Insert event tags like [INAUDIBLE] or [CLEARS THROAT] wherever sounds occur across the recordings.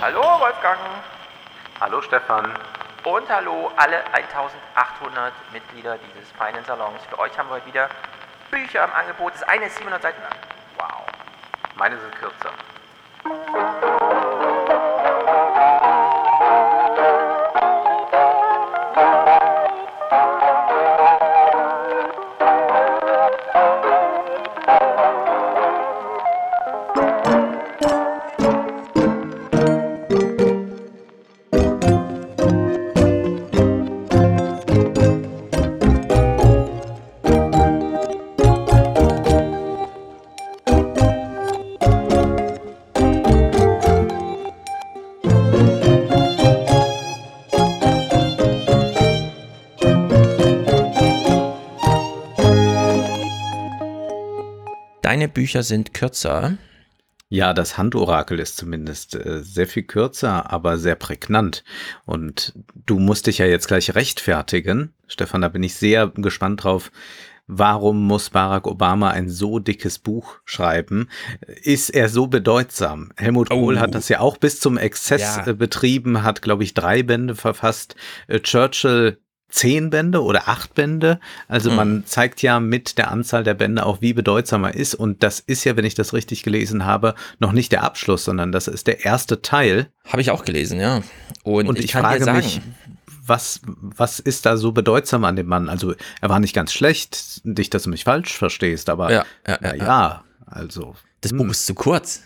Hallo Wolfgang. Hallo Stefan. Und hallo alle 1800 Mitglieder dieses feinen Salons. Für euch haben wir heute wieder Bücher im Angebot. Das eine ist 700 Seiten lang. Wow. Meine sind kürzer. Bücher sind kürzer. Ja, das Handorakel ist zumindest äh, sehr viel kürzer, aber sehr prägnant. Und du musst dich ja jetzt gleich rechtfertigen. Stefan, da bin ich sehr gespannt drauf. Warum muss Barack Obama ein so dickes Buch schreiben? Ist er so bedeutsam? Helmut Kohl Oh. hat das ja auch bis zum Exzess Ja. äh, betrieben, hat, glaube ich, drei Bände verfasst. Äh, Churchill zehn Bände oder acht Bände. Also Hm. man zeigt ja mit der Anzahl der Bände auch, wie bedeutsam er ist. Und das ist ja, wenn ich das richtig gelesen habe, noch nicht der Abschluss, sondern das ist der erste Teil. Habe ich auch gelesen, ja. Und, Und ich, ich, frage sagen, mich, was, was ist da so bedeutsam an dem Mann? Also er war nicht ganz schlecht, nicht, dass du mich falsch verstehst, aber Ja, ja, ja, ja, also. das hm. Buch ist zu kurz.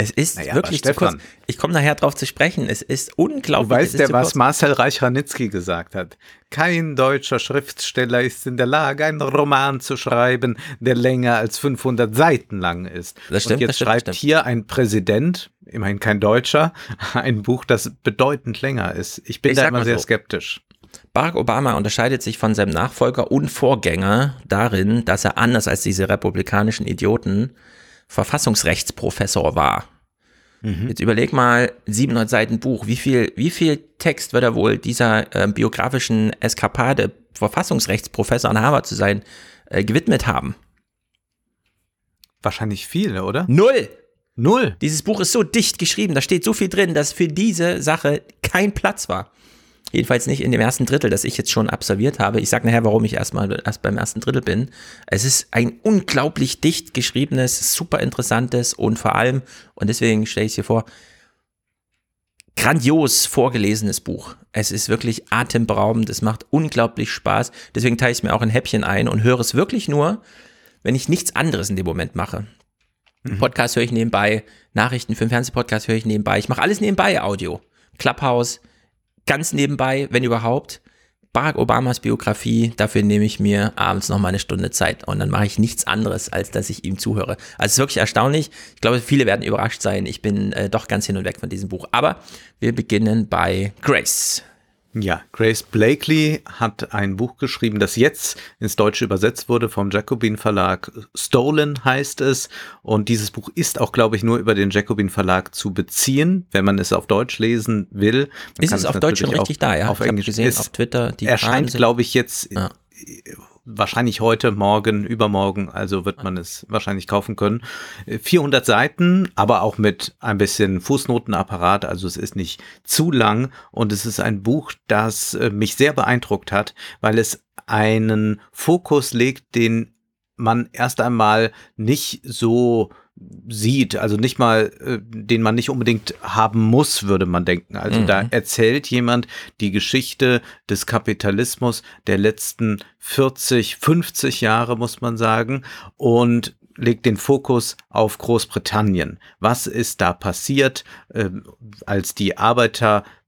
Es ist Naja, wirklich zu kurz. Ich komme nachher drauf zu sprechen. Es ist Du unglaublich. es weißt ja, was kurz. Marcel Reich-Ranitzky gesagt hat. Kein deutscher Schriftsteller ist in der Lage, einen Roman zu schreiben, der länger als 500 Seiten lang ist. Das stimmt, Und jetzt das stimmt, schreibt das hier ein Präsident, immerhin kein Deutscher, ein Buch, das bedeutend länger ist. Ich bin Ich da immer sehr so. skeptisch. Barack Obama unterscheidet sich von seinem Nachfolger und Vorgänger darin, dass er anders als diese republikanischen Idioten Verfassungsrechtsprofessor war. Mhm. Jetzt überleg mal, 700 Seiten Buch, wie viel, wie viel Text wird er wohl dieser äh, biografischen Eskapade, Verfassungsrechtsprofessor an Harvard zu sein, äh, gewidmet haben? Wahrscheinlich viele, oder? Null! Null. Dieses Buch ist so dicht geschrieben, da steht so viel drin, dass für diese Sache kein Platz war. Jedenfalls nicht in dem ersten Drittel, das ich jetzt schon absolviert habe. Ich sage nachher, warum ich erstmal erst beim ersten Drittel bin. Es ist ein unglaublich dicht geschriebenes, super interessantes und vor allem, und deswegen stelle ich es hier vor, grandios vorgelesenes Buch. Es ist wirklich atemberaubend, es macht unglaublich Spaß. Deswegen teile ich es mir auch in Häppchen ein und höre es wirklich nur, wenn ich nichts anderes in dem Moment mache. Podcast höre ich nebenbei, Nachrichten für den Fernsehpodcast höre ich nebenbei. Ich mache alles nebenbei, Audio. Clubhouse, ganz nebenbei, wenn überhaupt. Barack Obamas Biografie, dafür nehme ich mir abends noch mal eine Stunde Zeit und dann mache ich nichts anderes, als dass ich ihm zuhöre. Also es ist wirklich erstaunlich. Ich glaube, viele werden überrascht sein. Ich bin äh, doch ganz hin und weg von diesem Buch. Aber wir beginnen bei Grace. Ja, Grace Blakely hat ein Buch geschrieben, das jetzt ins Deutsche übersetzt wurde vom Jacobin Verlag. Stolen heißt es. Und dieses Buch ist auch, glaube ich, nur über den Jacobin Verlag zu beziehen, wenn man es auf Deutsch lesen will. Man Ist kann es auf Deutsch schon richtig da, ja? Auf ich Englisch gesehen ist, auf Twitter. Die erscheint, glaube ich, jetzt Ja. Wahrscheinlich heute, morgen, übermorgen, also wird man es wahrscheinlich kaufen können. Äh, 400 Seiten, aber auch mit ein bisschen Fußnotenapparat, also es ist nicht zu lang und es ist ein Buch, das äh, mich sehr beeindruckt hat, weil es einen Fokus legt, den man erst einmal nicht so sieht, also nicht mal, äh, den man nicht unbedingt haben muss, würde man denken. Also Mhm. da erzählt jemand die Geschichte des Kapitalismus der letzten 40, 50 Jahre, muss man sagen, und legt den Fokus auf Großbritannien. Was ist da passiert, äh, als die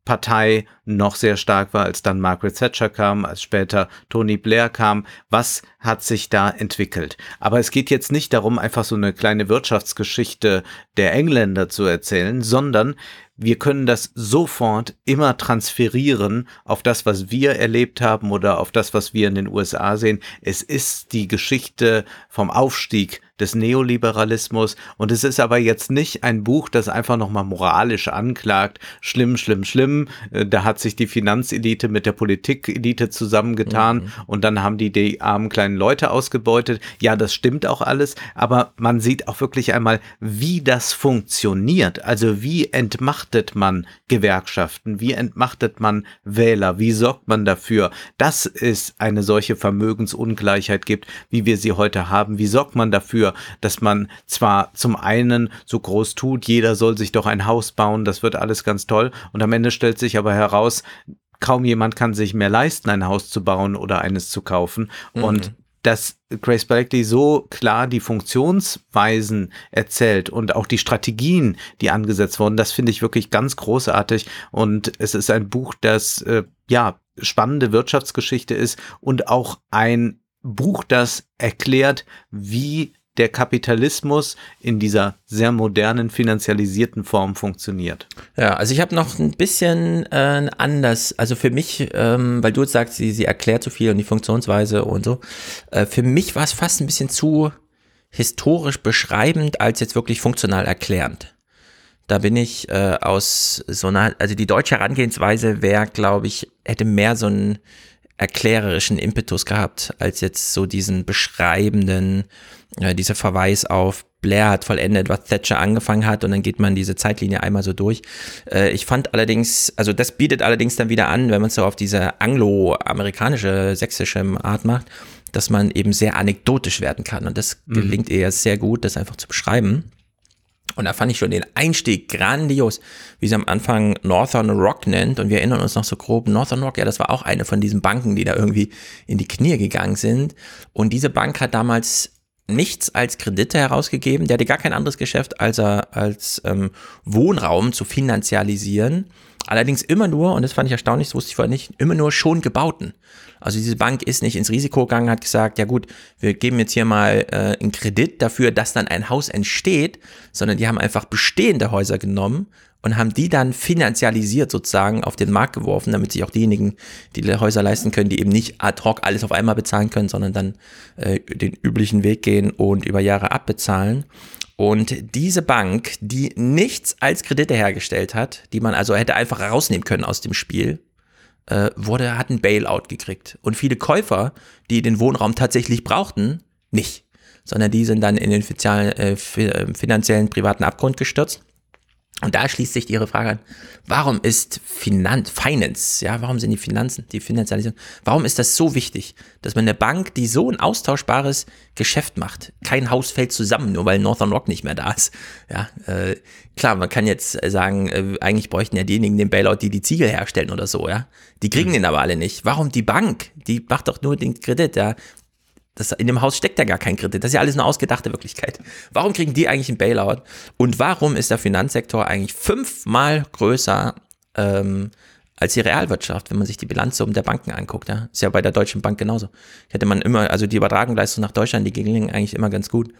Arbeiterpartei noch sehr stark war, als dann Margaret Thatcher kam, als später Tony Blair kam. Was hat sich da entwickelt? Aber es geht jetzt nicht darum, einfach so eine kleine Wirtschaftsgeschichte der Engländer zu erzählen, sondern wir können das sofort immer transferieren auf das, was wir erlebt haben oder auf das, was wir in den USA sehen. Es ist die Geschichte vom Aufstieg des Neoliberalismus. Und es ist aber jetzt nicht ein Buch, das einfach nochmal moralisch anklagt, schlimm, schlimm, schlimm. Äh, da hat sich die Finanzelite mit der Politikelite zusammengetan mhm. und dann haben die die armen kleinen Leute ausgebeutet. Ja, das stimmt auch alles, aber man sieht auch wirklich einmal, wie das funktioniert. Also wie entmachtet man Gewerkschaften, wie entmachtet man Wähler, wie sorgt man dafür, dass es eine solche Vermögensungleichheit gibt, wie wir sie heute haben. Wie sorgt man dafür, dass man zwar zum einen so groß tut, jeder soll sich doch ein Haus bauen, das wird alles ganz toll und am Ende stellt sich aber heraus, kaum jemand kann sich mehr leisten, ein Haus zu bauen oder eines zu kaufen. Mhm. Und dass Grace Blackley so klar die Funktionsweisen erzählt und auch die Strategien, die angesetzt wurden, das finde ich wirklich ganz großartig. Und es ist ein Buch, das äh, ja spannende Wirtschaftsgeschichte ist und auch ein Buch, das erklärt, wie der Kapitalismus in dieser sehr modernen, finanzialisierten Form funktioniert. Ja, also ich habe noch ein bisschen äh, anders, also für mich, ähm, weil du jetzt sagst, sie, sie erklärt so viel und die Funktionsweise und so, äh, für mich war es fast ein bisschen zu historisch beschreibend, als jetzt wirklich funktional erklärend. Da bin ich äh, aus so einer, also die deutsche Herangehensweise wäre, glaube ich, hätte mehr so einen erklärerischen Impetus gehabt, als jetzt so diesen beschreibenden, äh, dieser Verweis auf Blair hat vollendet, was Thatcher angefangen hat und dann geht man diese Zeitlinie einmal so durch. Äh, ich fand allerdings, also das bietet allerdings dann wieder an, wenn man es so auf diese anglo-amerikanische, sächsische Art macht, dass man eben sehr anekdotisch werden kann und das mhm. gelingt eher sehr gut, das einfach zu beschreiben. Und da fand ich schon den Einstieg grandios, wie sie am Anfang Northern Rock nennt. Und wir erinnern uns noch so grob, Northern Rock, ja, das war auch eine von diesen Banken, die da irgendwie in die Knie gegangen sind. Und diese Bank hat damals nichts als Kredite herausgegeben. Der hatte gar kein anderes Geschäft, als, er, als ähm, Wohnraum zu finanzialisieren. Allerdings immer nur, und das fand ich erstaunlich, das wusste ich vorher nicht, immer nur schon gebauten. Also diese Bank ist nicht ins Risiko gegangen, hat gesagt, ja gut, wir geben jetzt hier mal äh, einen Kredit dafür, dass dann ein Haus entsteht, sondern die haben einfach bestehende Häuser genommen und haben die dann finanzialisiert sozusagen auf den Markt geworfen, damit sich auch diejenigen, die Häuser leisten können, die eben nicht ad hoc alles auf einmal bezahlen können, sondern dann äh, den üblichen Weg gehen und über Jahre abbezahlen. Und diese Bank, die nichts als Kredite hergestellt hat, die man also hätte einfach rausnehmen können aus dem Spiel, äh, wurde, hat ein Bailout gekriegt. Und viele Käufer, die den Wohnraum tatsächlich brauchten, nicht. Sondern die sind dann in den äh, finanziellen privaten Abgrund gestürzt und da schließt sich Ihre Frage an, warum ist Finan Finance, ja, warum sind die Finanzen, die Finanzialisierung, warum ist das so wichtig, dass man eine Bank, die so ein austauschbares Geschäft macht, kein Haus fällt zusammen, nur weil Northern Rock nicht mehr da ist, ja, äh, klar, man kann jetzt sagen, äh, eigentlich bräuchten ja diejenigen den Bailout, die die Ziegel herstellen oder so, ja, die kriegen mhm. den aber alle nicht, warum die Bank, die macht doch nur den Kredit, ja, das, in dem Haus steckt ja gar kein Kredit. Das ist ja alles eine ausgedachte Wirklichkeit. Warum kriegen die eigentlich einen Bailout? Und warum ist der Finanzsektor eigentlich fünfmal größer ähm, als die Realwirtschaft, wenn man sich die Bilanzsummen der Banken anguckt? Ja? Ist ja bei der Deutschen Bank genauso. Hätte man immer, also die Übertragungsleistung nach Deutschland, die gelingen eigentlich immer ganz gut.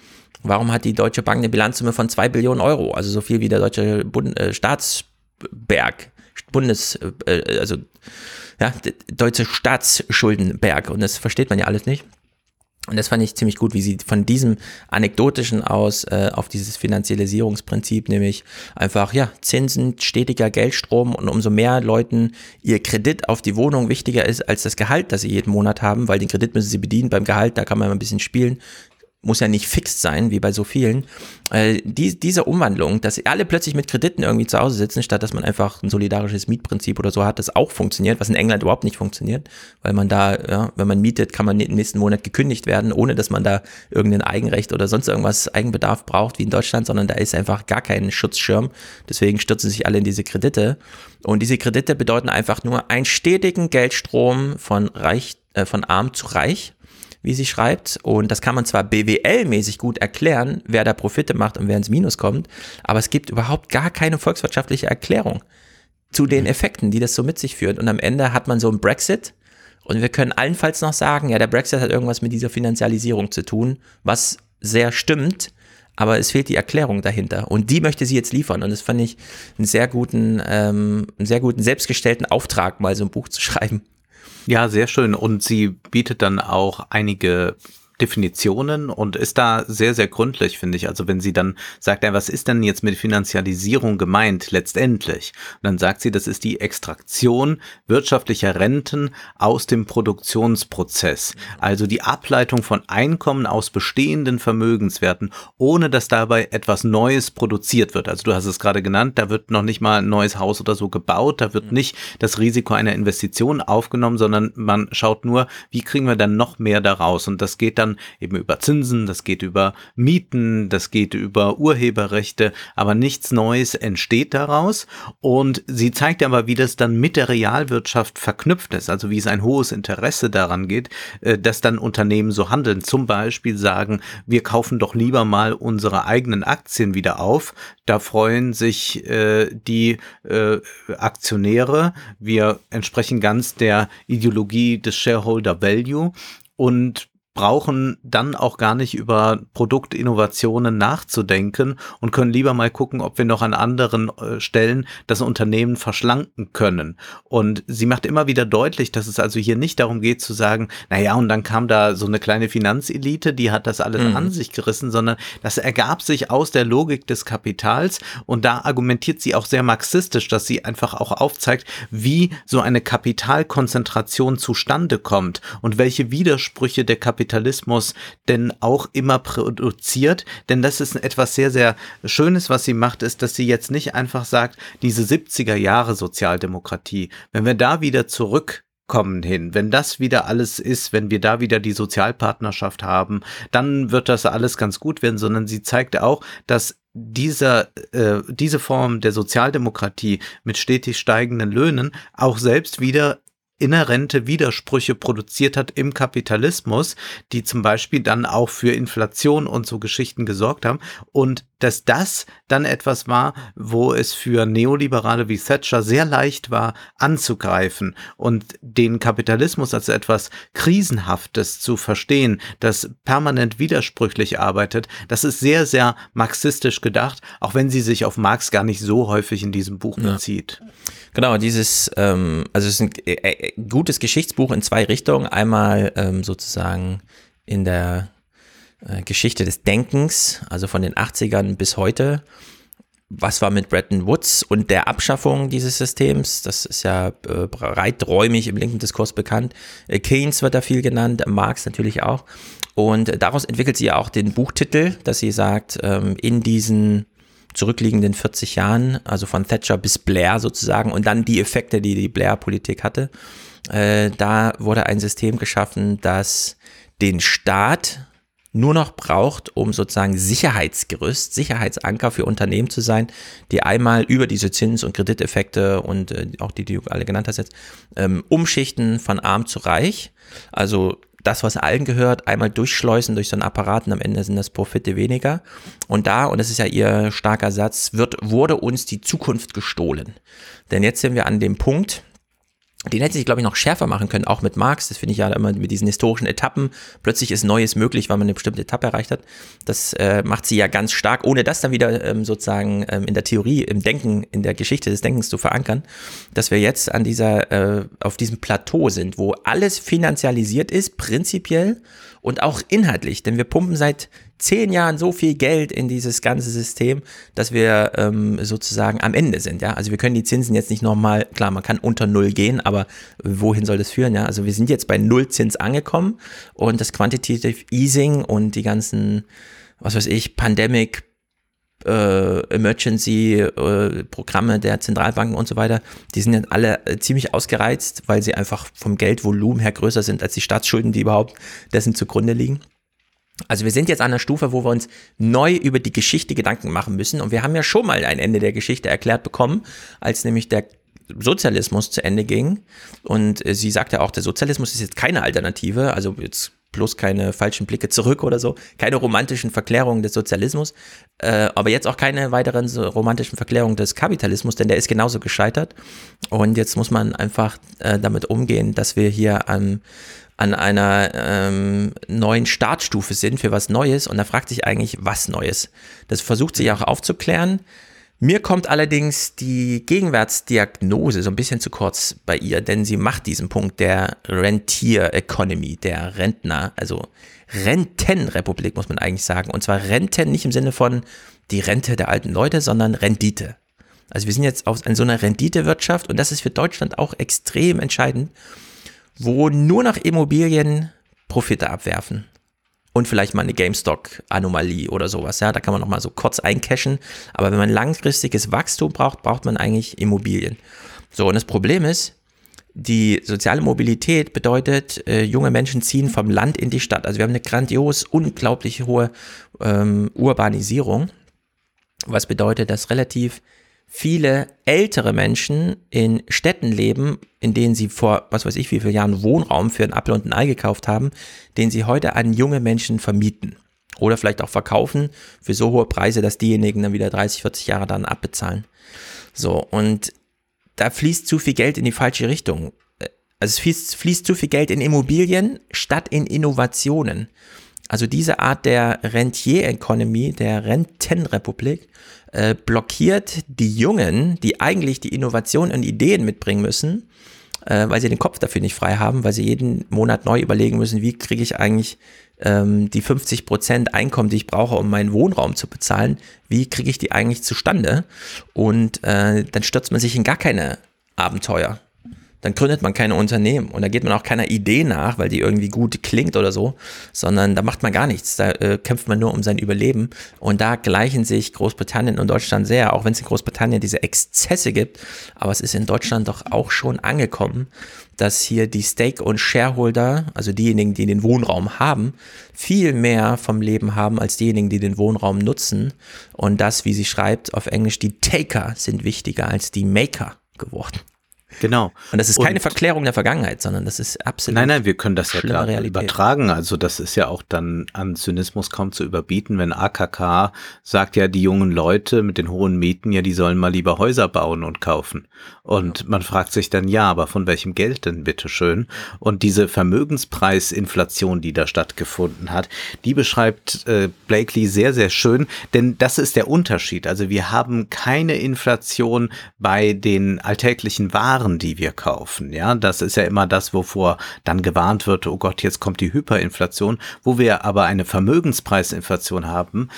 Warum hat die Deutsche Bank eine Bilanzsumme von zwei Billionen Euro? Also so viel wie der Deutsche Bund, äh, Staatsberg, Bundes, äh, also ja, deutsche Staatsschuldenberg. Und das versteht man ja alles nicht. Und das fand ich ziemlich gut, wie sie von diesem anekdotischen aus äh, auf dieses Finanzialisierungsprinzip, nämlich einfach, ja, Zinsen, stetiger Geldstrom und umso mehr Leuten ihr Kredit auf die Wohnung wichtiger ist als das Gehalt, das sie jeden Monat haben, weil den Kredit müssen sie bedienen. Beim Gehalt, da kann man ein bisschen spielen muss ja nicht fix sein, wie bei so vielen. Äh, die, diese Umwandlung, dass alle plötzlich mit Krediten irgendwie zu Hause sitzen, statt dass man einfach ein solidarisches Mietprinzip oder so hat, das auch funktioniert, was in England überhaupt nicht funktioniert, weil man da, ja, wenn man mietet, kann man im nächsten Monat gekündigt werden, ohne dass man da irgendein Eigenrecht oder sonst irgendwas Eigenbedarf braucht, wie in Deutschland, sondern da ist einfach gar kein Schutzschirm. Deswegen stürzen sich alle in diese Kredite. Und diese Kredite bedeuten einfach nur einen stetigen Geldstrom von reich, äh, von arm zu reich wie sie schreibt. Und das kann man zwar BWL-mäßig gut erklären, wer da Profite macht und wer ins Minus kommt, aber es gibt überhaupt gar keine volkswirtschaftliche Erklärung zu den Effekten, die das so mit sich führt. Und am Ende hat man so einen Brexit. Und wir können allenfalls noch sagen, ja, der Brexit hat irgendwas mit dieser Finanzialisierung zu tun, was sehr stimmt, aber es fehlt die Erklärung dahinter. Und die möchte sie jetzt liefern. Und das fand ich einen sehr guten, ähm, einen sehr guten selbstgestellten Auftrag, mal so ein Buch zu schreiben. Ja, sehr schön. Und sie bietet dann auch einige Definitionen und ist da sehr, sehr gründlich, finde ich. Also wenn sie dann sagt, ja, was ist denn jetzt mit Finanzialisierung gemeint letztendlich? Und dann sagt sie, das ist die Extraktion wirtschaftlicher Renten aus dem Produktionsprozess. Also die Ableitung von Einkommen aus bestehenden Vermögenswerten, ohne dass dabei etwas Neues produziert wird. Also du hast es gerade genannt, da wird noch nicht mal ein neues Haus oder so gebaut, da wird mhm. nicht das Risiko einer Investition aufgenommen, sondern man schaut nur, wie kriegen wir dann noch mehr daraus? Und das geht dann eben über Zinsen, das geht über Mieten, das geht über Urheberrechte, aber nichts Neues entsteht daraus. Und sie zeigt aber, wie das dann mit der Realwirtschaft verknüpft ist, also wie es ein hohes Interesse daran geht, äh, dass dann Unternehmen so handeln. Zum Beispiel sagen, wir kaufen doch lieber mal unsere eigenen Aktien wieder auf. Da freuen sich äh, die äh, Aktionäre. Wir entsprechen ganz der Ideologie des Shareholder Value und brauchen dann auch gar nicht über Produktinnovationen nachzudenken und können lieber mal gucken, ob wir noch an anderen äh, Stellen das Unternehmen verschlanken können. Und sie macht immer wieder deutlich, dass es also hier nicht darum geht zu sagen, na ja, und dann kam da so eine kleine Finanzelite, die hat das alles mhm. an sich gerissen, sondern das ergab sich aus der Logik des Kapitals und da argumentiert sie auch sehr marxistisch, dass sie einfach auch aufzeigt, wie so eine Kapitalkonzentration zustande kommt und welche Widersprüche der Kapital Kapitalismus denn auch immer produziert. Denn das ist etwas sehr, sehr Schönes, was sie macht, ist, dass sie jetzt nicht einfach sagt, diese 70er Jahre Sozialdemokratie, wenn wir da wieder zurück kommen hin. Wenn das wieder alles ist, wenn wir da wieder die Sozialpartnerschaft haben, dann wird das alles ganz gut werden, sondern sie zeigt auch, dass dieser, äh, diese Form der Sozialdemokratie mit stetig steigenden Löhnen auch selbst wieder inhärente Widersprüche produziert hat im Kapitalismus, die zum Beispiel dann auch für Inflation und so Geschichten gesorgt haben. Und dass das dann etwas war, wo es für Neoliberale wie Thatcher sehr leicht war, anzugreifen und den Kapitalismus als etwas Krisenhaftes zu verstehen, das permanent widersprüchlich arbeitet, das ist sehr, sehr marxistisch gedacht, auch wenn sie sich auf Marx gar nicht so häufig in diesem Buch ja. bezieht. Genau, dieses, ähm, also es ist ein äh, äh, gutes Geschichtsbuch in zwei Richtungen. Einmal ähm, sozusagen in der äh, Geschichte des Denkens, also von den 80ern bis heute. Was war mit Bretton Woods und der Abschaffung dieses Systems? Das ist ja äh, breiträumig im linken Diskurs bekannt. Äh, Keynes wird da viel genannt, Marx natürlich auch. Und daraus entwickelt sie ja auch den Buchtitel, dass sie sagt, ähm, in diesen zurückliegenden 40 Jahren, also von Thatcher bis Blair sozusagen und dann die Effekte, die die Blair-Politik hatte. Äh, da wurde ein System geschaffen, das den Staat nur noch braucht, um sozusagen Sicherheitsgerüst, Sicherheitsanker für Unternehmen zu sein, die einmal über diese Zins- und Krediteffekte und äh, auch die, die du alle genannt hast jetzt, ähm, umschichten von arm zu reich. Also das, was allen gehört, einmal durchschleusen durch so einen Apparat und am Ende sind das Profite weniger. Und da, und das ist ja ihr starker Satz, wird, wurde uns die Zukunft gestohlen. Denn jetzt sind wir an dem Punkt, den hätte sich, glaube ich, noch schärfer machen können, auch mit Marx. Das finde ich ja immer mit diesen historischen Etappen. Plötzlich ist Neues möglich, weil man eine bestimmte Etappe erreicht hat. Das äh, macht sie ja ganz stark, ohne das dann wieder ähm, sozusagen ähm, in der Theorie, im Denken, in der Geschichte des Denkens zu verankern, dass wir jetzt an dieser, äh, auf diesem Plateau sind, wo alles finanzialisiert ist, prinzipiell und auch inhaltlich. Denn wir pumpen seit zehn Jahren so viel Geld in dieses ganze System, dass wir ähm, sozusagen am Ende sind. Ja? Also wir können die Zinsen jetzt nicht nochmal, klar, man kann unter Null gehen, aber wohin soll das führen? Ja? Also wir sind jetzt bei Nullzins angekommen und das Quantitative Easing und die ganzen, was weiß ich, Pandemic, äh, Emergency-Programme äh, der Zentralbanken und so weiter, die sind jetzt alle äh, ziemlich ausgereizt, weil sie einfach vom Geldvolumen her größer sind als die Staatsschulden, die überhaupt dessen zugrunde liegen. Also wir sind jetzt an einer Stufe, wo wir uns neu über die Geschichte Gedanken machen müssen. Und wir haben ja schon mal ein Ende der Geschichte erklärt bekommen, als nämlich der Sozialismus zu Ende ging. Und äh, sie sagte auch, der Sozialismus ist jetzt keine Alternative, also jetzt bloß keine falschen Blicke zurück oder so, keine romantischen Verklärungen des Sozialismus, äh, aber jetzt auch keine weiteren so romantischen Verklärungen des Kapitalismus, denn der ist genauso gescheitert. Und jetzt muss man einfach äh, damit umgehen, dass wir hier am an einer ähm, neuen Startstufe sind für was Neues und da fragt sich eigentlich, was Neues. Das versucht sich auch aufzuklären Mir kommt allerdings die Gegenwärtsdiagnose so ein bisschen zu kurz bei ihr, denn sie macht diesen Punkt der Rentier Economy, der Rentner, also Rentenrepublik muss man eigentlich sagen. Und zwar Renten nicht im Sinne von die Rente der alten Leute, sondern Rendite. Also wir sind jetzt auf, in so einer Renditewirtschaft und das ist für Deutschland auch extrem entscheidend, wo nur noch Immobilien Profite abwerfen und vielleicht mal eine GameStop-Anomalie oder sowas. Ja, da kann man noch mal so kurz eincashen. Aber wenn man langfristiges Wachstum braucht, braucht man eigentlich Immobilien. So, und das Problem ist, die soziale Mobilität bedeutet, äh, junge Menschen ziehen vom Land in die Stadt. Also wir haben eine grandios, unglaublich hohe ähm, Urbanisierung, was bedeutet, dass relativ viele ältere Menschen in Städten leben, in denen sie vor, was weiß ich, wie viele Jahren Wohnraum für ein Apfel und ein Ei gekauft haben, den sie heute an junge Menschen vermieten. Oder vielleicht auch verkaufen für so hohe Preise, dass diejenigen dann wieder 30, 40 Jahre dann abbezahlen. So, und da fließt zu viel Geld in die falsche Richtung. Also es fließt, fließt zu viel Geld in Immobilien statt in Innovationen. Also diese Art der Rentier-Economy, der Rentenrepublik, äh, blockiert die Jungen, die eigentlich die Innovation und Ideen mitbringen müssen, äh, weil sie den Kopf dafür nicht frei haben, weil sie jeden Monat neu überlegen müssen, wie kriege ich eigentlich ähm, die 50 Prozent Einkommen, die ich brauche, um meinen Wohnraum zu bezahlen, wie kriege ich die eigentlich zustande? Und äh, dann stürzt man sich in gar keine Abenteuer dann gründet man keine Unternehmen und da geht man auch keiner Idee nach, weil die irgendwie gut klingt oder so, sondern da macht man gar nichts. Da äh, kämpft man nur um sein Überleben. Und da gleichen sich Großbritannien und Deutschland sehr, auch wenn es in Großbritannien diese Exzesse gibt. Aber es ist in Deutschland doch auch schon angekommen, dass hier die Stake- und Shareholder, also diejenigen, die den Wohnraum haben, viel mehr vom Leben haben als diejenigen, die den Wohnraum nutzen. Und das, wie sie schreibt auf Englisch, die Taker sind wichtiger als die Maker geworden. Genau. Und das ist keine und, Verklärung der Vergangenheit, sondern das ist absolut. Nein, nein, wir können das ja klar übertragen. Also das ist ja auch dann an Zynismus kaum zu überbieten, wenn AKK sagt ja, die jungen Leute mit den hohen Mieten, ja, die sollen mal lieber Häuser bauen und kaufen. Und man fragt sich dann, ja, aber von welchem Geld denn bitteschön? Und diese Vermögenspreisinflation, die da stattgefunden hat, die beschreibt äh, Blakely sehr, sehr schön, denn das ist der Unterschied. Also wir haben keine Inflation bei den alltäglichen Waren waren, die wir kaufen. Ja, das ist ja immer das, wovor dann gewarnt wird, oh Gott, jetzt kommt die Hyperinflation. Wo wir aber eine Vermögenspreisinflation haben,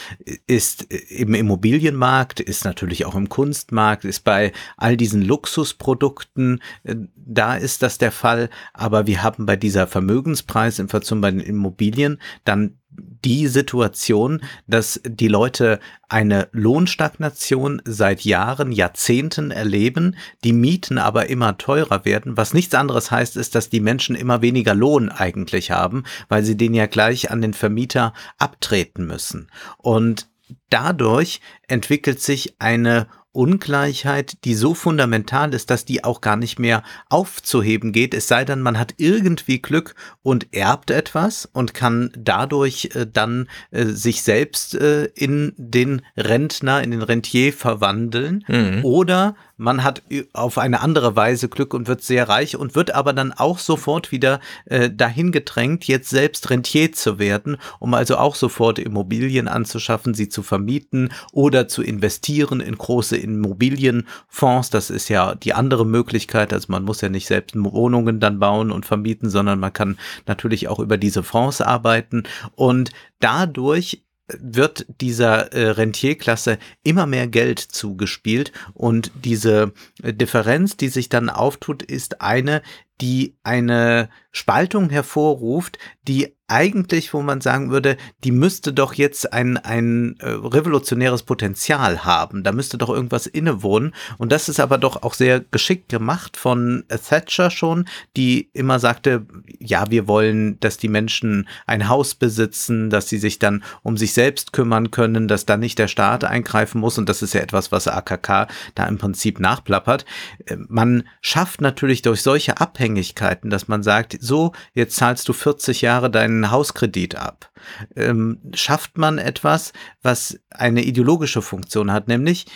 ist im Immobilienmarkt, ist natürlich auch im Kunstmarkt, ist bei all diesen Luxusprodukten, äh, da ist das der Fall. Aber wir haben bei dieser Vermögenspreisinflation bei den Immobilien dann die Situation, dass die Leute eine Lohnstagnation seit Jahren, Jahrzehnten erleben, die Mieten aber immer teurer werden. Was nichts anderes heißt, ist, dass die Menschen immer weniger Lohn eigentlich haben, weil sie den ja gleich an den Vermieter abtreten müssen. Und dadurch entwickelt sich eine Ungleichheit, die so fundamental ist, dass die auch gar nicht mehr aufzuheben geht, es sei denn, man hat irgendwie Glück und erbt etwas und kann dadurch äh, dann äh, sich selbst äh, in den Rentner, in den Rentier verwandeln mhm. oder man hat auf eine andere Weise Glück und wird sehr reich und wird aber dann auch sofort wieder äh, dahin gedrängt, jetzt selbst Rentier zu werden, um also auch sofort Immobilien anzuschaffen, sie zu vermieten oder zu investieren in große Immobilienfonds. Das ist ja die andere Möglichkeit. Also man muss ja nicht selbst Wohnungen dann bauen und vermieten, sondern man kann natürlich auch über diese Fonds arbeiten und dadurch wird dieser äh, Rentierklasse immer mehr Geld zugespielt und diese äh, Differenz, die sich dann auftut, ist eine, die eine Spaltung hervorruft, die eigentlich, wo man sagen würde, die müsste doch jetzt ein, ein äh, revolutionäres Potenzial haben. Da müsste doch irgendwas innewohnen. Und das ist aber doch auch sehr geschickt gemacht von Thatcher schon, die immer sagte, ja, wir wollen, dass die Menschen ein Haus besitzen, dass sie sich dann um sich selbst kümmern können, dass da nicht der Staat eingreifen muss. Und das ist ja etwas, was AKK da im Prinzip nachplappert. Äh, man schafft natürlich durch solche Abhängigkeiten, dass man sagt, so, jetzt zahlst du 40 Jahre deinen Hauskredit ab. Ähm, schafft man etwas, was eine ideologische Funktion hat, nämlich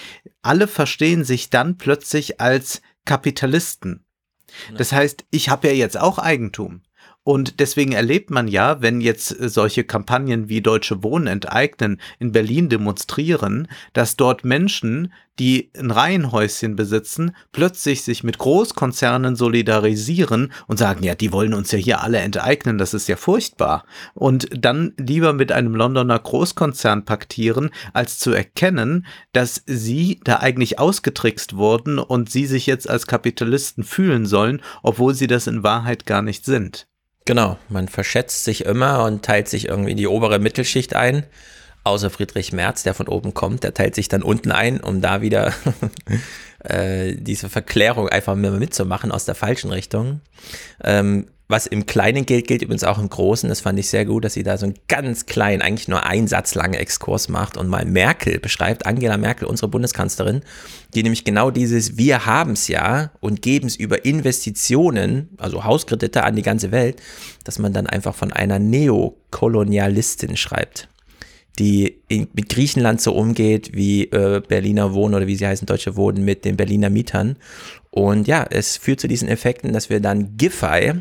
alle verstehen sich dann plötzlich als Kapitalisten. Das heißt, ich habe ja jetzt auch Eigentum. Und deswegen erlebt man ja, wenn jetzt solche Kampagnen wie Deutsche Wohnen enteignen in Berlin demonstrieren, dass dort Menschen, die ein Reihenhäuschen besitzen, plötzlich sich mit Großkonzernen solidarisieren und sagen, ja, die wollen uns ja hier alle enteignen, das ist ja furchtbar. Und dann lieber mit einem Londoner Großkonzern paktieren, als zu erkennen, dass sie da eigentlich ausgetrickst wurden und sie sich jetzt als Kapitalisten fühlen sollen, obwohl sie das in Wahrheit gar nicht sind. Genau, man verschätzt sich immer und teilt sich irgendwie in die obere Mittelschicht ein außer Friedrich Merz, der von oben kommt, der teilt sich dann unten ein, um da wieder [LAUGHS] äh, diese Verklärung einfach mitzumachen aus der falschen Richtung. Ähm, was im Kleinen gilt, gilt übrigens auch im Großen. Das fand ich sehr gut, dass sie da so einen ganz kleinen, eigentlich nur einen Satz langen Exkurs macht und mal Merkel beschreibt, Angela Merkel, unsere Bundeskanzlerin, die nämlich genau dieses Wir haben es ja und geben es über Investitionen, also Hauskredite an die ganze Welt, dass man dann einfach von einer Neokolonialistin schreibt die in, mit Griechenland so umgeht, wie äh, Berliner Wohnen oder wie sie heißen, Deutsche Wohnen mit den Berliner Mietern. Und ja, es führt zu diesen Effekten, dass wir dann Giffey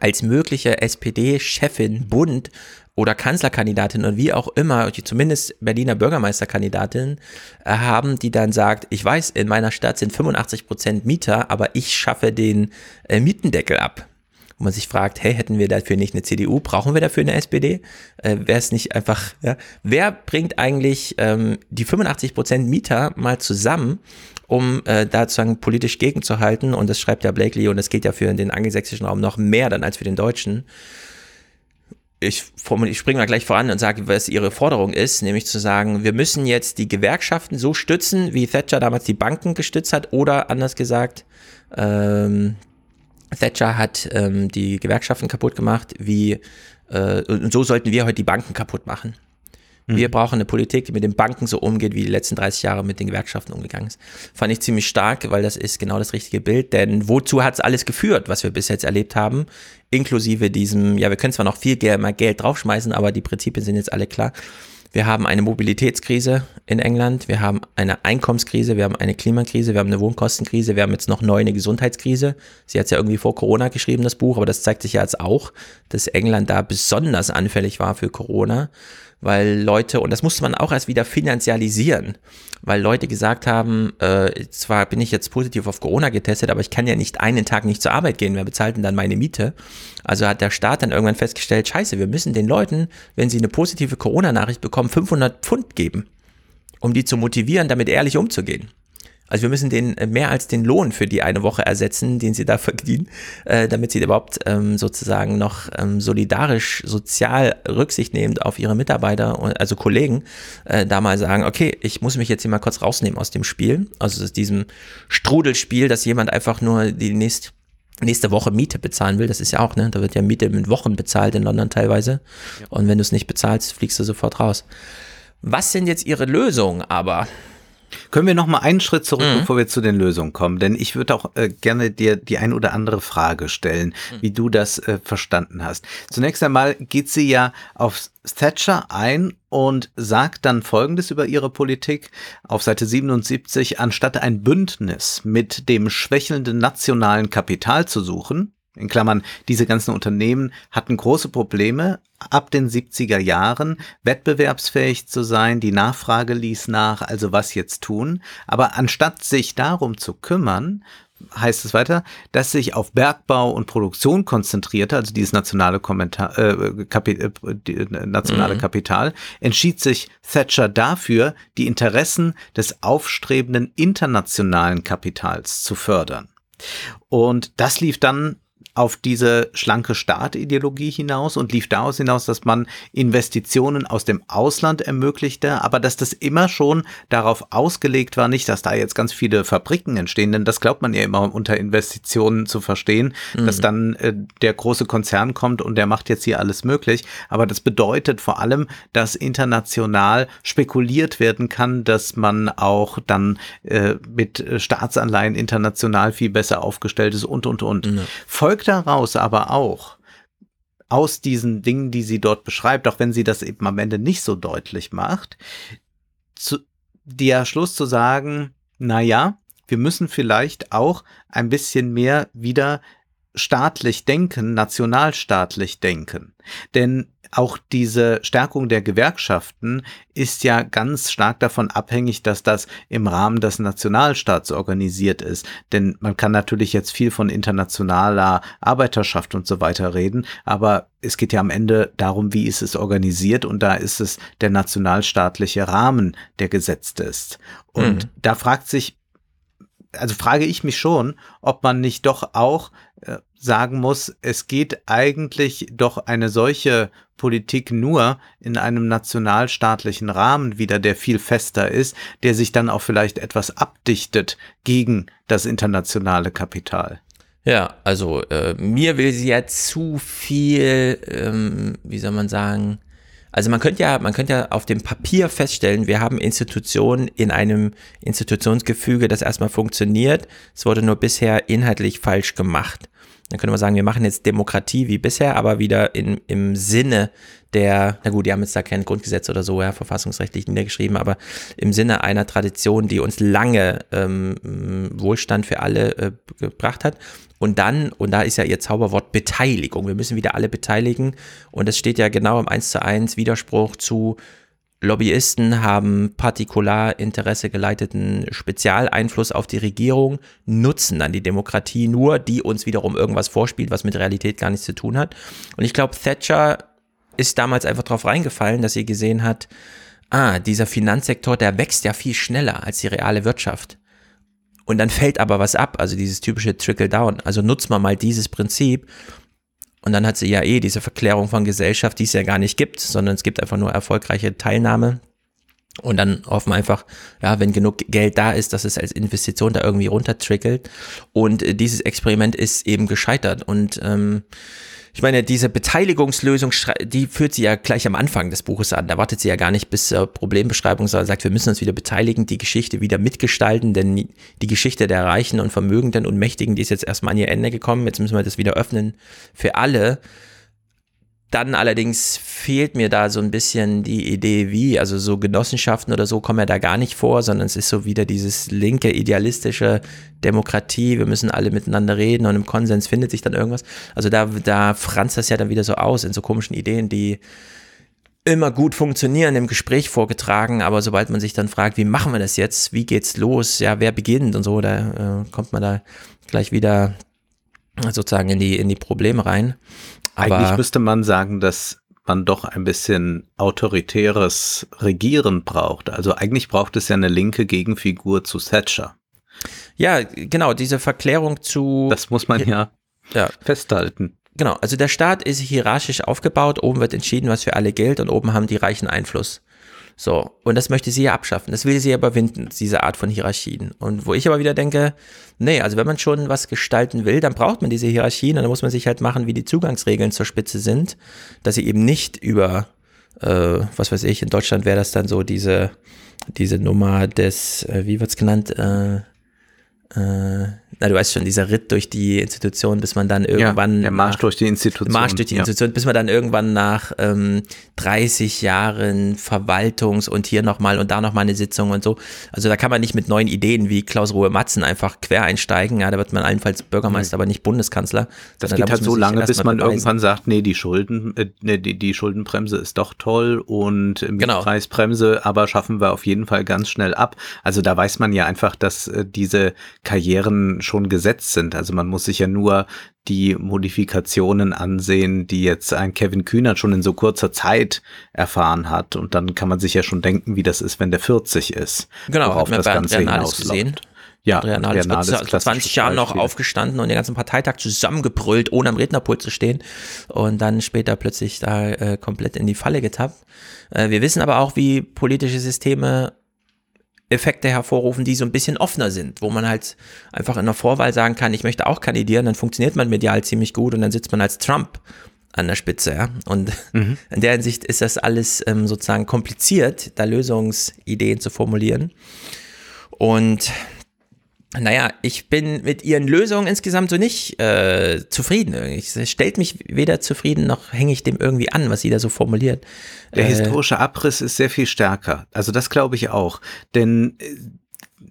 als mögliche SPD-Chefin, Bund oder Kanzlerkandidatin und wie auch immer, zumindest Berliner Bürgermeisterkandidatin äh, haben, die dann sagt, ich weiß, in meiner Stadt sind 85 Prozent Mieter, aber ich schaffe den äh, Mietendeckel ab wo man sich fragt, hey, hätten wir dafür nicht eine CDU? Brauchen wir dafür eine SPD? Äh, Wäre es nicht einfach, ja? Wer bringt eigentlich ähm, die 85 Prozent Mieter mal zusammen, um äh, da sozusagen politisch gegenzuhalten? Und das schreibt ja Blakely und das geht ja für den angelsächsischen Raum noch mehr dann als für den deutschen ich, ich springe mal gleich voran und sage, was ihre Forderung ist, nämlich zu sagen, wir müssen jetzt die Gewerkschaften so stützen, wie Thatcher damals die Banken gestützt hat, oder anders gesagt, ähm, Thatcher hat ähm, die Gewerkschaften kaputt gemacht, wie äh, und so sollten wir heute die Banken kaputt machen. Mhm. Wir brauchen eine Politik, die mit den Banken so umgeht, wie die letzten 30 Jahre mit den Gewerkschaften umgegangen ist. Fand ich ziemlich stark, weil das ist genau das richtige Bild. Denn wozu hat es alles geführt, was wir bis jetzt erlebt haben? Inklusive diesem, ja, wir können zwar noch viel mehr Geld draufschmeißen, aber die Prinzipien sind jetzt alle klar. Wir haben eine Mobilitätskrise in England, wir haben eine Einkommenskrise, wir haben eine Klimakrise, wir haben eine Wohnkostenkrise, wir haben jetzt noch neu eine Gesundheitskrise. Sie hat es ja irgendwie vor Corona geschrieben, das Buch, aber das zeigt sich ja jetzt auch, dass England da besonders anfällig war für Corona weil Leute, und das musste man auch erst wieder finanzialisieren, weil Leute gesagt haben, äh, zwar bin ich jetzt positiv auf Corona getestet, aber ich kann ja nicht einen Tag nicht zur Arbeit gehen, wer bezahlt denn dann meine Miete? Also hat der Staat dann irgendwann festgestellt, scheiße, wir müssen den Leuten, wenn sie eine positive Corona-Nachricht bekommen, 500 Pfund geben, um die zu motivieren, damit ehrlich umzugehen. Also wir müssen den äh, mehr als den Lohn für die eine Woche ersetzen, den sie da [LAUGHS] verdienen, äh, damit sie überhaupt ähm, sozusagen noch ähm, solidarisch, sozial Rücksicht nehmend auf ihre Mitarbeiter, also Kollegen, äh, da mal sagen, okay, ich muss mich jetzt hier mal kurz rausnehmen aus dem Spiel, also aus diesem Strudelspiel, dass jemand einfach nur die nächste nächste Woche Miete bezahlen will, das ist ja auch, ne, da wird ja Miete mit Wochen bezahlt in London teilweise. Ja. Und wenn du es nicht bezahlst, fliegst du sofort raus. Was sind jetzt ihre Lösungen aber? Können wir noch mal einen Schritt zurück, mhm. bevor wir zu den Lösungen kommen? Denn ich würde auch äh, gerne dir die ein oder andere Frage stellen, mhm. wie du das äh, verstanden hast. Zunächst einmal geht sie ja auf Thatcher ein und sagt dann Folgendes über ihre Politik auf Seite 77, anstatt ein Bündnis mit dem schwächelnden nationalen Kapital zu suchen, in Klammern, diese ganzen Unternehmen hatten große Probleme ab den 70er Jahren wettbewerbsfähig zu sein, die Nachfrage ließ nach, also was jetzt tun. Aber anstatt sich darum zu kümmern, heißt es weiter, dass sich auf Bergbau und Produktion konzentrierte, also dieses nationale, Kommentar, äh, Kapi äh, nationale mhm. Kapital, entschied sich Thatcher dafür, die Interessen des aufstrebenden internationalen Kapitals zu fördern. Und das lief dann auf diese schlanke Staatideologie hinaus und lief daraus hinaus, dass man Investitionen aus dem Ausland ermöglichte, aber dass das immer schon darauf ausgelegt war, nicht, dass da jetzt ganz viele Fabriken entstehen, denn das glaubt man ja immer unter Investitionen zu verstehen, mhm. dass dann äh, der große Konzern kommt und der macht jetzt hier alles möglich, aber das bedeutet vor allem, dass international spekuliert werden kann, dass man auch dann äh, mit Staatsanleihen international viel besser aufgestellt ist und und und. Mhm. Folgt daraus aber auch, aus diesen Dingen, die sie dort beschreibt, auch wenn sie das eben am Ende nicht so deutlich macht, zu, der Schluss zu sagen, na ja, wir müssen vielleicht auch ein bisschen mehr wieder staatlich denken, nationalstaatlich denken. Denn auch diese Stärkung der Gewerkschaften ist ja ganz stark davon abhängig, dass das im Rahmen des Nationalstaats organisiert ist. Denn man kann natürlich jetzt viel von internationaler Arbeiterschaft und so weiter reden, aber es geht ja am Ende darum, wie ist es organisiert und da ist es der nationalstaatliche Rahmen, der gesetzt ist. Und mhm. da fragt sich, also frage ich mich schon, ob man nicht doch auch sagen muss, es geht eigentlich doch eine solche Politik nur in einem nationalstaatlichen Rahmen wieder, der viel fester ist, der sich dann auch vielleicht etwas abdichtet gegen das internationale Kapital. Ja, also äh, mir will sie ja zu viel, ähm, wie soll man sagen, also man könnte ja, man könnte ja auf dem Papier feststellen, wir haben Institutionen in einem Institutionsgefüge, das erstmal funktioniert. Es wurde nur bisher inhaltlich falsch gemacht. Dann könnte man sagen, wir machen jetzt Demokratie wie bisher, aber wieder in, im Sinne der, na gut, die haben jetzt da kein Grundgesetz oder so, ja, verfassungsrechtlich niedergeschrieben, aber im Sinne einer Tradition, die uns lange ähm, Wohlstand für alle äh, gebracht hat. Und dann, und da ist ja ihr Zauberwort Beteiligung. Wir müssen wieder alle beteiligen. Und das steht ja genau im 1 zu 1 Widerspruch zu Lobbyisten haben Partikularinteresse geleiteten Spezialeinfluss auf die Regierung, nutzen dann die Demokratie nur, die uns wiederum irgendwas vorspielt, was mit Realität gar nichts zu tun hat. Und ich glaube, Thatcher ist damals einfach drauf reingefallen, dass sie gesehen hat, ah, dieser Finanzsektor, der wächst ja viel schneller als die reale Wirtschaft. Und dann fällt aber was ab, also dieses typische Trickle-Down. Also nutzt man mal dieses Prinzip. Und dann hat sie ja eh diese Verklärung von Gesellschaft, die es ja gar nicht gibt, sondern es gibt einfach nur erfolgreiche Teilnahme. Und dann hoffen wir einfach, ja, wenn genug Geld da ist, dass es als Investition da irgendwie runtertrickelt. Und äh, dieses Experiment ist eben gescheitert. Und ähm, ich meine, diese Beteiligungslösung, die führt sie ja gleich am Anfang des Buches an. Da wartet sie ja gar nicht bis zur Problembeschreibung, sondern sagt, wir müssen uns wieder beteiligen, die Geschichte wieder mitgestalten, denn die Geschichte der Reichen und Vermögenden und Mächtigen, die ist jetzt erstmal an ihr Ende gekommen. Jetzt müssen wir das wieder öffnen für alle. Dann allerdings fehlt mir da so ein bisschen die Idee, wie, also so Genossenschaften oder so kommen ja da gar nicht vor, sondern es ist so wieder dieses linke, idealistische Demokratie, wir müssen alle miteinander reden und im Konsens findet sich dann irgendwas. Also da, da franzt das ja dann wieder so aus in so komischen Ideen, die immer gut funktionieren, im Gespräch vorgetragen, aber sobald man sich dann fragt, wie machen wir das jetzt, wie geht's los, ja, wer beginnt und so, da äh, kommt man da gleich wieder sozusagen in die, in die Probleme rein. Aber Eigentlich müsste man sagen, dass man doch ein bisschen autoritäres Regieren braucht. Also eigentlich braucht es ja eine linke Gegenfigur zu Thatcher. Ja, genau, diese Verklärung zu. Das muss man ja, ja. festhalten. Genau, also der Staat ist hierarchisch aufgebaut, oben wird entschieden, was für alle gilt und oben haben die Reichen Einfluss. So, und das möchte sie ja abschaffen. Das will sie ja überwinden, diese Art von Hierarchien. Und wo ich aber wieder denke, nee, also wenn man schon was gestalten will, dann braucht man diese Hierarchien und dann muss man sich halt machen, wie die Zugangsregeln zur Spitze sind, dass sie eben nicht über, äh, was weiß ich, in Deutschland wäre das dann so diese, diese Nummer des, äh, wie wird's genannt, äh, äh, na, du weißt schon, dieser Ritt durch die Institution, bis man dann irgendwann. Ja, der Marsch nach, durch die Institution. Marsch durch die ja. Institution, bis man dann irgendwann nach ähm, 30 Jahren Verwaltungs- und hier nochmal und da nochmal eine Sitzung und so. Also da kann man nicht mit neuen Ideen wie Klaus Ruhe Matzen einfach quer einsteigen. Ja, da wird man allenfalls Bürgermeister, mhm. aber nicht Bundeskanzler. Das geht da halt so lange, bis man beweisen. irgendwann sagt, nee, die Schulden, äh, nee, die, die Schuldenbremse ist doch toll und genau. Mietpreisbremse, aber schaffen wir auf jeden Fall ganz schnell ab. Also da weiß man ja einfach, dass äh, diese Karrieren schon gesetzt sind. Also man muss sich ja nur die Modifikationen ansehen, die jetzt ein Kevin Kühnert schon in so kurzer Zeit erfahren hat. Und dann kann man sich ja schon denken, wie das ist, wenn der 40 ist. Genau, worauf das Ganze gesehen. Ja, Adrian Nahles ist 20 Jahren noch aufgestanden und den ganzen Parteitag zusammengebrüllt, ohne am Rednerpult zu stehen und dann später plötzlich da äh, komplett in die Falle getappt. Äh, wir wissen aber auch, wie politische Systeme Effekte hervorrufen, die so ein bisschen offener sind, wo man halt einfach in der Vorwahl sagen kann, ich möchte auch kandidieren, dann funktioniert man medial ziemlich gut und dann sitzt man als Trump an der Spitze, ja. Und mhm. [LAUGHS] in der Hinsicht ist das alles ähm, sozusagen kompliziert, da Lösungsideen zu formulieren. Und naja, ich bin mit ihren Lösungen insgesamt so nicht äh, zufrieden. Es stellt mich weder zufrieden, noch hänge ich dem irgendwie an, was sie da so formuliert. Der äh, historische Abriss ist sehr viel stärker. Also das glaube ich auch. Denn äh,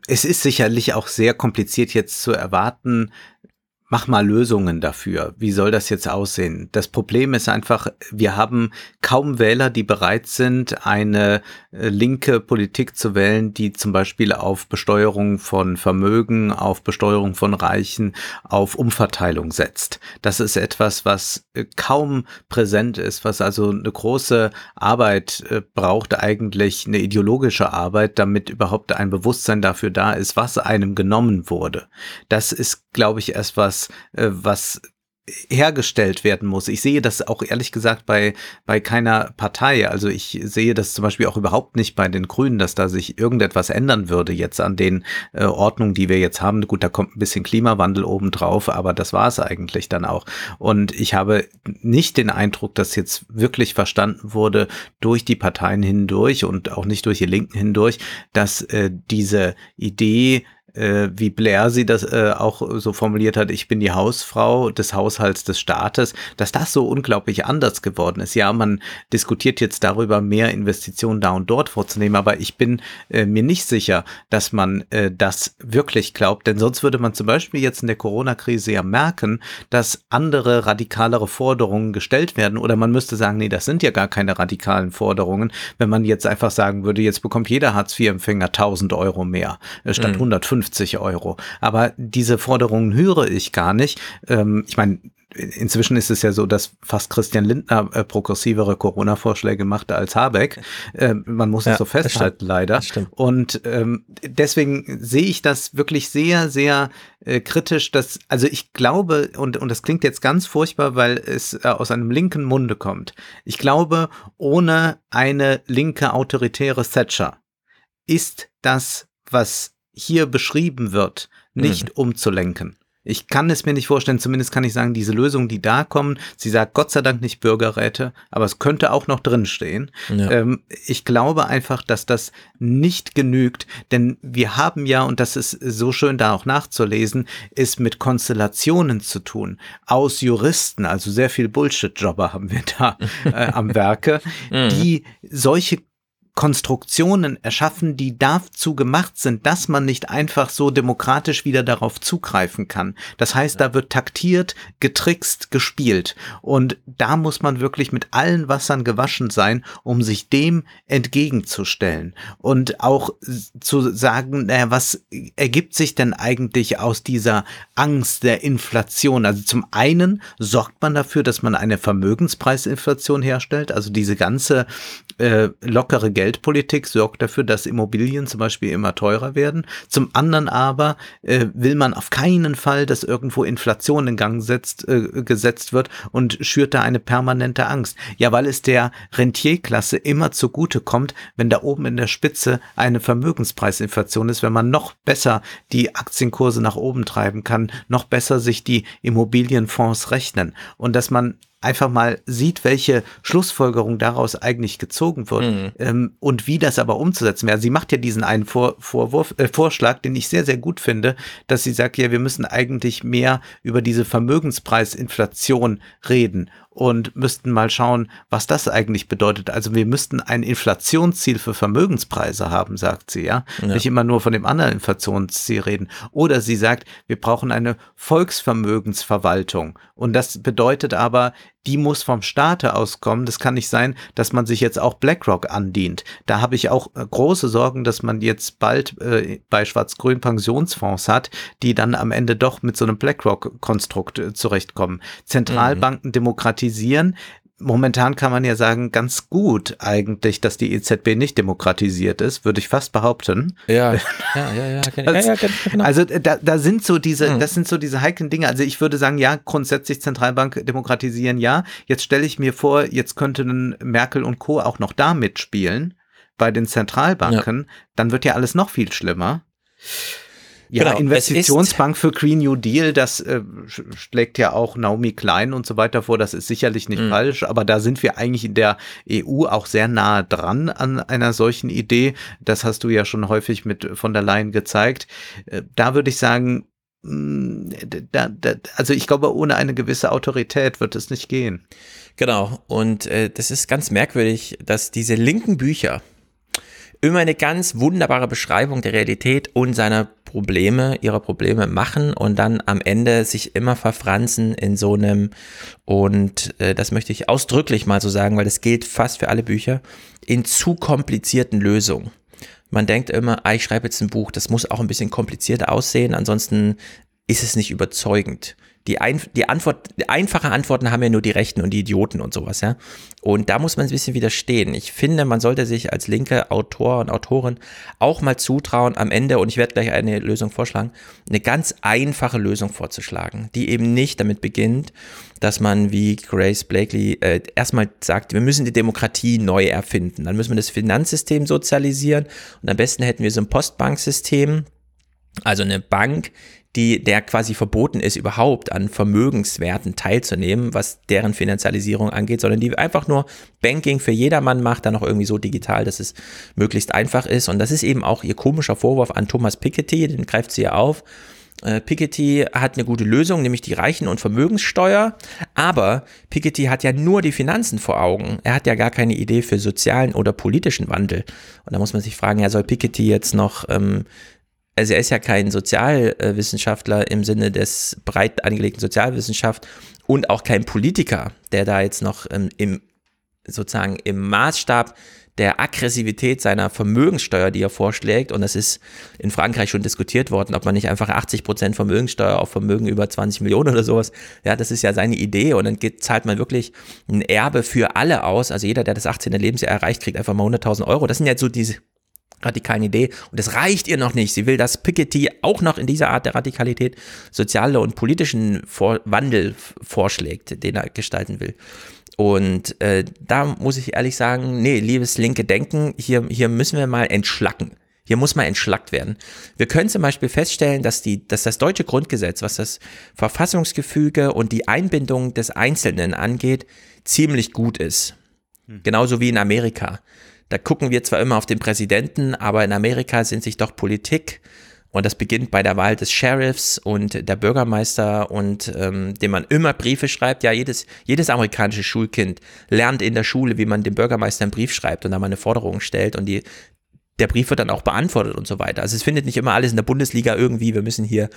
es ist sicherlich auch sehr kompliziert jetzt zu erwarten, mach mal Lösungen dafür. Wie soll das jetzt aussehen? Das Problem ist einfach, wir haben kaum Wähler, die bereit sind, eine äh, linke Politik zu wählen, die zum Beispiel auf Besteuerung von Vermögen, auf Besteuerung von Reichen, auf Umverteilung setzt. Das ist etwas, was äh, kaum präsent ist, was also eine große Arbeit äh, braucht, eigentlich eine ideologische Arbeit, damit überhaupt ein Bewusstsein dafür da ist, was einem genommen wurde. Das ist, glaube ich, erst was, äh, was hergestellt werden muss. Ich sehe das auch ehrlich gesagt bei, bei keiner Partei. Also ich sehe das zum Beispiel auch überhaupt nicht bei den Grünen, dass da sich irgendetwas ändern würde jetzt an den äh, Ordnungen, die wir jetzt haben. Gut, da kommt ein bisschen Klimawandel obendrauf, aber das war es eigentlich dann auch. Und ich habe nicht den Eindruck, dass jetzt wirklich verstanden wurde durch die Parteien hindurch und auch nicht durch die Linken hindurch, dass äh, diese Idee äh, wie Blair sie das äh, auch so formuliert hat, ich bin die Hausfrau des Haushalts des Staates, dass das so unglaublich anders geworden ist. Ja, man diskutiert jetzt darüber, mehr Investitionen da und dort vorzunehmen, aber ich bin äh, mir nicht sicher, dass man äh, das wirklich glaubt, denn sonst würde man zum Beispiel jetzt in der Corona-Krise ja merken, dass andere radikalere Forderungen gestellt werden oder man müsste sagen, nee, das sind ja gar keine radikalen Forderungen, wenn man jetzt einfach sagen würde, jetzt bekommt jeder Hartz-IV-Empfänger 1000 Euro mehr äh, statt mhm. 150 50 Euro. Aber diese Forderungen höre ich gar nicht. Ähm, ich meine, Inzwischen ist es ja so, dass fast Christian Lindner äh, progressivere Corona-Vorschläge machte als Habeck. [LAUGHS] Äh, man muss ja, es so festhalten, leider. Und ähm, deswegen sehe ich das wirklich sehr, sehr äh, kritisch. Dass, also ich glaube, und, und das klingt jetzt ganz furchtbar, weil es äh, aus einem linken Munde kommt. Ich glaube, ohne eine linke autoritäre Thatcher ist das, was hier beschrieben wird, nicht mhm. umzulenken. Ich kann es mir nicht vorstellen, zumindest kann ich sagen, diese Lösungen, die da kommen, sie sagt Gott sei Dank nicht Bürgerräte, aber es könnte auch noch drinstehen. Ja. Ähm, ich glaube einfach, dass das nicht genügt, denn wir haben ja, und das ist so schön da auch nachzulesen, ist mit Konstellationen zu tun, aus Juristen, also sehr viel Bullshit-Jobber haben wir da [LAUGHS] äh, am Werke, mhm. die solche Konstruktionen erschaffen, die dazu gemacht sind, dass man nicht einfach so demokratisch wieder darauf zugreifen kann. Das heißt, da wird taktiert, getrickst, gespielt. Und da muss man wirklich mit allen Wassern gewaschen sein, um sich dem entgegenzustellen. Und auch zu sagen, naja, was ergibt sich denn eigentlich aus dieser Angst der Inflation? Also zum einen sorgt man dafür, dass man eine Vermögenspreisinflation herstellt, also diese ganze äh, lockere Geldpolitik sorgt dafür, dass Immobilien zum Beispiel immer teurer werden. Zum anderen aber äh, will man auf keinen Fall, dass irgendwo Inflation in Gang setzt, äh, gesetzt wird und schürt da eine permanente Angst. Ja, weil es der Rentierklasse immer zugute kommt, wenn da oben in der Spitze eine Vermögenspreisinflation ist, wenn man noch besser die Aktienkurse nach oben treiben kann, noch besser sich die Immobilienfonds rechnen und dass man einfach mal sieht, welche Schlussfolgerung daraus eigentlich gezogen wird mhm. ähm, und wie das aber umzusetzen wäre. Sie macht ja diesen einen Vor Vorwurf, äh, Vorschlag, den ich sehr, sehr gut finde, dass sie sagt, ja, wir müssen eigentlich mehr über diese Vermögenspreisinflation reden und müssten mal schauen, was das eigentlich bedeutet. Also wir müssten ein Inflationsziel für Vermögenspreise haben, sagt sie, ja? ja. Nicht immer nur von dem anderen Inflationsziel reden. Oder sie sagt, wir brauchen eine Volksvermögensverwaltung. Und das bedeutet aber, die muss vom Staate auskommen. Das kann nicht sein, dass man sich jetzt auch BlackRock andient. Da habe ich auch äh, große Sorgen, dass man jetzt bald äh, bei Schwarz-Grün Pensionsfonds hat, die dann am Ende doch mit so einem BlackRock-Konstrukt äh, zurechtkommen. Zentralbanken mhm. demokratisieren momentan kann man ja sagen, ganz gut eigentlich, dass die EZB nicht demokratisiert ist, würde ich fast behaupten. Ja, [LAUGHS] ja, ja, ja. also, ja, ja genau. also da, da sind so diese, mhm. das sind so diese heiklen Dinge. Also ich würde sagen, ja, grundsätzlich Zentralbank demokratisieren, ja. Jetzt stelle ich mir vor, jetzt könnten Merkel und Co. auch noch da mitspielen bei den Zentralbanken, ja. dann wird ja alles noch viel schlimmer. Ja, genau, Investitionsbank für Green New Deal, das äh, schlägt ja auch Naomi Klein und so weiter vor. Das ist sicherlich nicht mhm. falsch, aber da sind wir eigentlich in der EU auch sehr nahe dran an einer solchen Idee. Das hast du ja schon häufig mit von der Leyen gezeigt. Äh, da würde ich sagen, mm, da, da, also ich glaube, ohne eine gewisse Autorität wird es nicht gehen. Genau, und äh, das ist ganz merkwürdig, dass diese linken Bücher, immer eine ganz wunderbare Beschreibung der Realität und seiner Probleme, ihrer Probleme machen und dann am Ende sich immer verfranzen in so einem, und äh, das möchte ich ausdrücklich mal so sagen, weil das gilt fast für alle Bücher, in zu komplizierten Lösungen. Man denkt immer, ah, ich schreibe jetzt ein Buch, das muss auch ein bisschen komplizierter aussehen, ansonsten ist es nicht überzeugend. Die, ein, die Antwort, einfache Antworten haben ja nur die Rechten und die Idioten und sowas, ja. Und da muss man ein bisschen widerstehen. Ich finde, man sollte sich als linke Autor und Autorin auch mal zutrauen, am Ende, und ich werde gleich eine Lösung vorschlagen, eine ganz einfache Lösung vorzuschlagen, die eben nicht damit beginnt, dass man wie Grace Blakely äh, erstmal sagt, wir müssen die Demokratie neu erfinden. Dann müssen wir das Finanzsystem sozialisieren und am besten hätten wir so ein Postbanksystem, also eine Bank, die, der quasi verboten ist, überhaupt an Vermögenswerten teilzunehmen, was deren Finanzialisierung angeht, sondern die einfach nur Banking für jedermann macht, dann auch irgendwie so digital, dass es möglichst einfach ist. Und das ist eben auch ihr komischer Vorwurf an Thomas Piketty, den greift sie ja auf. Äh, Piketty hat eine gute Lösung, nämlich die Reichen- und Vermögenssteuer. Aber Piketty hat ja nur die Finanzen vor Augen. Er hat ja gar keine Idee für sozialen oder politischen Wandel. Und da muss man sich fragen, ja, soll Piketty jetzt noch ähm, also er ist ja kein Sozialwissenschaftler im Sinne des breit angelegten Sozialwissenschaft und auch kein Politiker, der da jetzt noch ähm, im sozusagen im Maßstab der Aggressivität seiner Vermögenssteuer, die er vorschlägt, und das ist in Frankreich schon diskutiert worden, ob man nicht einfach 80 Prozent Vermögenssteuer auf Vermögen über 20 Millionen oder sowas, ja, das ist ja seine Idee und dann geht, zahlt man wirklich ein Erbe für alle aus, also jeder, der das 18. Lebensjahr erreicht, kriegt einfach mal 100.000 Euro. Das sind ja so diese radikalen Idee. Und das reicht ihr noch nicht. Sie will, dass Piketty auch noch in dieser Art der Radikalität soziale und politischen Vor Wandel vorschlägt, den er gestalten will. Und äh, da muss ich ehrlich sagen, nee, liebes linke Denken, hier, hier müssen wir mal entschlacken. Hier muss mal entschlackt werden. Wir können zum Beispiel feststellen, dass, die, dass das deutsche Grundgesetz, was das Verfassungsgefüge und die Einbindung des Einzelnen angeht, ziemlich gut ist. Hm. Genauso wie in Amerika. Da gucken wir zwar immer auf den Präsidenten, aber in Amerika sind sich doch Politik und das beginnt bei der Wahl des Sheriffs und der Bürgermeister und ähm, dem man immer Briefe schreibt. Ja, jedes, jedes amerikanische Schulkind lernt in der Schule, wie man dem Bürgermeister einen Brief schreibt und da mal eine Forderung stellt und die, der Brief wird dann auch beantwortet und so weiter. Also es findet nicht immer alles in der Bundesliga irgendwie, wir müssen hier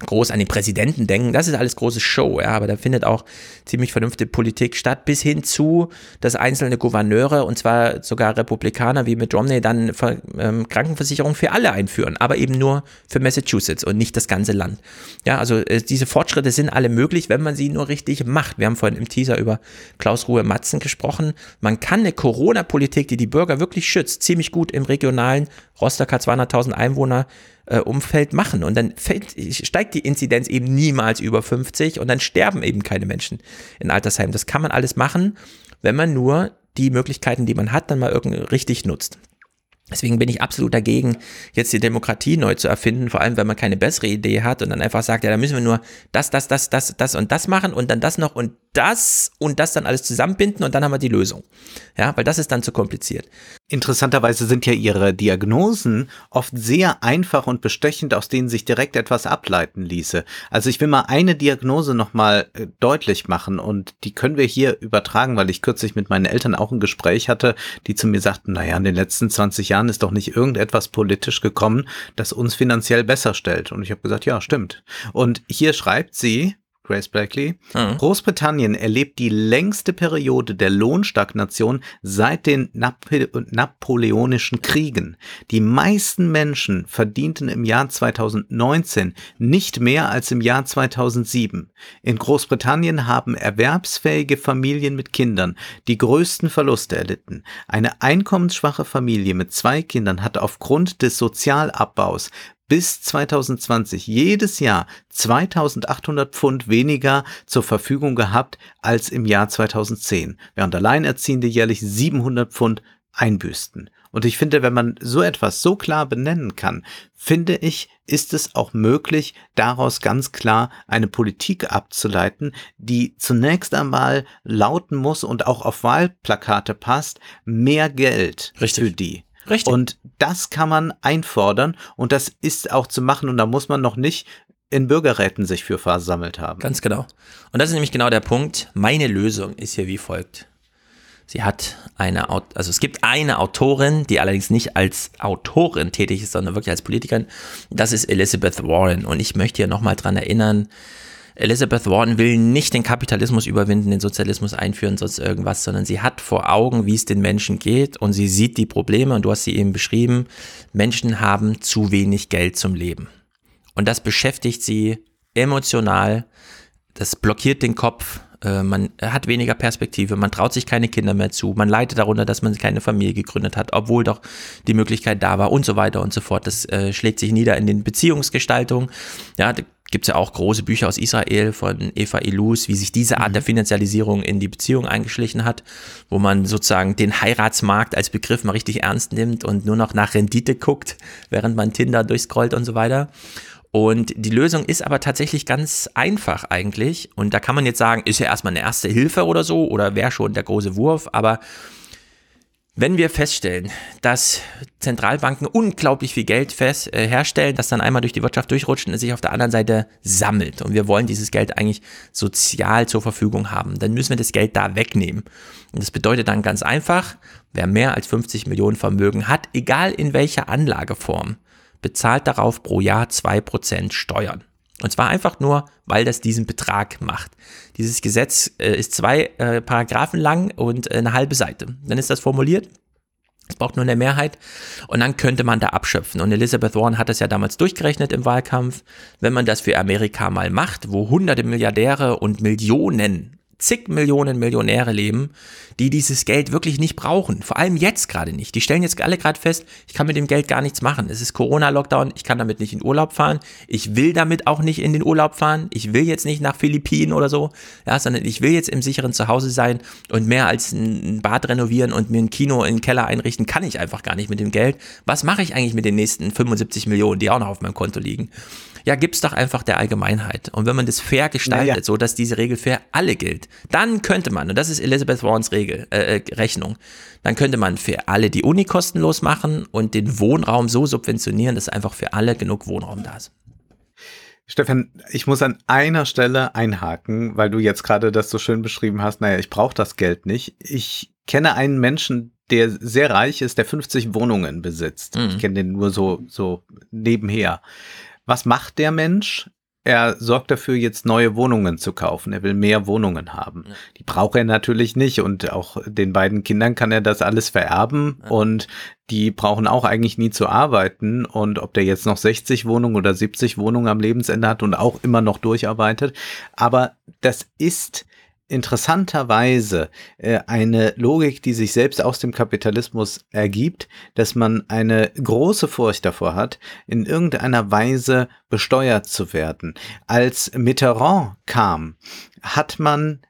groß an den Präsidenten denken. Das ist alles große Show, ja, aber da findet auch ziemlich vernünftige Politik statt, bis hin zu, dass einzelne Gouverneure, und zwar sogar Republikaner wie mit Romney, dann ähm, Krankenversicherung für alle einführen, aber eben nur für Massachusetts und nicht das ganze Land. Ja, also äh, diese Fortschritte sind alle möglich, wenn man sie nur richtig macht. Wir haben vorhin im Teaser über Klaus Ruhe Matzen gesprochen. Man kann eine Corona-Politik, die die Bürger wirklich schützt, ziemlich gut im regionalen Rostock hat 200.000 Einwohner, äh, Umfeld machen. Und dann fällt, steigt die Inzidenz eben niemals über 50 und dann sterben eben keine Menschen in Altersheimen. Das kann man alles machen, wenn man nur die Möglichkeiten, die man hat, dann mal irgendwie richtig nutzt. Deswegen bin ich absolut dagegen, jetzt die Demokratie neu zu erfinden, vor allem wenn man keine bessere Idee hat und dann einfach sagt, ja, da müssen wir nur das, das, das, das, das und das machen und dann das noch und das und das dann alles zusammenbinden und dann haben wir die Lösung. Ja, weil das ist dann zu kompliziert. Interessanterweise sind ja ihre Diagnosen oft sehr einfach und bestechend, aus denen sich direkt etwas ableiten ließe. Also ich will mal eine Diagnose nochmal äh, deutlich machen und die können wir hier übertragen, weil ich kürzlich mit meinen Eltern auch ein Gespräch hatte, die zu mir sagten, naja, in den letzten 20 Jahren ist doch nicht irgendetwas politisch gekommen, das uns finanziell besser stellt. Und ich habe gesagt, ja, stimmt. Und hier schreibt sie, Grace Blackley. Mhm. Großbritannien erlebt die längste Periode der Lohnstagnation seit den Nap Napoleonischen Kriegen. Die meisten Menschen verdienten im Jahr 2019 nicht mehr als im Jahr 2007. In Großbritannien haben erwerbsfähige Familien mit Kindern die größten Verluste erlitten. Eine einkommensschwache Familie mit zwei Kindern hat aufgrund des Sozialabbaus bis 2020 jedes Jahr 2800 Pfund weniger zur Verfügung gehabt als im Jahr 2010, während Alleinerziehende jährlich 700 Pfund einbüßten. Und ich finde, wenn man so etwas so klar benennen kann, finde ich, ist es auch möglich, daraus ganz klar eine Politik abzuleiten, die zunächst einmal lauten muss und auch auf Wahlplakate passt, mehr Geld Richtig. für die. Richtig. Und das kann man einfordern und das ist auch zu machen und da muss man noch nicht in Bürgerräten sich für versammelt haben. Ganz genau. Und das ist nämlich genau der Punkt. Meine Lösung ist hier wie folgt. Sie hat eine, also es gibt eine Autorin, die allerdings nicht als Autorin tätig ist, sondern wirklich als Politikerin. Das ist Elizabeth Warren. Und ich möchte hier nochmal dran erinnern, Elizabeth Warren will nicht den Kapitalismus überwinden, den Sozialismus einführen, sonst irgendwas, sondern sie hat vor Augen, wie es den Menschen geht und sie sieht die Probleme und du hast sie eben beschrieben. Menschen haben zu wenig Geld zum Leben. Und das beschäftigt sie emotional, das blockiert den Kopf, äh, man hat weniger Perspektive, man traut sich keine Kinder mehr zu, man leidet darunter, dass man keine Familie gegründet hat, obwohl doch die Möglichkeit da war und so weiter und so fort. Das äh, schlägt sich nieder in den Beziehungsgestaltungen. Ja, gibt es ja auch große Bücher aus Israel von Eva Ilus, wie sich diese Art der mhm. Finanzialisierung in die Beziehung eingeschlichen hat, wo man sozusagen den Heiratsmarkt als Begriff mal richtig ernst nimmt und nur noch nach Rendite guckt, während man Tinder durchscrollt und so weiter. Und die Lösung ist aber tatsächlich ganz einfach eigentlich. Und da kann man jetzt sagen, ist ja erstmal eine erste Hilfe oder so oder wäre schon der große Wurf, aber wenn wir feststellen, dass Zentralbanken unglaublich viel Geld fest, äh, herstellen, das dann einmal durch die Wirtschaft durchrutscht und sich auf der anderen Seite sammelt und wir wollen dieses Geld eigentlich sozial zur Verfügung haben, dann müssen wir das Geld da wegnehmen. Und das bedeutet dann ganz einfach, wer mehr als 50 Millionen Vermögen hat, egal in welcher Anlageform, bezahlt darauf pro Jahr 2% Steuern. Und zwar einfach nur, weil das diesen Betrag macht. Dieses Gesetz äh, ist zwei äh, Paragraphen lang und äh, eine halbe Seite. Dann ist das formuliert. Es braucht nur eine Mehrheit und dann könnte man da abschöpfen. Und Elizabeth Warren hat das ja damals durchgerechnet im Wahlkampf. Wenn man das für Amerika mal macht, wo hunderte Milliardäre und Millionen zig Millionen Millionäre leben, die dieses Geld wirklich nicht brauchen. Vor allem jetzt gerade nicht. Die stellen jetzt alle gerade fest, ich kann mit dem Geld gar nichts machen. Es ist Corona-Lockdown, ich kann damit nicht in Urlaub fahren. Ich will damit auch nicht in den Urlaub fahren. Ich will jetzt nicht nach Philippinen oder so, ja, sondern ich will jetzt im sicheren Zuhause sein und mehr als ein Bad renovieren und mir ein Kino in den Keller einrichten, kann ich einfach gar nicht mit dem Geld. Was mache ich eigentlich mit den nächsten 75 Millionen, die auch noch auf meinem Konto liegen? Ja, gib's doch einfach der Allgemeinheit. Und wenn man das fair gestaltet, naja. so dass diese Regel für alle gilt, dann könnte man, und das ist Elizabeth Warrens Regel, äh, äh, Rechnung, dann könnte man für alle die Uni kostenlos machen und den Wohnraum so subventionieren, dass einfach für alle genug Wohnraum da ist. Stefan, ich muss an einer Stelle einhaken, weil du jetzt gerade das so schön beschrieben hast. Naja, ich brauche das Geld nicht. Ich kenne einen Menschen, der sehr reich ist, der 50 Wohnungen besitzt. Mhm. Ich kenne den nur so, so nebenher. Was macht der Mensch? Er sorgt dafür, jetzt neue Wohnungen zu kaufen. Er will mehr Wohnungen haben. Ja. Die braucht er natürlich nicht und auch den beiden Kindern kann er das alles vererben ja. und die brauchen auch eigentlich nie zu arbeiten und ob der jetzt noch 60 Wohnungen oder 70 Wohnungen am Lebensende hat und auch immer noch durcharbeitet. Aber das ist interessanterweise äh, eine Logik, die sich selbst aus dem Kapitalismus ergibt, dass man eine große Furcht davor hat, in irgendeiner Weise besteuert zu werden. Als Mitterrand kam, hat man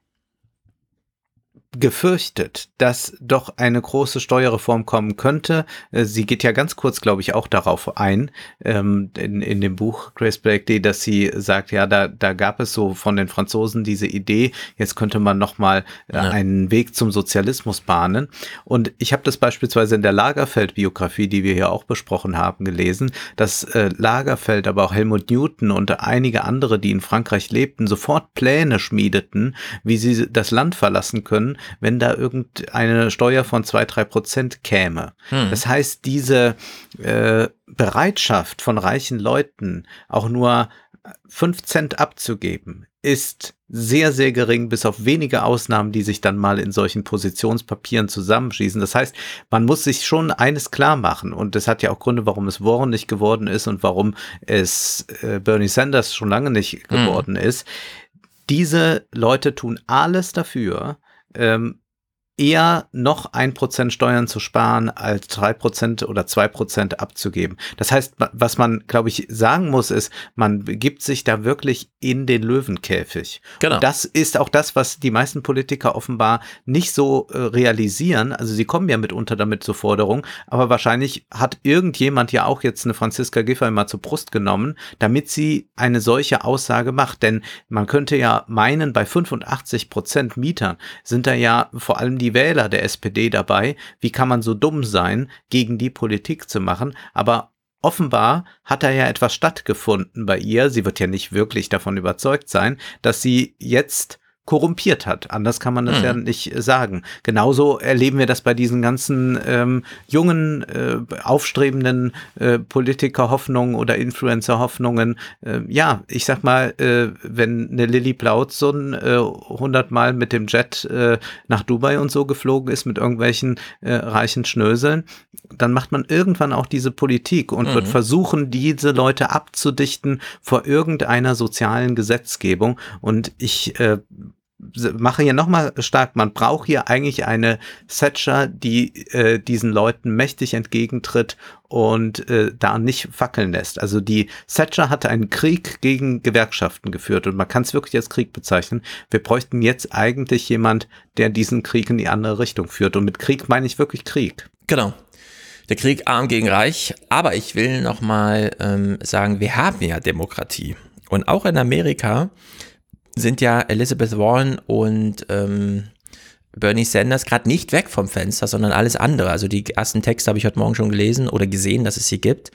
gefürchtet, dass doch eine große Steuerreform kommen könnte. Äh, sie geht ja ganz kurz, glaube ich, auch darauf ein, ähm, in, in dem Buch Grace Blakely, dass sie sagt, ja, da, da gab es so von den Franzosen diese Idee, jetzt könnte man nochmal äh, ja. einen Weg zum Sozialismus bahnen. Und ich habe das beispielsweise in der Lagerfeld-Biografie, die wir hier auch besprochen haben, gelesen, dass äh, Lagerfeld, aber auch Helmut Newton und einige andere, die in Frankreich lebten, sofort Pläne schmiedeten, wie sie das Land verlassen können, wenn da irgendeine Steuer von zwei drei Prozent käme. Hm. Das heißt, diese äh, Bereitschaft von reichen Leuten, auch nur fünf Cent abzugeben, ist sehr, sehr gering, bis auf wenige Ausnahmen, die sich dann mal in solchen Positionspapieren zusammenschießen. Das heißt, man muss sich schon eines klar machen. Und das hat ja auch Gründe, warum es Warren nicht geworden ist und warum es äh, Bernie Sanders schon lange nicht hm. geworden mhm. ist. Diese Leute tun alles dafür, ähm, eher noch ein Prozent Steuern zu sparen, als drei Prozent oder zwei Prozent abzugeben. Das heißt, was man, glaube ich, sagen muss, ist, man begibt sich da wirklich in den Löwenkäfig. Genau. Und das ist auch das, was die meisten Politiker offenbar nicht so äh, realisieren. Also sie kommen ja mitunter damit zur Forderung, aber wahrscheinlich hat irgendjemand ja auch jetzt eine Franziska Giffey mal zur Brust genommen, damit sie eine solche Aussage macht. Denn man könnte ja meinen, bei 85 Prozent Mietern sind da ja vor allem die Wähler der SPD dabei. Wie kann man so dumm sein, gegen die Politik zu machen? Aber offenbar hat da ja etwas stattgefunden bei ihr. Sie wird ja nicht wirklich davon überzeugt sein, dass sie jetzt korrumpiert hat. Anders kann man das hm. ja nicht sagen. Genauso erleben wir das bei diesen ganzen ähm, jungen, äh, aufstrebenden äh, Politiker-Hoffnungen oder Influencer-Hoffnungen. Äh, ja, ich sag mal, äh, wenn eine Lilly Blautson äh, hundertmal mit dem Jet äh, nach Dubai und so geflogen ist mit irgendwelchen äh, reichen Schnöseln, dann macht man irgendwann auch diese Politik und mhm. wird versuchen, diese Leute abzudichten vor irgendeiner sozialen Gesetzgebung. Und ich äh, mache hier nochmal stark, man braucht hier eigentlich eine Thatcher, die äh, diesen Leuten mächtig entgegentritt und äh, da nicht fackeln lässt. Also die Thatcher hatte einen Krieg gegen Gewerkschaften geführt und man kann es wirklich als Krieg bezeichnen. Wir bräuchten jetzt eigentlich jemand, der diesen Krieg in die andere Richtung führt. Und mit Krieg meine ich wirklich Krieg. Genau. Der Krieg arm gegen reich. Aber ich will nochmal ähm, sagen, wir haben ja Demokratie. Und auch in Amerika sind ja Elizabeth Warren und ähm, Bernie Sanders gerade nicht weg vom Fenster, sondern alles andere. Also die ersten Texte habe ich heute Morgen schon gelesen oder gesehen, dass es sie gibt,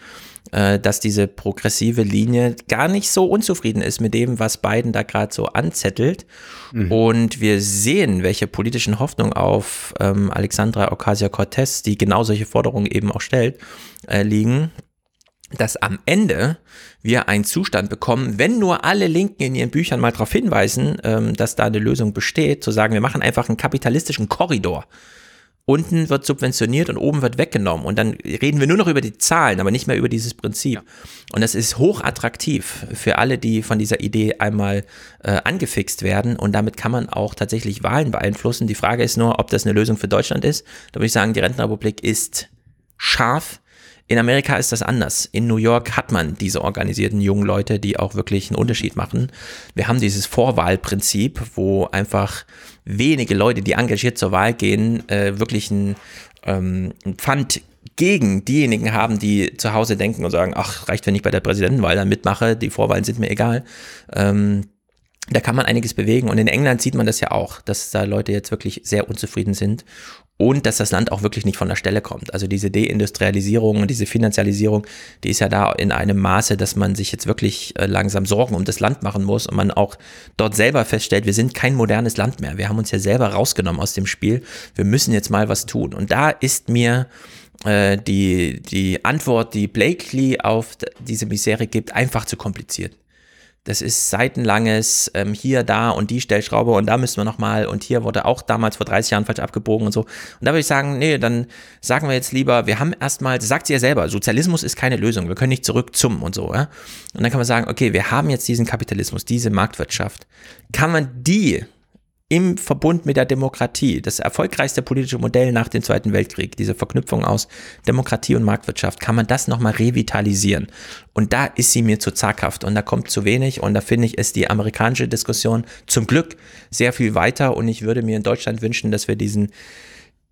äh, dass diese progressive Linie gar nicht so unzufrieden ist mit dem, was Biden da gerade so anzettelt. Mhm. Und wir sehen, welche politischen Hoffnungen auf ähm, Alexandra Ocasio-Cortez, die genau solche Forderungen eben auch stellt, äh, liegen dass am Ende wir einen Zustand bekommen, wenn nur alle Linken in ihren Büchern mal darauf hinweisen, ähm, dass da eine Lösung besteht, zu sagen, wir machen einfach einen kapitalistischen Korridor. Unten wird subventioniert und oben wird weggenommen. Und dann reden wir nur noch über die Zahlen, aber nicht mehr über dieses Prinzip. Und das ist hochattraktiv für alle, die von dieser Idee einmal äh, angefixt werden. Und damit kann man auch tatsächlich Wahlen beeinflussen. Die Frage ist nur, ob das eine Lösung für Deutschland ist. Da würde ich sagen, die Rentenrepublik ist scharf in Amerika ist das anders. In New York hat man diese organisierten jungen Leute, die auch wirklich einen Unterschied machen. Wir haben dieses Vorwahlprinzip, wo einfach wenige Leute, die engagiert zur Wahl gehen, äh, wirklich ein, ähm, ein Pfand gegen diejenigen haben, die zu Hause denken und sagen, ach, reicht, wenn ich bei der Präsidentenwahl dann mitmache, die Vorwahlen sind mir egal. Ähm, da kann man einiges bewegen. Und in England sieht man das ja auch, dass da Leute jetzt wirklich sehr unzufrieden sind und dass das Land auch wirklich nicht von der Stelle kommt. Also diese Deindustrialisierung und diese Finanzialisierung, die ist ja da in einem Maße, dass man sich jetzt wirklich äh, langsam Sorgen um das Land machen muss und man auch dort selber feststellt, wir sind kein modernes Land mehr. Wir haben uns ja selber rausgenommen aus dem Spiel. Wir müssen jetzt mal was tun. Und da ist mir äh, die, die Antwort, die Blakely auf diese Misere gibt, einfach zu kompliziert das ist seitenlanges ähm, hier, da und die Stellschraube und da müssen wir nochmal und hier wurde auch damals vor 30 Jahren falsch abgebogen und so. Und da würde ich sagen, nee, dann sagen wir jetzt lieber, wir haben erstmal, sagt sie ja selber, Sozialismus ist keine Lösung, wir können nicht zurück zum und so. Ja? Und dann kann man sagen, okay, wir haben jetzt diesen Kapitalismus, diese Marktwirtschaft. Kann man die im Verbund mit der Demokratie, das erfolgreichste politische Modell nach dem Zweiten Weltkrieg, diese Verknüpfung aus Demokratie und Marktwirtschaft, kann man das nochmal revitalisieren. Und da ist sie mir zu zaghaft und da kommt zu wenig und da finde ich, ist die amerikanische Diskussion zum Glück sehr viel weiter und ich würde mir in Deutschland wünschen, dass wir diesen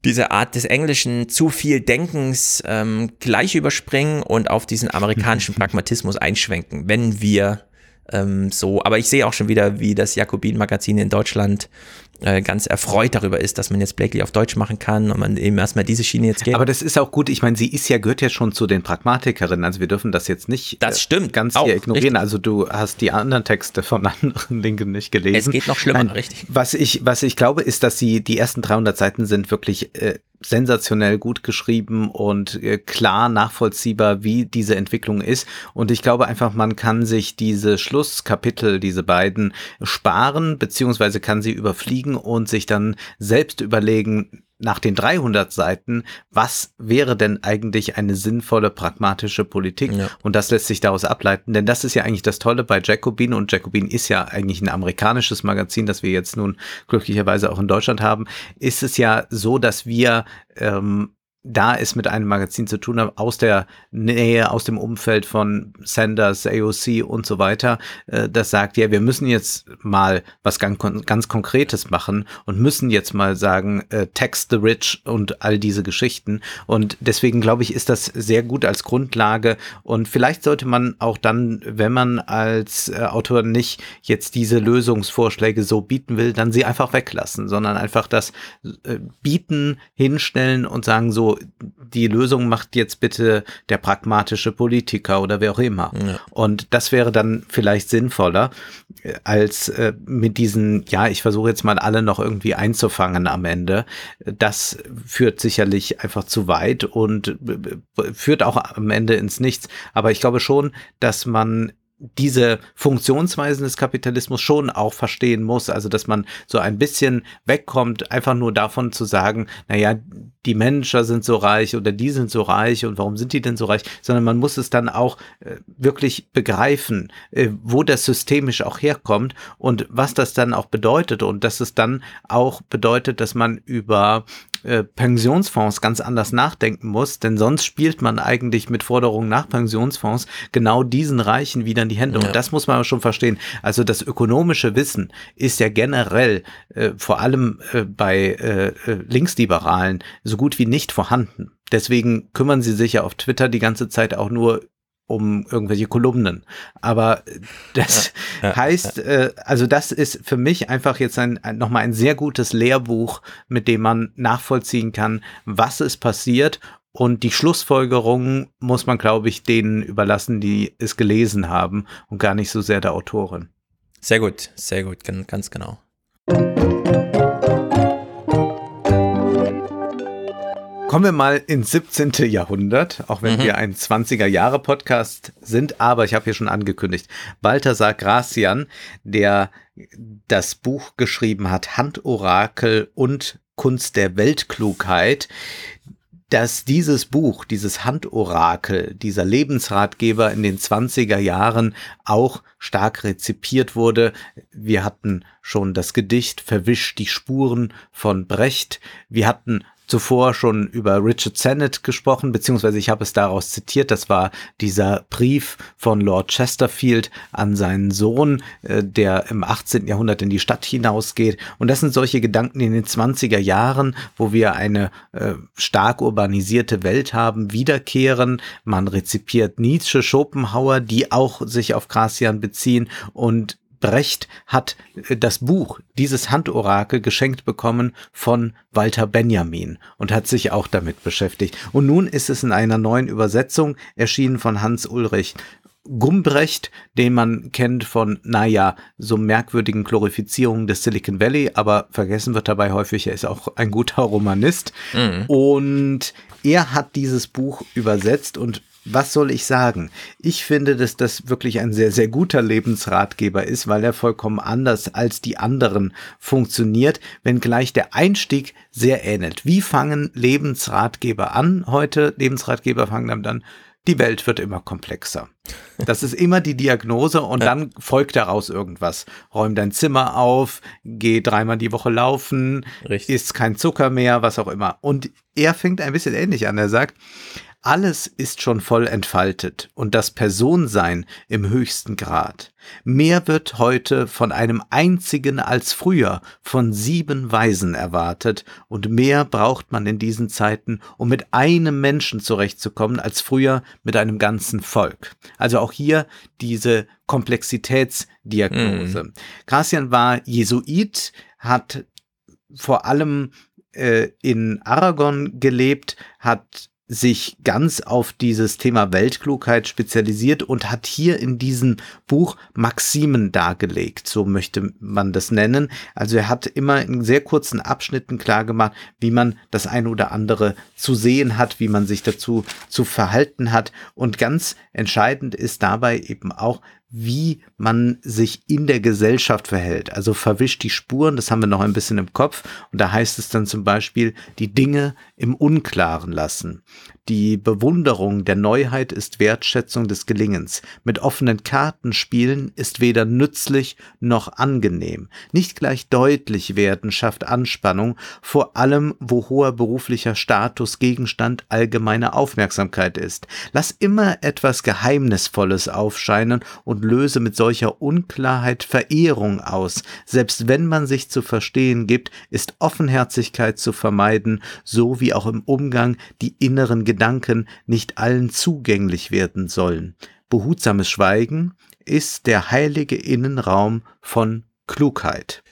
diese Art des englischen zu viel Denkens ähm, gleich überspringen und auf diesen amerikanischen [LAUGHS] Pragmatismus einschwenken, wenn wir ähm, so, aber ich sehe auch schon wieder, wie das Jakobin-Magazin in Deutschland äh, ganz erfreut darüber ist, dass man jetzt Blakely auf Deutsch machen kann und man eben erstmal diese Schiene jetzt geht. Aber das ist auch gut. Ich meine, sie ist ja, gehört ja schon zu den Pragmatikerinnen. Also wir dürfen das jetzt nicht das stimmt, ganz auch, hier ignorieren. Richtig. Also du hast die anderen Texte von [LAUGHS] anderen Linken nicht gelesen. Es geht noch schlimmer, Nein, richtig. Was ich, was ich glaube, ist, dass sie, die ersten 300 Seiten sind wirklich äh, sensationell gut geschrieben und äh, klar nachvollziehbar, wie diese Entwicklung ist. Und ich glaube einfach, man kann sich diese Schlusskapitel, diese beiden sparen, beziehungsweise kann sie überfliegen und sich dann selbst überlegen, nach den 300 Seiten, was wäre denn eigentlich eine sinnvolle, pragmatische Politik? Ja. Und das lässt sich daraus ableiten, denn das ist ja eigentlich das Tolle bei Jacobin und Jacobin ist ja eigentlich ein amerikanisches Magazin, das wir jetzt nun glücklicherweise auch in Deutschland haben, ist es ja so, dass wir ähm, da es mit einem Magazin zu tun hat, aus der Nähe, aus dem Umfeld von Sanders, AOC und so weiter, äh, das sagt, ja, wir müssen jetzt mal was ganz, ganz Konkretes machen und müssen jetzt mal sagen, äh, Text the Rich und all diese Geschichten. Und deswegen glaube ich, ist das sehr gut als Grundlage. Und vielleicht sollte man auch dann, wenn man als äh, Autor nicht jetzt diese Lösungsvorschläge so bieten will, dann sie einfach weglassen, sondern einfach das äh, bieten, hinstellen und sagen so, so, die Lösung macht jetzt bitte der pragmatische Politiker oder wer auch immer. Ja. Und das wäre dann vielleicht sinnvoller, äh, als äh, mit diesen, ja, ich versuche jetzt mal alle noch irgendwie einzufangen am Ende. Das führt sicherlich einfach zu weit und äh, führt auch am Ende ins Nichts. Aber ich glaube schon, dass man diese Funktionsweisen des Kapitalismus schon auch verstehen muss. Also, dass man so ein bisschen wegkommt, einfach nur davon zu sagen, naja, die Menschen sind so reich oder die sind so reich und warum sind die denn so reich, sondern man muss es dann auch äh, wirklich begreifen, äh, wo das systemisch auch herkommt und was das dann auch bedeutet und dass es dann auch bedeutet, dass man über äh, Pensionsfonds ganz anders nachdenken muss, denn sonst spielt man eigentlich mit Forderungen nach Pensionsfonds genau diesen Reichen wieder in die Hände. Ja. Und das muss man aber schon verstehen. Also das ökonomische Wissen ist ja generell äh, vor allem äh, bei äh, äh Linksliberalen so gut wie nicht vorhanden. Deswegen kümmern sie sich ja auf Twitter die ganze Zeit auch nur um irgendwelche Kolumnen. Aber das ja, ja, heißt, äh, also das ist für mich einfach jetzt ein, ein nochmal ein sehr gutes Lehrbuch, mit dem man nachvollziehen kann, was ist passiert. Und die Schlussfolgerungen muss man, glaube ich, denen überlassen, die es gelesen haben und gar nicht so sehr der Autorin. Sehr gut, sehr gut, ganz genau. Kommen wir mal ins 17. Jahrhundert, auch wenn mhm. wir ein 20er Jahre Podcast sind, aber ich habe hier schon angekündigt, Balthasar Gracian, der das Buch geschrieben hat, Handorakel und Kunst der Weltklugheit, dass dieses Buch, dieses Handorakel, dieser Lebensratgeber in den 20er Jahren auch stark rezipiert wurde. Wir hatten schon das Gedicht Verwischt die Spuren von Brecht. Wir hatten zuvor schon über Richard Sennett gesprochen, beziehungsweise ich habe es daraus zitiert. Das war dieser Brief von Lord Chesterfield an seinen Sohn, äh, der im 18. Jahrhundert in die Stadt hinausgeht. Und das sind solche Gedanken in den 20er Jahren, wo wir eine äh, stark urbanisierte Welt haben, wiederkehren. Man rezipiert Nietzsche, Schopenhauer, die auch sich auf Gracian beziehen und Brecht hat äh, das Buch, dieses Handorakel, geschenkt bekommen von Walter Benjamin und hat sich auch damit beschäftigt. Und nun ist es in einer neuen Übersetzung erschienen von Hans Ulrich Gumbrecht, den man kennt von, naja, so merkwürdigen Glorifizierungen des Silicon Valley, aber vergessen wird dabei häufig, er ist auch ein guter Romanist. Mhm. Und er hat dieses Buch übersetzt und was soll ich sagen? Ich finde, dass das wirklich ein sehr, sehr guter Lebensratgeber ist, weil er vollkommen anders als die anderen funktioniert, wenngleich der Einstieg sehr ähnelt. Wie fangen Lebensratgeber an heute? Lebensratgeber fangen damit an, die Welt wird immer komplexer. Das ist immer die Diagnose und [LAUGHS] dann folgt daraus irgendwas. Räum dein Zimmer auf, geh dreimal die Woche laufen, Richtig. isst kein Zucker mehr, was auch immer. Und er fängt ein bisschen ähnlich an. Er sagt, alles ist schon voll entfaltet und das Personsein im höchsten Grad. Mehr wird heute von einem einzigen als früher von sieben Weisen erwartet und mehr braucht man in diesen Zeiten, um mit einem Menschen zurechtzukommen, als früher mit einem ganzen Volk. Also auch hier diese Komplexitätsdiagnose. Mm. Gracian war Jesuit, hat vor allem äh, in Aragon gelebt, hat sich ganz auf dieses Thema Weltklugheit spezialisiert und hat hier in diesem Buch Maximen dargelegt, so möchte man das nennen. Also er hat immer in sehr kurzen Abschnitten klargemacht, wie man das eine oder andere zu sehen hat, wie man sich dazu zu verhalten hat. Und ganz entscheidend ist dabei eben auch, wie man sich in der Gesellschaft verhält. Also verwischt die Spuren, das haben wir noch ein bisschen im Kopf. Und da heißt es dann zum Beispiel, die Dinge im Unklaren lassen. Die Bewunderung der Neuheit ist Wertschätzung des Gelingens. Mit offenen Karten spielen ist weder nützlich noch angenehm. Nicht gleich deutlich werden schafft Anspannung, vor allem wo hoher beruflicher Status Gegenstand allgemeiner Aufmerksamkeit ist. Lass immer etwas Geheimnisvolles aufscheinen und löse mit solcher Unklarheit Verehrung aus. Selbst wenn man sich zu verstehen gibt, ist Offenherzigkeit zu vermeiden, so wie auch im Umgang die inneren Gedanken nicht allen zugänglich werden sollen. Behutsames Schweigen ist der heilige Innenraum von Klugheit.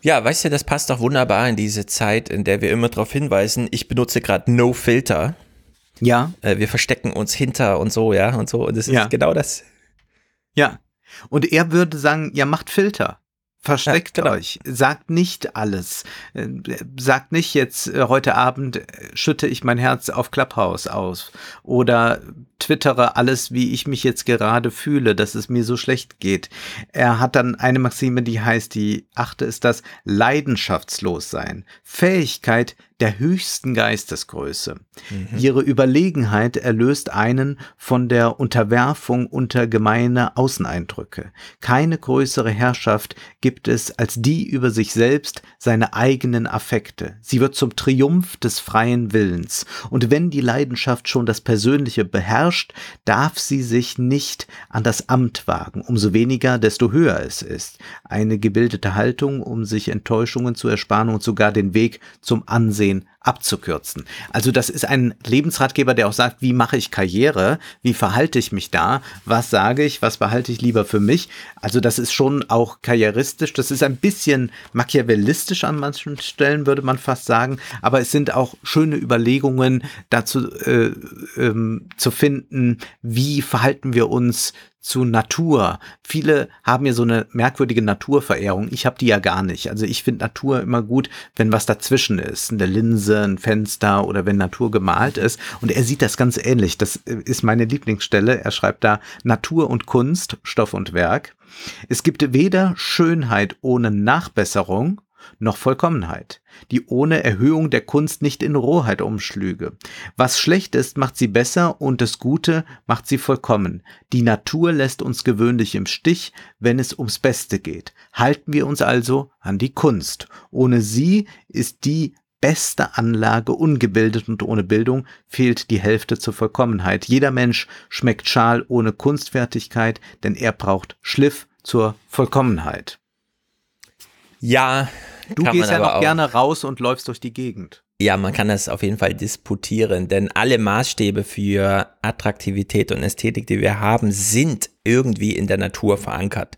Ja, weißt du, das passt doch wunderbar in diese Zeit, in der wir immer darauf hinweisen, ich benutze gerade No Filter. Ja. Äh, wir verstecken uns hinter und so, ja, und so. Und das ist Ja. genau das. Ja. Und er würde sagen, ja, macht Filter. Versteckt Ja, genau. euch. Sagt nicht alles. Sagt nicht jetzt, äh, heute Abend äh, schütte ich mein Herz auf Clubhouse aus. Oder twittere alles, wie ich mich jetzt gerade fühle, dass es mir so schlecht geht. Er hat dann eine Maxime, die heißt, die achte ist das leidenschaftslos sein. Fähigkeit der höchsten Geistesgröße. Ihre Überlegenheit erlöst einen von der Unterwerfung unter gemeine Außeneindrücke. Keine größere Herrschaft gibt es als die über sich selbst, seine eigenen Affekte. Sie wird zum Triumph des freien Willens. Und wenn die Leidenschaft schon das Persönliche beherrscht, darf sie sich nicht an das Amt wagen, umso weniger, desto höher es ist. Eine gebildete Haltung, um sich Enttäuschungen zu ersparen und sogar den Weg zum Ansehen abzukürzen. Also das ist ein Lebensratgeber, der auch sagt, wie mache ich Karriere, wie verhalte ich mich da, was sage ich, was behalte ich lieber für mich. Also das ist schon auch karrieristisch, das ist ein bisschen machiavellistisch an manchen Stellen, würde man fast sagen, aber es sind auch schöne Überlegungen dazu äh, ähm, zu finden, wie verhalten wir uns zu Natur. Viele haben ja so eine merkwürdige Naturverehrung. Ich habe die ja gar nicht. Also ich finde Natur immer gut, wenn was dazwischen ist. Eine Linse, ein Fenster oder wenn Natur gemalt ist. Und er sieht das ganz ähnlich. Das äh, ist meine Lieblingsstelle. Er schreibt da Natur und Kunst, Stoff und Werk. Es gibt weder Schönheit ohne Nachbesserung noch Vollkommenheit, die ohne Erhöhung der Kunst nicht in Rohheit umschlüge. Was schlecht ist, macht sie besser und das Gute macht sie vollkommen. Die Natur lässt uns gewöhnlich im Stich, wenn es ums Beste geht. Halten wir uns also an die Kunst. Ohne sie ist die beste Anlage ungebildet und ohne Bildung fehlt die Hälfte zur Vollkommenheit. Jeder Mensch schmeckt Schal ohne Kunstfertigkeit, denn er braucht Schliff zur Vollkommenheit. Ja, Du gehst ja noch auch- gerne raus und läufst durch die Gegend. Ja, man kann das auf jeden Fall disputieren, denn alle Maßstäbe für Attraktivität und Ästhetik, die wir haben, sind irgendwie in der Natur verankert.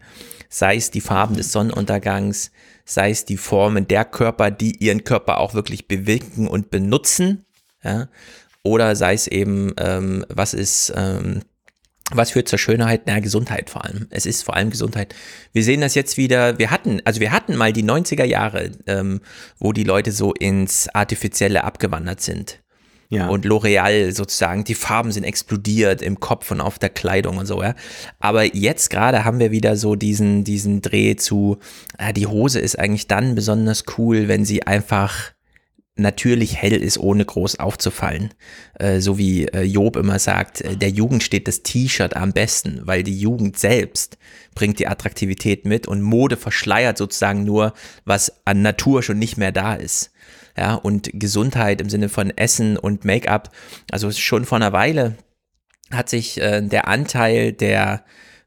Sei es die Farben des Sonnenuntergangs, sei es die Formen der Körper, die ihren Körper auch wirklich bewegen und benutzen, ja, oder sei es eben, ähm, was ist, ähm, was führt zur Schönheit? Na, Gesundheit vor allem. Es ist vor allem Gesundheit. Wir sehen das jetzt wieder, wir hatten, also wir hatten mal die 90er Jahre, ähm, wo die Leute so ins Artifizielle abgewandert sind. Ja. Und L'Oreal sozusagen, die Farben sind explodiert im Kopf und auf der Kleidung und so, ja. Aber jetzt gerade haben wir wieder so diesen, diesen Dreh zu, äh, die Hose ist eigentlich dann besonders cool, wenn sie einfach natürlich hell ist, ohne groß aufzufallen. Äh, so wie äh, Job immer sagt, äh, der Jugend steht das T-Shirt am besten, weil die Jugend selbst bringt die Attraktivität mit und Mode verschleiert sozusagen nur, was an Natur schon nicht mehr da ist. Ja, und Gesundheit im Sinne von Essen und Make-up, also schon vor einer Weile hat sich der Anteil der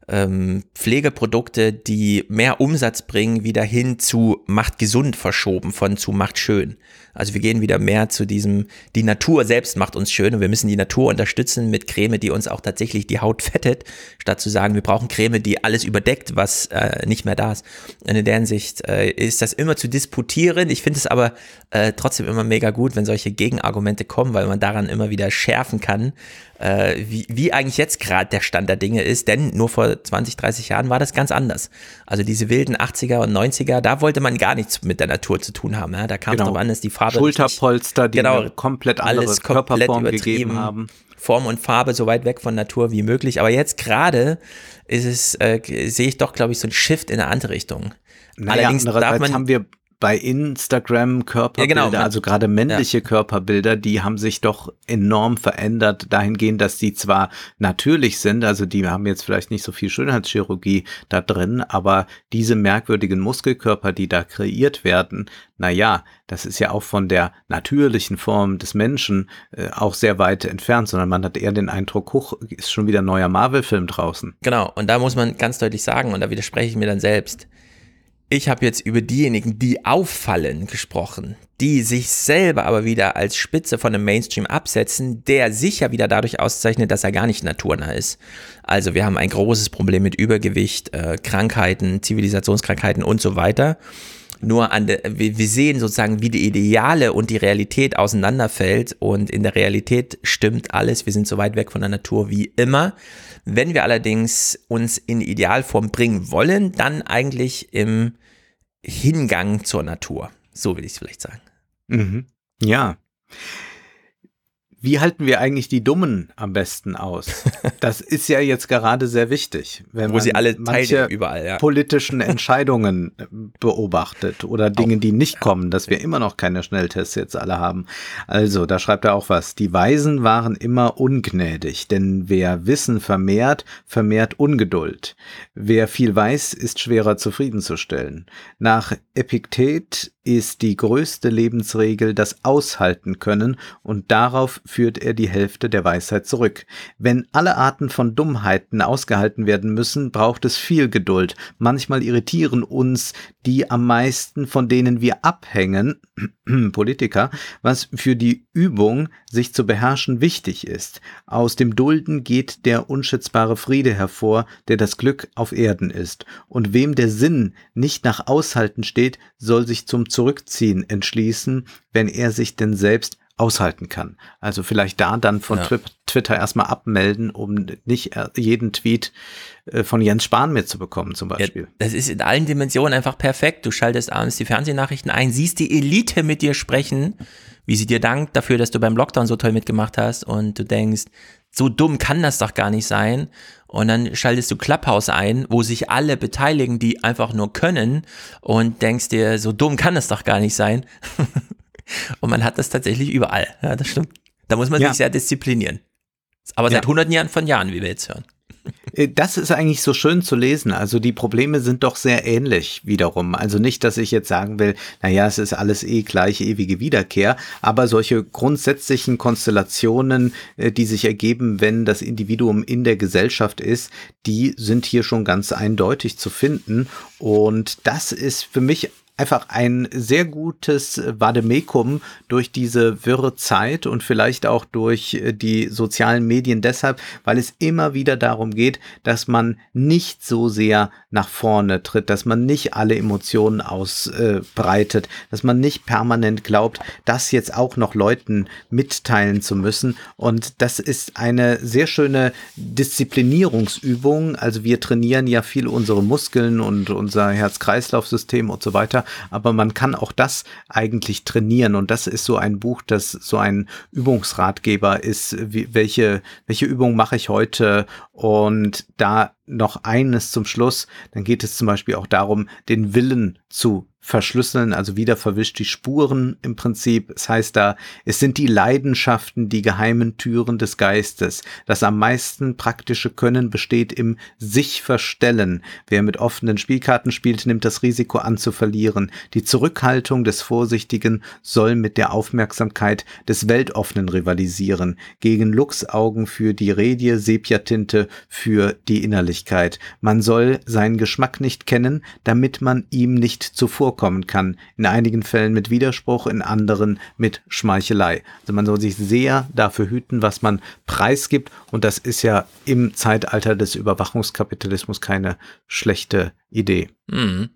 ähm, Pflegeprodukte, die mehr Umsatz bringen, wieder hin zu macht gesund verschoben von zu macht schön. Also wir gehen wieder mehr zu diesem, die Natur selbst macht uns schön und wir müssen die Natur unterstützen mit Creme, die uns auch tatsächlich die Haut [LAUGHS] fettet, statt zu sagen, wir brauchen Creme, die alles überdeckt, was äh, nicht mehr da ist. Und in der Hinsicht äh, ist das immer zu disputieren. Ich finde es aber äh, trotzdem immer mega gut, wenn solche Gegenargumente kommen, weil man daran immer wieder schärfen kann, äh, wie, wie eigentlich jetzt gerade der Stand der Dinge ist, denn nur vor 20, 30 Jahren war das ganz anders. Also diese wilden 80er und 90er, da wollte man gar nichts mit der Natur zu tun haben. Ja? Da kam es Genau. drauf an, dass die Farbe Schulterpolster, die Genau. eine komplett andere alles komplett Körperform gegeben übertrieben, haben. Form und Farbe so weit weg von Natur wie möglich. Aber jetzt gerade ist es, äh, sehe ich doch, glaube ich, so ein Shift in eine andere Richtung. Naja, Allerdings darf man haben wir bei Instagram Körperbilder, Ja, genau, also gerade männliche Körperbilder, die haben sich doch enorm verändert dahingehend, dass die zwar natürlich sind, also die haben jetzt vielleicht nicht so viel Schönheitschirurgie da drin, aber diese merkwürdigen Muskelkörper, die da kreiert werden, na ja, das ist ja auch von der natürlichen Form des Menschen äh, auch sehr weit entfernt, sondern man hat eher den Eindruck, hoch, ist schon wieder ein neuer Marvel-Film draußen. Genau, und da muss man ganz deutlich sagen, und da widerspreche ich mir dann selbst, ich habe jetzt über diejenigen, die auffallen, gesprochen, die sich selber aber wieder als Spitze von einem Mainstream absetzen, der sich ja wieder dadurch auszeichnet, dass er gar nicht naturnah ist. Also wir haben ein großes Problem mit Übergewicht, äh, Krankheiten, Zivilisationskrankheiten und so weiter. Nur an wir, wir sehen sozusagen, wie die Ideale und die Realität auseinanderfällt und in der Realität stimmt alles. Wir sind so weit weg von der Natur wie immer. Wenn wir allerdings uns in Idealform bringen wollen, dann eigentlich im Hingang zur Natur. So will ich es vielleicht sagen. Mhm. Ja. Wie halten wir eigentlich die Dummen am besten aus? [LAUGHS] Das ist ja jetzt gerade sehr wichtig, wenn Wo sie alle manche überall, ja. politischen [LAUGHS] Entscheidungen äh, beobachtet oder Dinge, die nicht kommen, dass wir immer noch keine Schnelltests jetzt alle haben. Also, da schreibt er auch was. Die Weisen waren immer ungnädig, denn wer Wissen vermehrt, vermehrt Ungeduld. Wer viel weiß, ist schwerer zufriedenzustellen. Nach Epiktet ist die größte Lebensregel das Aushalten können und darauf führt er die Hälfte der Weisheit zurück. Wenn alle Arten von Dummheiten ausgehalten werden müssen, braucht es viel Geduld. Manchmal irritieren uns die am meisten, von denen wir abhängen, [CLEARS THROAT] Politiker, was für die Übung, sich zu beherrschen, wichtig ist. Aus dem Dulden geht der unschätzbare Friede hervor, der das Glück auf Erden ist. Und wem der Sinn nicht nach Aushalten steht, soll sich zum Zurückziehen entschließen, wenn er sich denn selbst aushalten kann. Also vielleicht da dann von ja. Twitter erstmal abmelden, um nicht jeden Tweet äh, von Jens Spahn mitzubekommen zum Beispiel. Ja, das ist in allen Dimensionen einfach perfekt. Du schaltest abends die Fernsehnachrichten ein, siehst die Elite mit dir sprechen, wie sie dir dankt dafür, dass du beim Lockdown so toll mitgemacht hast und du denkst, so dumm kann das doch gar nicht sein. Und dann schaltest du Clubhouse ein, wo sich alle beteiligen, die einfach nur können und denkst dir, so dumm kann das doch gar nicht sein. [LAUGHS] [LAUGHS] Und man hat das tatsächlich überall. Ja, das stimmt. Da muss man ja. sich sehr disziplinieren. Aber seit ja. hunderten Jahren von Jahren, wie wir jetzt hören. Äh, das ist eigentlich so schön zu lesen. Also die Probleme sind doch sehr ähnlich wiederum. Also nicht, dass ich jetzt sagen will, naja, es ist alles eh gleich ewige Wiederkehr, aber solche grundsätzlichen Konstellationen, äh, die sich ergeben, wenn das Individuum in der Gesellschaft ist, die sind hier schon ganz eindeutig zu finden. Und das ist für mich einfach ein sehr gutes Vademekum durch diese wirre Zeit und vielleicht auch durch äh, die sozialen Medien deshalb, weil es immer wieder darum geht, dass man nicht so sehr nach vorne tritt, dass man nicht alle Emotionen ausbreitet, dass man nicht permanent glaubt, das jetzt auch noch Leuten mitteilen zu müssen. Und das ist eine sehr schöne Disziplinierungsübung. Also wir trainieren ja viel unsere Muskeln und unser Herz-Kreislauf-System und so weiter aber man kann auch das eigentlich trainieren. Und das ist so ein Buch, das so ein Übungsratgeber ist, wie, welche, welche Übung mache ich heute? Und da noch eines zum Schluss, dann geht es zum Beispiel auch darum, den Willen zu verschlüsseln, also wieder verwischt die Spuren im Prinzip. Es heißt da, es sind die Leidenschaften, die geheimen Türen des Geistes. Das am meisten praktische Können besteht im sich verstellen. Wer mit offenen Spielkarten spielt, nimmt das Risiko an zu verlieren. Die Zurückhaltung des Vorsichtigen soll mit der Aufmerksamkeit des Weltoffenen rivalisieren. Gegen Luchsaugen für die Redie, Sepiatinte für die Innerlichkeit. Man soll seinen Geschmack nicht kennen, damit man ihm nicht zuvor vorkommen kann. In einigen Fällen mit Widerspruch, in anderen mit Schmeichelei. Also man soll sich sehr dafür hüten, was man preisgibt. Und das ist ja im Zeitalter des Überwachungskapitalismus keine schlechte Idee. Mhm.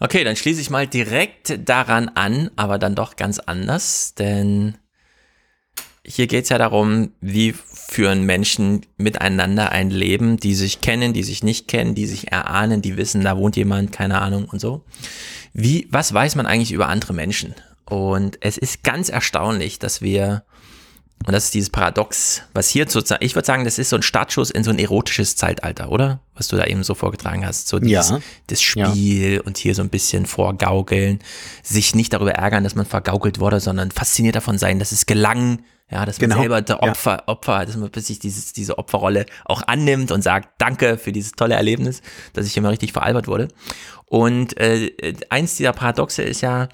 Okay, dann schließe ich mal direkt daran an, aber dann doch ganz anders, denn hier geht es ja darum, wie führen Menschen miteinander ein Leben, die sich kennen, die sich nicht kennen, die sich erahnen, die wissen, da wohnt jemand, keine Ahnung und so. Wie, was weiß man eigentlich über andere Menschen? Und es ist ganz erstaunlich, dass wir, und das ist dieses Paradox, was hier sozusagen, ich würde sagen, das ist so ein Startschuss in so ein erotisches Zeitalter, oder? Was du da eben so vorgetragen hast. So dieses, ja. das Spiel ja. und hier so ein bisschen vorgaukeln, sich nicht darüber ärgern, dass man vergaukelt wurde, sondern fasziniert davon sein, dass es gelang, ja, dass man genau. selber der Opfer, ja. Opfer, dass man sich dieses, diese Opferrolle auch annimmt und sagt, danke für dieses tolle Erlebnis, dass ich immer richtig veralbert wurde. Und äh, eins dieser Paradoxe ist ja,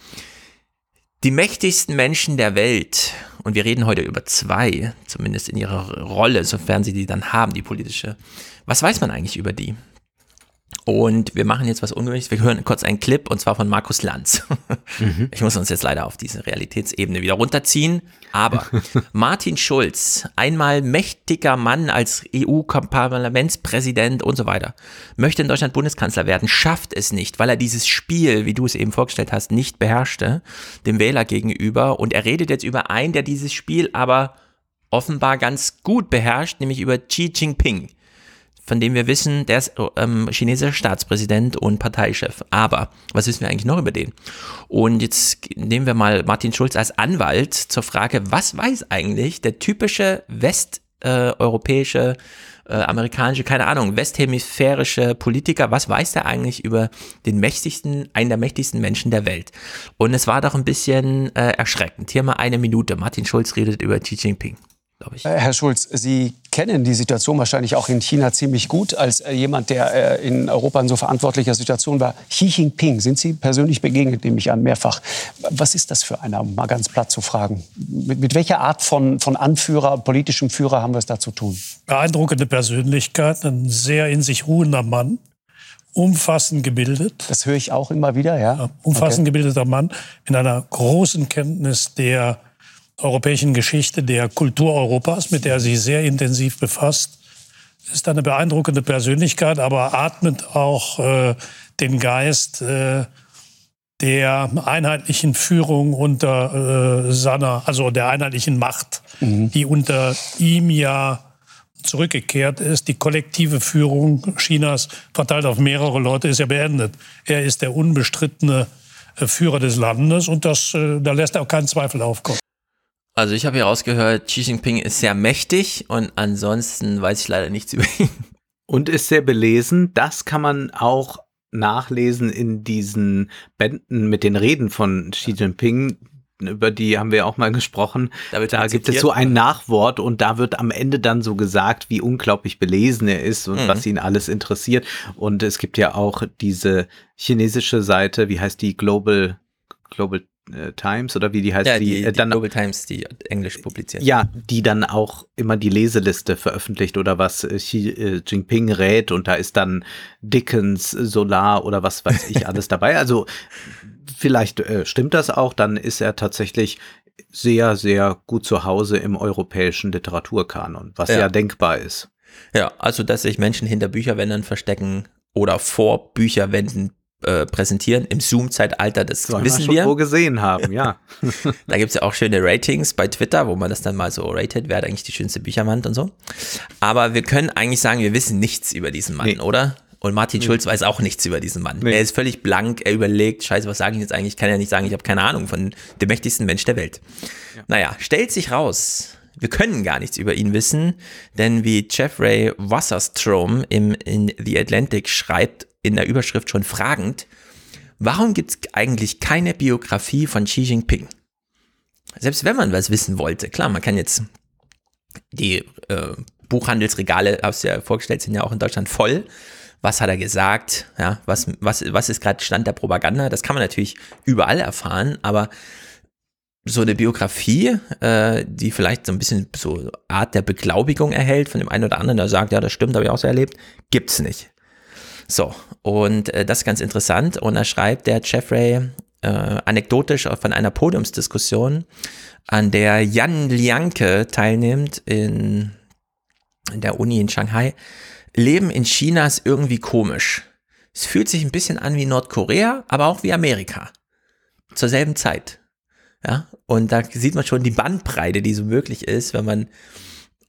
die mächtigsten Menschen der Welt, und wir reden heute über zwei, zumindest in ihrer Rolle, sofern sie die dann haben, die politische, was weiß man eigentlich über die? Und wir machen jetzt was Ungewöhnliches. Wir hören kurz einen Clip und zwar von Markus Lanz. [LAUGHS] Mhm. Ich muss uns jetzt leider auf diese Realitätsebene wieder runterziehen. Aber [LAUGHS] Martin Schulz, einmal mächtiger Mann als EU-Parlamentspräsident und so weiter, möchte in Deutschland Bundeskanzler werden, schafft es nicht, weil er dieses Spiel, wie du es eben vorgestellt hast, nicht beherrschte, dem Wähler gegenüber. Und er redet jetzt über einen, der dieses Spiel aber offenbar ganz gut beherrscht, nämlich über Xi Jinping von dem wir wissen, der ist ähm, chinesischer Staatspräsident und Parteichef. Aber was wissen wir eigentlich noch über den? Und jetzt nehmen wir mal Martin Schulz als Anwalt zur Frage, was weiß eigentlich der typische westeuropäische, äh, äh, amerikanische, keine Ahnung, westhemisphärische Politiker, was weiß der eigentlich über den mächtigsten, einen der mächtigsten Menschen der Welt? Und es war doch ein bisschen äh, erschreckend. Hier mal eine Minute. Martin Schulz redet über Xi Jinping Herr Schulz, Sie kennen die Situation wahrscheinlich auch in China ziemlich gut als äh, jemand, der äh, in Europa in so verantwortlicher Situation war. Xi Jinping, sind Sie persönlich begegnet, nehme ich an, mehrfach. Was ist das für einer, um mal ganz platt zu fragen? Mit, mit welcher Art von, von Anführer, politischem Führer haben wir es da zu tun? Beeindruckende Persönlichkeit, ein sehr in sich ruhender Mann umfassend gebildet. Das höre ich auch immer wieder, ja. ja umfassend okay. gebildeter Mann in einer großen Kenntnis der europäischen Geschichte der Kultur Europas, mit der er sich sehr intensiv befasst. Ist eine beeindruckende Persönlichkeit, aber atmet auch äh, den Geist äh, der einheitlichen Führung unter äh, seiner, also der einheitlichen Macht, mhm. die unter ihm ja zurückgekehrt ist. Die kollektive Führung Chinas, verteilt auf mehrere Leute, ist ja beendet. Er ist der unbestrittene äh, Führer des Landes und das, äh, da lässt er auch keinen Zweifel aufkommen. Also ich habe hier rausgehört, Xi Jinping ist sehr mächtig und ansonsten weiß ich leider nichts [LAUGHS] über ihn. Und ist sehr belesen. Das kann man auch nachlesen in diesen Bänden mit den Reden von Xi Jinping. Über die haben wir auch mal gesprochen. Da, da gibt es so ein Nachwort und da wird am Ende dann so gesagt, wie unglaublich belesen er ist und mhm. was ihn alles interessiert. Und es gibt ja auch diese chinesische Seite, wie heißt die Global Global Times oder wie die heißt, ja, die, die, äh, dann Global Times, die Englisch publiziert. Ja, die dann auch immer die Leseliste veröffentlicht oder was äh, Xi äh, Jinping rät und da ist dann Dickens, Solar oder was weiß ich [LAUGHS] alles dabei. Also vielleicht äh, stimmt das auch, dann ist er tatsächlich sehr, sehr gut zu Hause im europäischen Literaturkanon, was ja, ja denkbar ist. Ja, also dass sich Menschen hinter Bücherwänden verstecken oder vor Bücherwänden äh, präsentieren im Zoom-Zeitalter, das Soll wissen wir. Wo gesehen haben, ja. [LAUGHS] da gibt es ja auch schöne Ratings bei Twitter, wo man das dann mal so ratet, wer hat eigentlich die schönste Bücherwand und so. Aber wir können eigentlich sagen, wir wissen nichts über diesen Mann, nee. oder? Und Martin nee. Schulz weiß auch nichts über diesen Mann. Nee. Er ist völlig blank, er überlegt, scheiße, was sage ich jetzt eigentlich? Ich kann ja nicht sagen, ich habe keine Ahnung von dem mächtigsten Mensch der Welt. Ja. Naja, stellt sich raus, wir können gar nichts über ihn wissen, denn wie Jeffrey Wasserstrom im, in The Atlantic schreibt, in der Überschrift schon fragend, warum gibt es eigentlich keine Biografie von Xi Jinping? Selbst wenn man was wissen wollte, klar, man kann jetzt die äh, Buchhandelsregale, hast du ja vorgestellt, sind ja auch in Deutschland voll. Was hat er gesagt? Ja, was, was, was ist gerade Stand der Propaganda? Das kann man natürlich überall erfahren, aber so eine Biografie, äh, die vielleicht so ein bisschen so Art der Beglaubigung erhält von dem einen oder anderen, der sagt, ja, das stimmt, habe ich auch so erlebt, gibt's nicht. So, und äh, das ist ganz interessant. Und da schreibt der Jeffrey äh, anekdotisch von einer Podiumsdiskussion, an der Jan Lianke teilnimmt in, in der Uni in Shanghai. Leben in China ist irgendwie komisch. Es fühlt sich ein bisschen an wie Nordkorea, aber auch wie Amerika. Zur selben Zeit. Ja, und da sieht man schon die Bandbreite, die so möglich ist, wenn man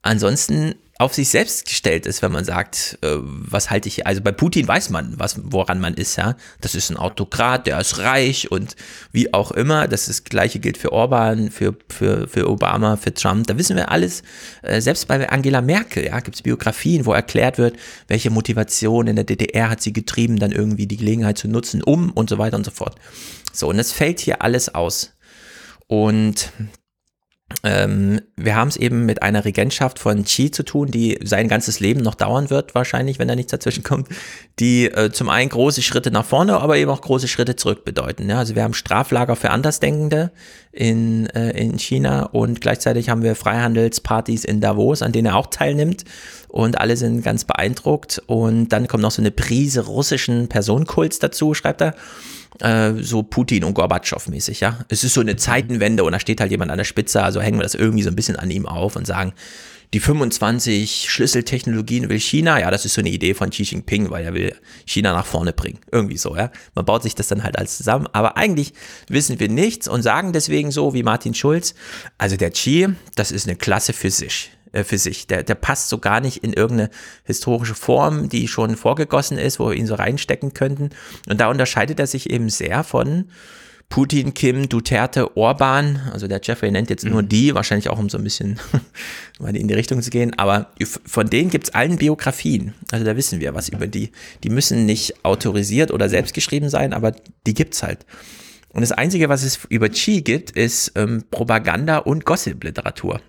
ansonsten auf sich selbst gestellt ist, wenn man sagt, äh, was halte ich, also bei Putin weiß man, was, woran man ist, ja. Das ist ein Autokrat, der ist reich und wie auch immer. Das, ist, das gleiche gilt für Orban, für, für, für Obama, für Trump. Da wissen wir alles. Äh, selbst bei Angela Merkel, ja, gibt es Biografien, wo erklärt wird, welche Motivation in der DDR hat sie getrieben, dann irgendwie die Gelegenheit zu nutzen, um und so weiter und so fort. So, und das fällt hier alles aus. Und ähm, wir haben es eben mit einer Regentschaft von Qi zu tun, die sein ganzes Leben noch dauern wird, wahrscheinlich, wenn da nichts dazwischen kommt, die äh, zum einen große Schritte nach vorne, aber eben auch große Schritte zurück bedeuten. Ja? Also wir haben Straflager für Andersdenkende in, äh, in China und gleichzeitig haben wir Freihandelspartys in Davos, an denen er auch teilnimmt und alle sind ganz beeindruckt und dann kommt noch so eine Prise russischen Personenkults dazu, schreibt er äh, so Putin und Gorbatschow mäßig, ja. Es ist so eine Zeitenwende und da steht halt jemand an der Spitze, also hängen wir das irgendwie so ein bisschen an ihm auf und sagen, die 25 Schlüsseltechnologien will China, ja, das ist so eine Idee von Xi Jinping, weil er will China nach vorne bringen. Irgendwie so, ja. Man baut sich das dann halt alles zusammen, aber eigentlich wissen wir nichts und sagen deswegen so wie Martin Schulz, also der Xi, das ist eine Klasse für sich äh, für sich. Der, der passt so gar nicht in irgendeine historische Form, die schon vorgegossen ist, wo wir ihn so reinstecken könnten. Und da unterscheidet er sich eben sehr von Putin, Kim, Duterte, Orban, also der Jeffrey nennt jetzt nur mhm. die, wahrscheinlich auch um so ein bisschen [LAUGHS] in die Richtung zu gehen, aber von denen gibt es allen Biografien. Also da wissen wir was über die. Die müssen nicht autorisiert oder selbst geschrieben sein, aber die gibt es halt. Und das Einzige, was es über Chi gibt, ist ähm, Propaganda und Gossip-Literatur.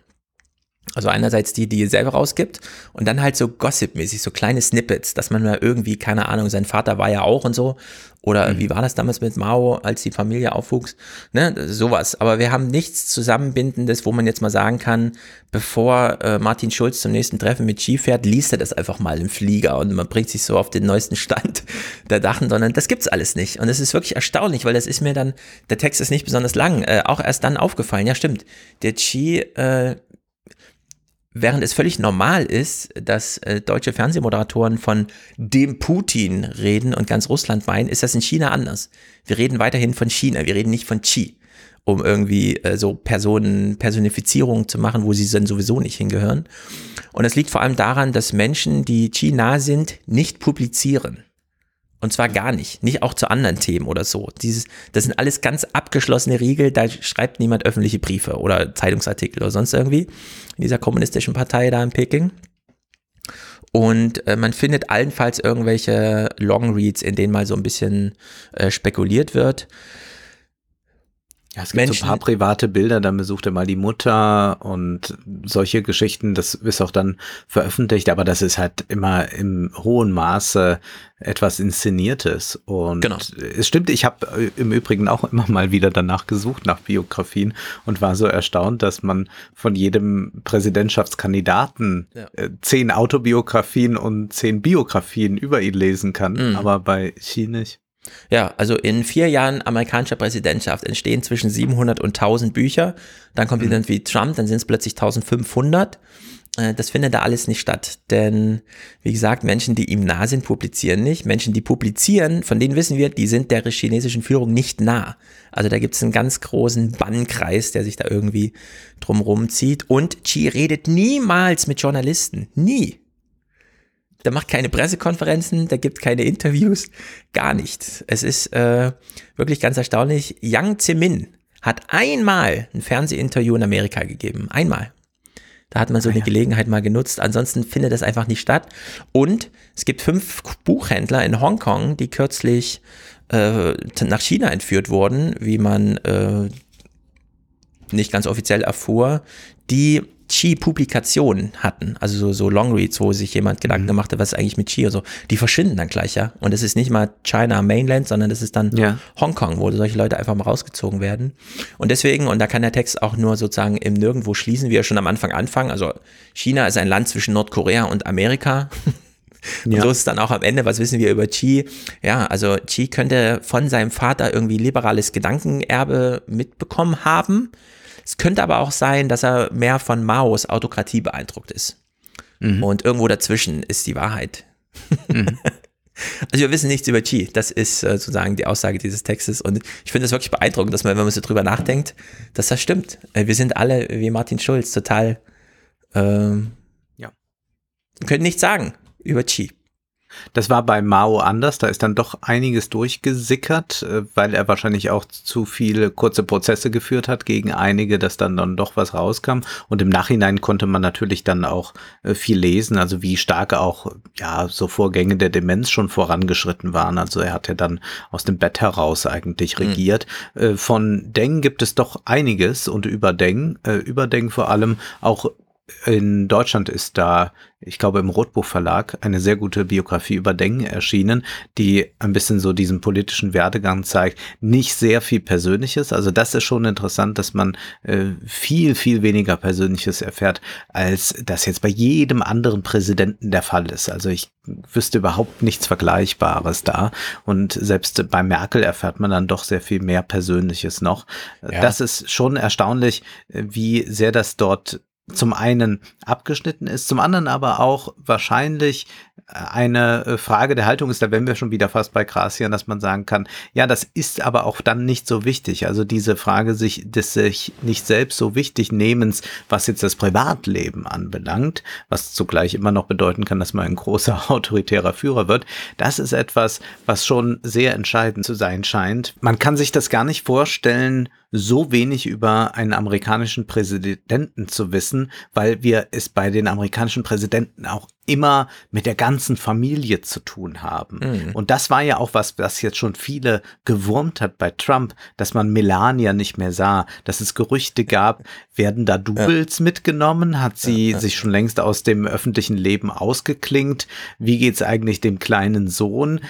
Also einerseits die, die er selber rausgibt und dann halt so Gossip-mäßig, so kleine Snippets, dass man mal irgendwie, keine Ahnung, sein Vater war ja auch und so. Oder mhm. wie war das damals mit Mao, als die Familie aufwuchs? Ne, sowas. Aber wir haben nichts Zusammenbindendes, wo man jetzt mal sagen kann, bevor äh, Martin Schulz zum nächsten Treffen mit Ski fährt, liest er das einfach mal im Flieger und man bringt sich so auf den neuesten Stand [LAUGHS] der Dachen, sondern das gibt's alles nicht. Und es ist wirklich erstaunlich, weil das ist mir dann, der Text ist nicht besonders lang, äh, auch erst dann aufgefallen. Ja, stimmt. Der Chi äh, Während es völlig normal ist, dass äh, deutsche Fernsehmoderatoren von dem Putin reden und ganz Russland meinen, ist das in China anders. Wir reden weiterhin von China, wir reden nicht von Xi, um irgendwie äh, so Personen, Personifizierung zu machen, wo sie dann sowieso nicht hingehören. Und es liegt vor allem daran, dass Menschen, die Xi nah sind, nicht publizieren. Und zwar gar nicht. Nicht auch zu anderen Themen oder so. Dieses, das sind alles ganz abgeschlossene Riegel. Da schreibt niemand öffentliche Briefe oder Zeitungsartikel oder sonst irgendwie. In dieser kommunistischen Partei da in Peking. Und äh, man findet allenfalls irgendwelche Longreads, in denen mal so ein bisschen äh, spekuliert wird. Ja, es gibt Menschen. so ein paar private Bilder, dann besucht er mal die Mutter und solche Geschichten, das ist auch dann veröffentlicht, aber das ist halt immer im hohen Maße etwas Inszeniertes. Und genau. es stimmt, ich habe äh, im Übrigen auch immer mal wieder danach gesucht, nach Biografien und war so erstaunt, dass man von jedem Präsidentschaftskandidaten ja. Äh, zehn Autobiografien und zehn Biografien über ihn lesen kann, mhm. aber bei Xi nicht. Ja, also in vier Jahren amerikanischer Präsidentschaft entstehen zwischen 700 und 1000 Bücher. Dann kommt mhm. jemand wie Trump, dann sind es plötzlich 1500. Äh, das findet da alles nicht statt. Denn, wie gesagt, Menschen, die ihm nah sind, publizieren nicht. Menschen, die publizieren, von denen wissen wir, die sind der chinesischen Führung nicht nah. Also da gibt es einen ganz großen Bannkreis, der sich da irgendwie drumrum zieht. Und Xi redet niemals mit Journalisten. Nie der macht keine Pressekonferenzen, der gibt keine Interviews, gar nichts. Es ist äh, wirklich ganz erstaunlich. Yang Zemin hat einmal ein Fernsehinterview in Amerika gegeben. Einmal. Da hat man so ah, eine ja. Gelegenheit mal genutzt. Ansonsten findet das einfach nicht statt. Und es gibt fünf Buchhändler in Hongkong, die kürzlich äh, nach China entführt wurden, wie man äh, nicht ganz offiziell erfuhr, die Qi-Publikationen hatten, also so, so Longreads, wo sich jemand Gedanken mhm. gemacht hat, was ist eigentlich mit Qi und so, die verschwinden dann gleich, ja. Und es ist nicht mal China Mainland, sondern das ist dann ja. Hongkong, wo solche Leute einfach mal rausgezogen werden. Und deswegen, und da kann der Text auch nur sozusagen im Nirgendwo schließen, wie er schon am Anfang anfangen. Also China ist ein Land zwischen Nordkorea und Amerika. [LAUGHS] Und ja. so ist es dann auch am Ende, was wissen wir über Qi? Ja, also Qi könnte von seinem Vater irgendwie liberales Gedankenerbe mitbekommen haben. Es könnte aber auch sein, dass er mehr von Maos Autokratie beeindruckt ist. Mhm. Und irgendwo dazwischen ist die Wahrheit. Mhm. [LAUGHS] Also wir wissen nichts über Qi. Das ist äh, sozusagen die Aussage dieses Textes. Und ich finde es wirklich beeindruckend, dass man, wenn man so drüber nachdenkt, dass das stimmt. Äh, wir sind alle wie Martin Schulz total, ähm, ja, können nichts sagen über Qi. Das war bei Mao anders, da ist dann doch einiges durchgesickert, äh, weil er wahrscheinlich auch zu viele kurze Prozesse geführt hat gegen einige, dass dann dann doch was rauskam. Und im Nachhinein konnte man natürlich dann auch äh, viel lesen, also wie stark auch ja so Vorgänge der Demenz schon vorangeschritten waren. Also er hat ja dann aus dem Bett heraus eigentlich hm. regiert. Mhm. Von Deng gibt es doch einiges und über Deng, über Deng vor allem auch in Deutschland ist da, ich glaube, im Rotbuch Verlag eine sehr gute Biografie über Deng erschienen, die ein bisschen so diesen politischen Werdegang zeigt. Nicht sehr viel Persönliches. Also das ist schon interessant, dass man äh, viel, viel weniger Persönliches erfährt, als das jetzt bei jedem anderen Präsidenten der Fall ist. Also ich wüsste überhaupt nichts Vergleichbares da. Und selbst bei Merkel erfährt man dann doch sehr viel mehr Persönliches noch. Ja. Das ist schon erstaunlich, wie sehr das dort zum einen abgeschnitten ist, zum anderen aber auch wahrscheinlich eine äh, Frage der Haltung ist, da wären wir schon wieder fast bei Krasian, dass man sagen kann, ja, das ist aber auch dann nicht so wichtig. Also diese Frage sich des sich nicht selbst so wichtig nehmens, was jetzt das Privatleben anbelangt, was zugleich immer noch bedeuten kann, dass man ein großer [LAUGHS] autoritärer Führer wird, das ist etwas, was schon sehr entscheidend zu sein scheint. Man kann sich das gar nicht vorstellen, so wenig über einen amerikanischen Präsidenten zu wissen, weil wir es bei den amerikanischen Präsidenten auch immer mit der ganzen Familie zu tun haben. Mhm. Und das war ja auch was, was jetzt schon viele gewurmt hat bei Trump, dass man Melania nicht mehr sah, dass es Gerüchte gab, werden da Doubles ja. mitgenommen, hat sie ja, ja. sich schon längst aus dem öffentlichen Leben ausgeklingt, wie geht's eigentlich dem kleinen Sohn?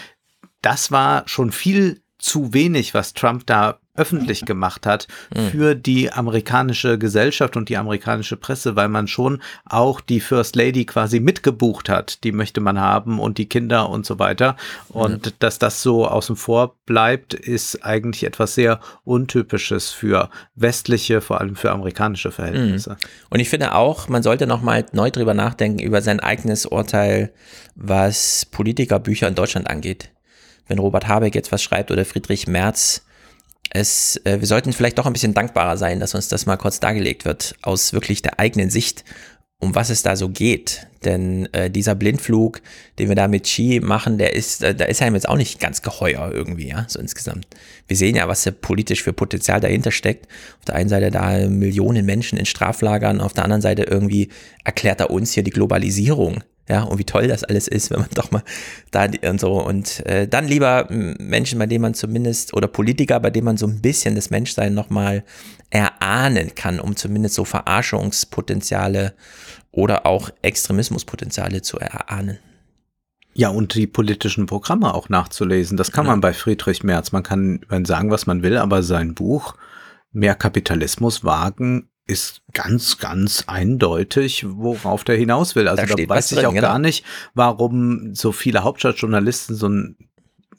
Das war schon viel zu wenig, was Trump da öffentlich [LAUGHS] gemacht hat hm. für die amerikanische Gesellschaft und die amerikanische Presse, weil man schon auch die First Lady quasi mitgebucht hat. Die möchte man haben und die Kinder und so weiter. Und mhm. dass das so außen vor bleibt, ist eigentlich etwas sehr Untypisches für westliche, vor allem für amerikanische Verhältnisse. Mhm. Und ich finde auch, man sollte nochmal neu drüber nachdenken, über sein eigenes Urteil, was Politikerbücher in Deutschland angeht. Wenn Robert Habeck jetzt was schreibt oder Friedrich Merz, es, äh, wir sollten vielleicht doch ein bisschen dankbarer sein, dass uns das mal kurz dargelegt wird, aus wirklich der eigenen Sicht, um was es da so geht. Denn äh, dieser Blindflug, den wir da mit Xi machen, der ist, äh, da ist einem jetzt auch nicht ganz geheuer irgendwie, ja, so insgesamt. Wir sehen ja, was politisch für Potenzial dahinter steckt. Auf der einen Seite da Millionen Menschen in Straflagern, auf der anderen Seite irgendwie erklärt er uns hier die Globalisierung ja, und wie toll das alles ist, wenn man doch mal da und so. Und äh, dann lieber Menschen, bei denen man zumindest, oder Politiker, bei denen man so ein bisschen das Menschsein nochmal erahnen kann, um zumindest so Verarschungspotenziale oder auch Extremismuspotenziale zu erahnen. Ja, und die politischen Programme auch nachzulesen. Das kann ja. man bei Friedrich Merz. Man kann sagen, was man will, aber sein Buch Mehr Kapitalismus wagen ist ganz, ganz eindeutig, worauf der hinaus will. Also da, da weiß ich drin, auch genau. gar nicht, warum so viele Hauptstadtjournalisten so ein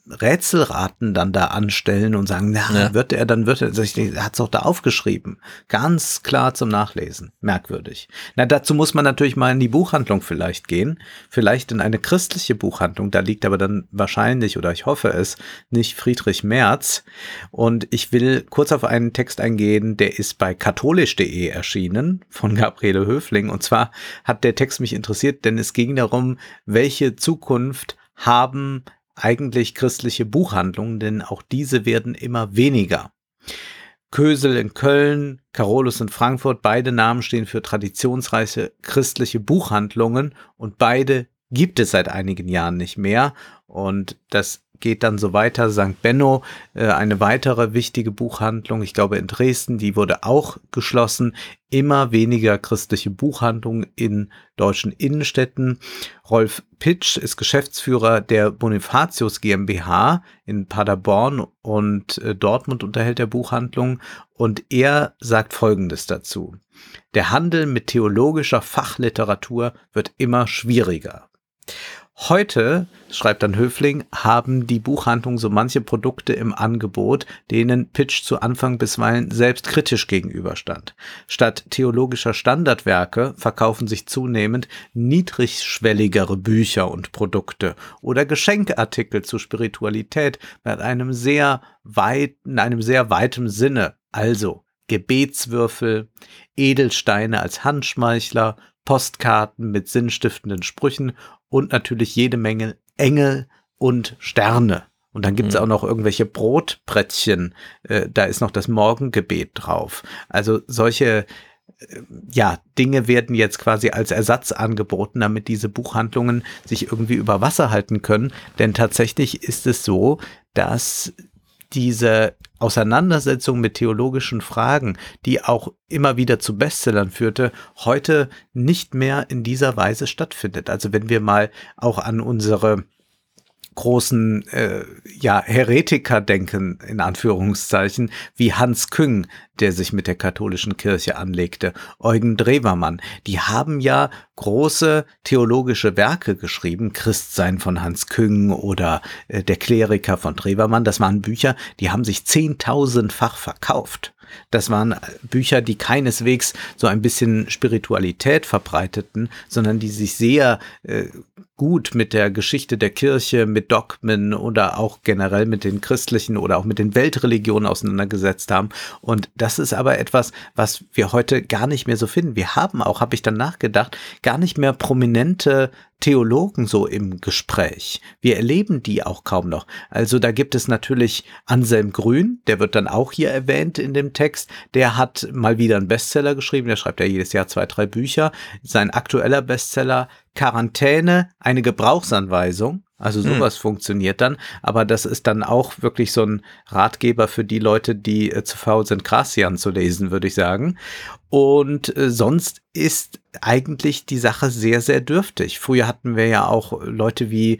Rätselraten dann da anstellen und sagen, na, ja. wird er, dann wird er, er hat es doch da aufgeschrieben. Ganz klar zum Nachlesen. Merkwürdig. Na, dazu muss man natürlich mal in die Buchhandlung vielleicht gehen. Vielleicht in eine christliche Buchhandlung. Da liegt aber dann wahrscheinlich, oder ich hoffe es, nicht Friedrich Merz. Und ich will kurz auf einen Text eingehen, der ist bei katholisch.de erschienen von Gabriele Höfling. Und zwar hat der Text mich interessiert, denn es ging darum, welche Zukunft haben eigentlich christliche Buchhandlungen, denn auch diese werden immer weniger. Kösel in Köln, Carolus in Frankfurt, beide Namen stehen für traditionsreiche christliche Buchhandlungen und beide gibt es seit einigen Jahren nicht mehr. Und das geht dann so weiter. St. Benno, äh, eine weitere wichtige Buchhandlung, ich glaube in Dresden, die wurde auch geschlossen. Immer weniger christliche Buchhandlungen in deutschen Innenstädten. Rolf Pitsch ist Geschäftsführer der Bonifatius GmbH in Paderborn und äh, Dortmund unterhält der Buchhandlung und er sagt Folgendes dazu. Der Handel mit theologischer Fachliteratur wird immer schwieriger. Heute, schreibt dann Höfling, haben die Buchhandlungen so manche Produkte im Angebot, denen Pitch zu Anfang bisweilen selbst kritisch gegenüberstand. Statt theologischer Standardwerke verkaufen sich zunehmend niedrigschwelligere Bücher und Produkte oder Geschenkartikel zur Spiritualität mit einem sehr weit, in einem sehr weiten Sinne. Also Gebetswürfel, Edelsteine als Handschmeichler, Postkarten mit sinnstiftenden Sprüchen und natürlich jede Menge Engel und Sterne. Und dann gibt's mhm. auch noch irgendwelche Brotbrettchen. Äh, da ist noch das Morgengebet drauf. Also solche äh, ja, Dinge werden jetzt quasi als Ersatz angeboten, damit diese Buchhandlungen sich irgendwie über Wasser halten können. Denn tatsächlich ist es so, dass diese Auseinandersetzung mit theologischen Fragen, die auch immer wieder zu Bestsellern führte, heute nicht mehr in dieser Weise stattfindet. Also wenn wir mal auch an unsere großen äh, ja, Heretiker denken, in Anführungszeichen, wie Hans Küng, der sich mit der katholischen Kirche anlegte, Eugen Drewermann, die haben ja große theologische Werke geschrieben, Christsein von Hans Küng oder äh, der Kleriker von Drewermann, das waren Bücher, die haben sich zehntausendfach verkauft. Das waren Bücher, die keineswegs so ein bisschen Spiritualität verbreiteten, sondern die sich sehr äh, gut mit der Geschichte der Kirche, mit Dogmen oder auch generell mit den christlichen oder auch mit den Weltreligionen auseinandergesetzt haben. Und das ist aber etwas, was wir heute gar nicht mehr so finden. Wir haben auch, habe ich dann nachgedacht, gar nicht mehr prominente Theologen so im Gespräch. Wir erleben die auch kaum noch. Also da gibt es natürlich Anselm Grün, der wird dann auch hier erwähnt in dem Text. Der hat mal wieder einen Bestseller geschrieben, der schreibt ja jedes Jahr zwei, drei Bücher. Sein aktueller Bestseller Quarantäne, eine Gebrauchsanweisung. Also hm. sowas hm. funktioniert dann, aber das ist dann auch wirklich so ein Ratgeber für die Leute, die äh, zu faul sind, Gracian zu lesen, würde ich sagen. Und äh, sonst ist eigentlich die Sache sehr, sehr dürftig. Früher hatten wir ja auch Leute wie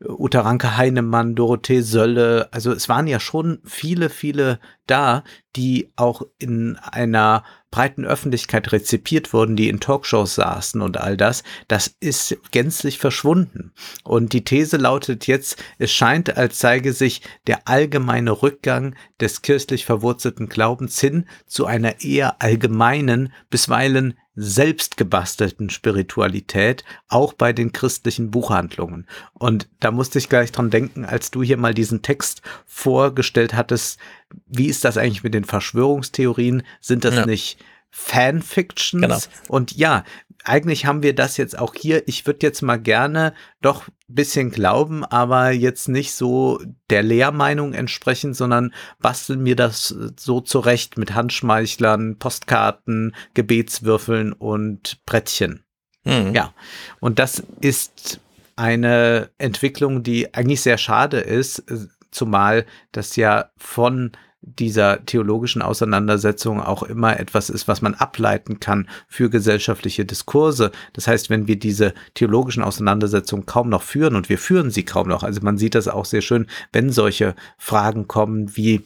äh, Uta Ranke Heinemann, Dorothee Sölle. Also es waren ja schon viele, viele da, die auch in einer breiten Öffentlichkeit rezipiert wurden, die in Talkshows saßen und all das. Das ist gänzlich verschwunden. Und die These lautet jetzt, es scheint, als zeige sich der allgemeine Rückgang des kirchlich verwurzelten Glaubens hin zu einer eher allgemeinen, bisweilen selbstgebastelten Spiritualität, auch bei den christlichen Buchhandlungen. Und da musste ich gleich dran denken, als du hier mal diesen Text vorgestellt hattest, wie ist das eigentlich mit den Verschwörungstheorien? Sind das ja. nicht Fanfictions? Genau. Und ja, eigentlich haben wir das jetzt auch hier. Ich würde jetzt mal gerne doch ein bisschen glauben, aber jetzt nicht so der Lehrmeinung entsprechen, sondern basteln mir das so zurecht mit Handschmeichlern, Postkarten, Gebetswürfeln und Brettchen. Mhm. Ja, und das ist eine Entwicklung, die eigentlich sehr schade ist, zumal das ja von dieser theologischen Auseinandersetzung auch immer etwas ist, was man ableiten kann für gesellschaftliche Diskurse. Das heißt, wenn wir diese theologischen Auseinandersetzungen kaum noch führen und wir führen sie kaum noch, also man sieht das auch sehr schön, wenn solche Fragen kommen wie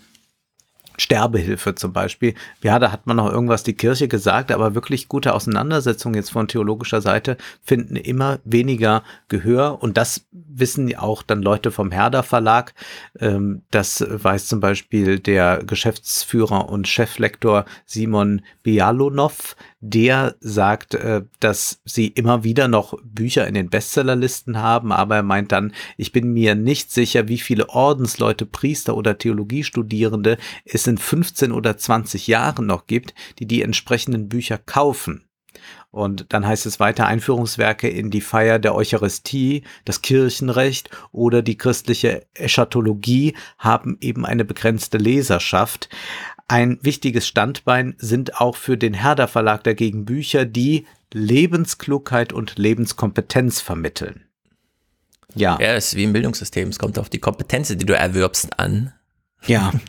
Sterbehilfe zum Beispiel. Ja, da hat man noch irgendwas die Kirche gesagt, aber wirklich gute Auseinandersetzungen jetzt von theologischer Seite finden immer weniger Gehör und das wissen auch dann Leute vom Herder Verlag. Ähm, das weiß zum Beispiel der Geschäftsführer und Cheflektor Simon Bialonov, der sagt, äh, dass sie immer wieder noch Bücher in den Bestsellerlisten haben, aber er meint dann, ich bin mir nicht sicher, wie viele Ordensleute, Priester oder Theologiestudierende es in 15 oder 20 Jahren noch gibt, die die entsprechenden Bücher kaufen. Und dann heißt es weiter Einführungswerke in die Feier der Eucharistie, das Kirchenrecht oder die christliche Eschatologie haben eben eine begrenzte Leserschaft. Ein wichtiges Standbein sind auch für den Herder Verlag dagegen Bücher, die Lebensklugheit und Lebenskompetenz vermitteln. Ja. Ja, es ist wie im Bildungssystem. Es kommt auf die Kompetenzen, die du erwirbst, an. Ja. [LAUGHS]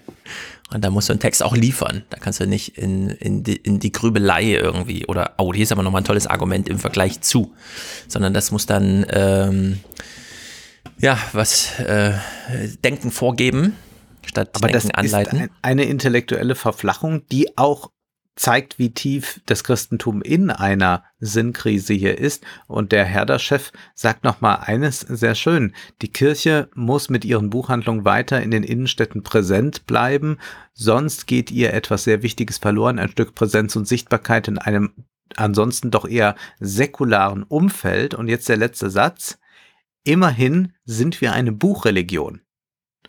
Und da musst du einen Text auch liefern. Da kannst du nicht in, in, die, in die Grübelei irgendwie oder, oh, hier ist aber nochmal ein tolles Argument im Vergleich zu. Sondern das muss dann, ähm, ja, was äh, Denken vorgeben statt Aber Denken das anleiten. ist eine intellektuelle Verflachung, die auch zeigt, wie tief das Christentum in einer Sinnkrise hier ist. Und der Herder-Chef sagt nochmal eines sehr schön. Die Kirche muss mit ihren Buchhandlungen weiter in den Innenstädten präsent bleiben. Sonst geht ihr etwas sehr Wichtiges verloren. Ein Stück Präsenz und Sichtbarkeit in einem ansonsten doch eher säkularen Umfeld. Und jetzt der letzte Satz. Immerhin sind wir eine Buchreligion.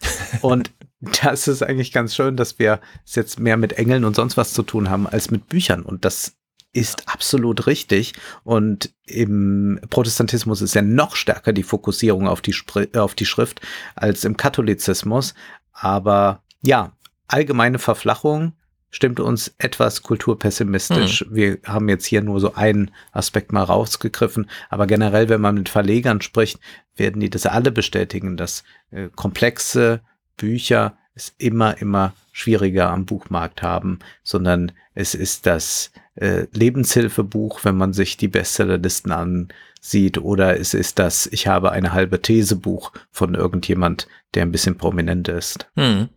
[LAUGHS] Und das ist eigentlich ganz schön, dass wir es jetzt mehr mit Engeln und sonst was zu tun haben als mit Büchern. Und das ist absolut richtig. Und im Protestantismus ist ja noch stärker die Fokussierung auf die, Spr auf die Schrift als im Katholizismus. Aber ja, allgemeine Verflachung stimmt uns etwas kulturpessimistisch. Hm. Wir haben jetzt hier nur so einen Aspekt mal rausgegriffen, aber generell, wenn man mit Verlegern spricht, werden die das alle bestätigen, dass äh, komplexe Bücher es immer, immer schwieriger am Buchmarkt haben, sondern es ist das äh, Lebenshilfebuch, wenn man sich die Bestsellerlisten ansieht, oder es ist das Ich habe eine halbe These Buch von irgendjemand, der ein bisschen prominent ist. Hm.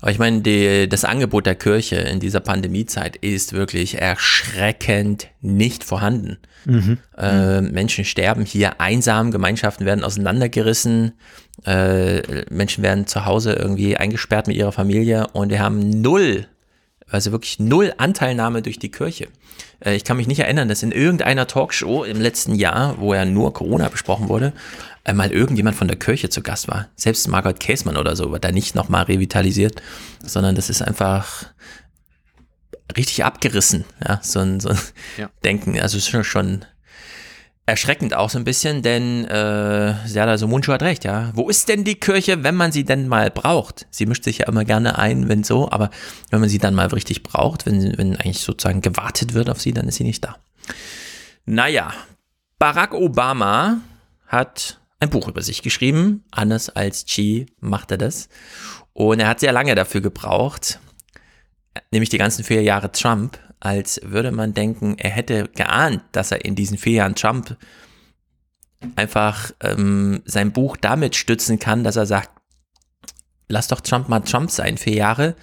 Aber ich meine, die, das Angebot der Kirche in dieser Pandemiezeit ist wirklich erschreckend nicht vorhanden. Mhm. Äh, Menschen sterben hier einsam, Gemeinschaften werden auseinandergerissen, äh, Menschen werden zu Hause irgendwie eingesperrt mit ihrer Familie und wir haben null, also wirklich null Anteilnahme durch die Kirche. Äh, ich kann mich nicht erinnern, dass in irgendeiner Talkshow im letzten Jahr, wo ja nur Corona besprochen wurde, einmal irgendjemand von der Kirche zu Gast war. Selbst Margaret Käsmann oder so wird da nicht nochmal revitalisiert, sondern das ist einfach richtig abgerissen, ja, so ein, so ein ja. Denken. Also es ist schon erschreckend auch so ein bisschen, denn äh, Serda Somuncu hat recht, ja. Wo ist denn die Kirche, wenn man sie denn mal braucht? Sie mischt sich ja immer gerne ein, wenn so, aber wenn man sie dann mal richtig braucht, wenn, wenn eigentlich sozusagen gewartet wird auf sie, dann ist sie nicht da. Naja, Barack Obama hat ein Buch über sich geschrieben. Anders als Chi macht er das. Und er hat sehr lange dafür gebraucht, nämlich die ganzen vier Jahre Trump, als würde man denken, er hätte geahnt, dass er in diesen vier Jahren Trump einfach ähm, sein Buch damit stützen kann, dass er sagt, lass doch Trump mal Trump sein, vier Jahre,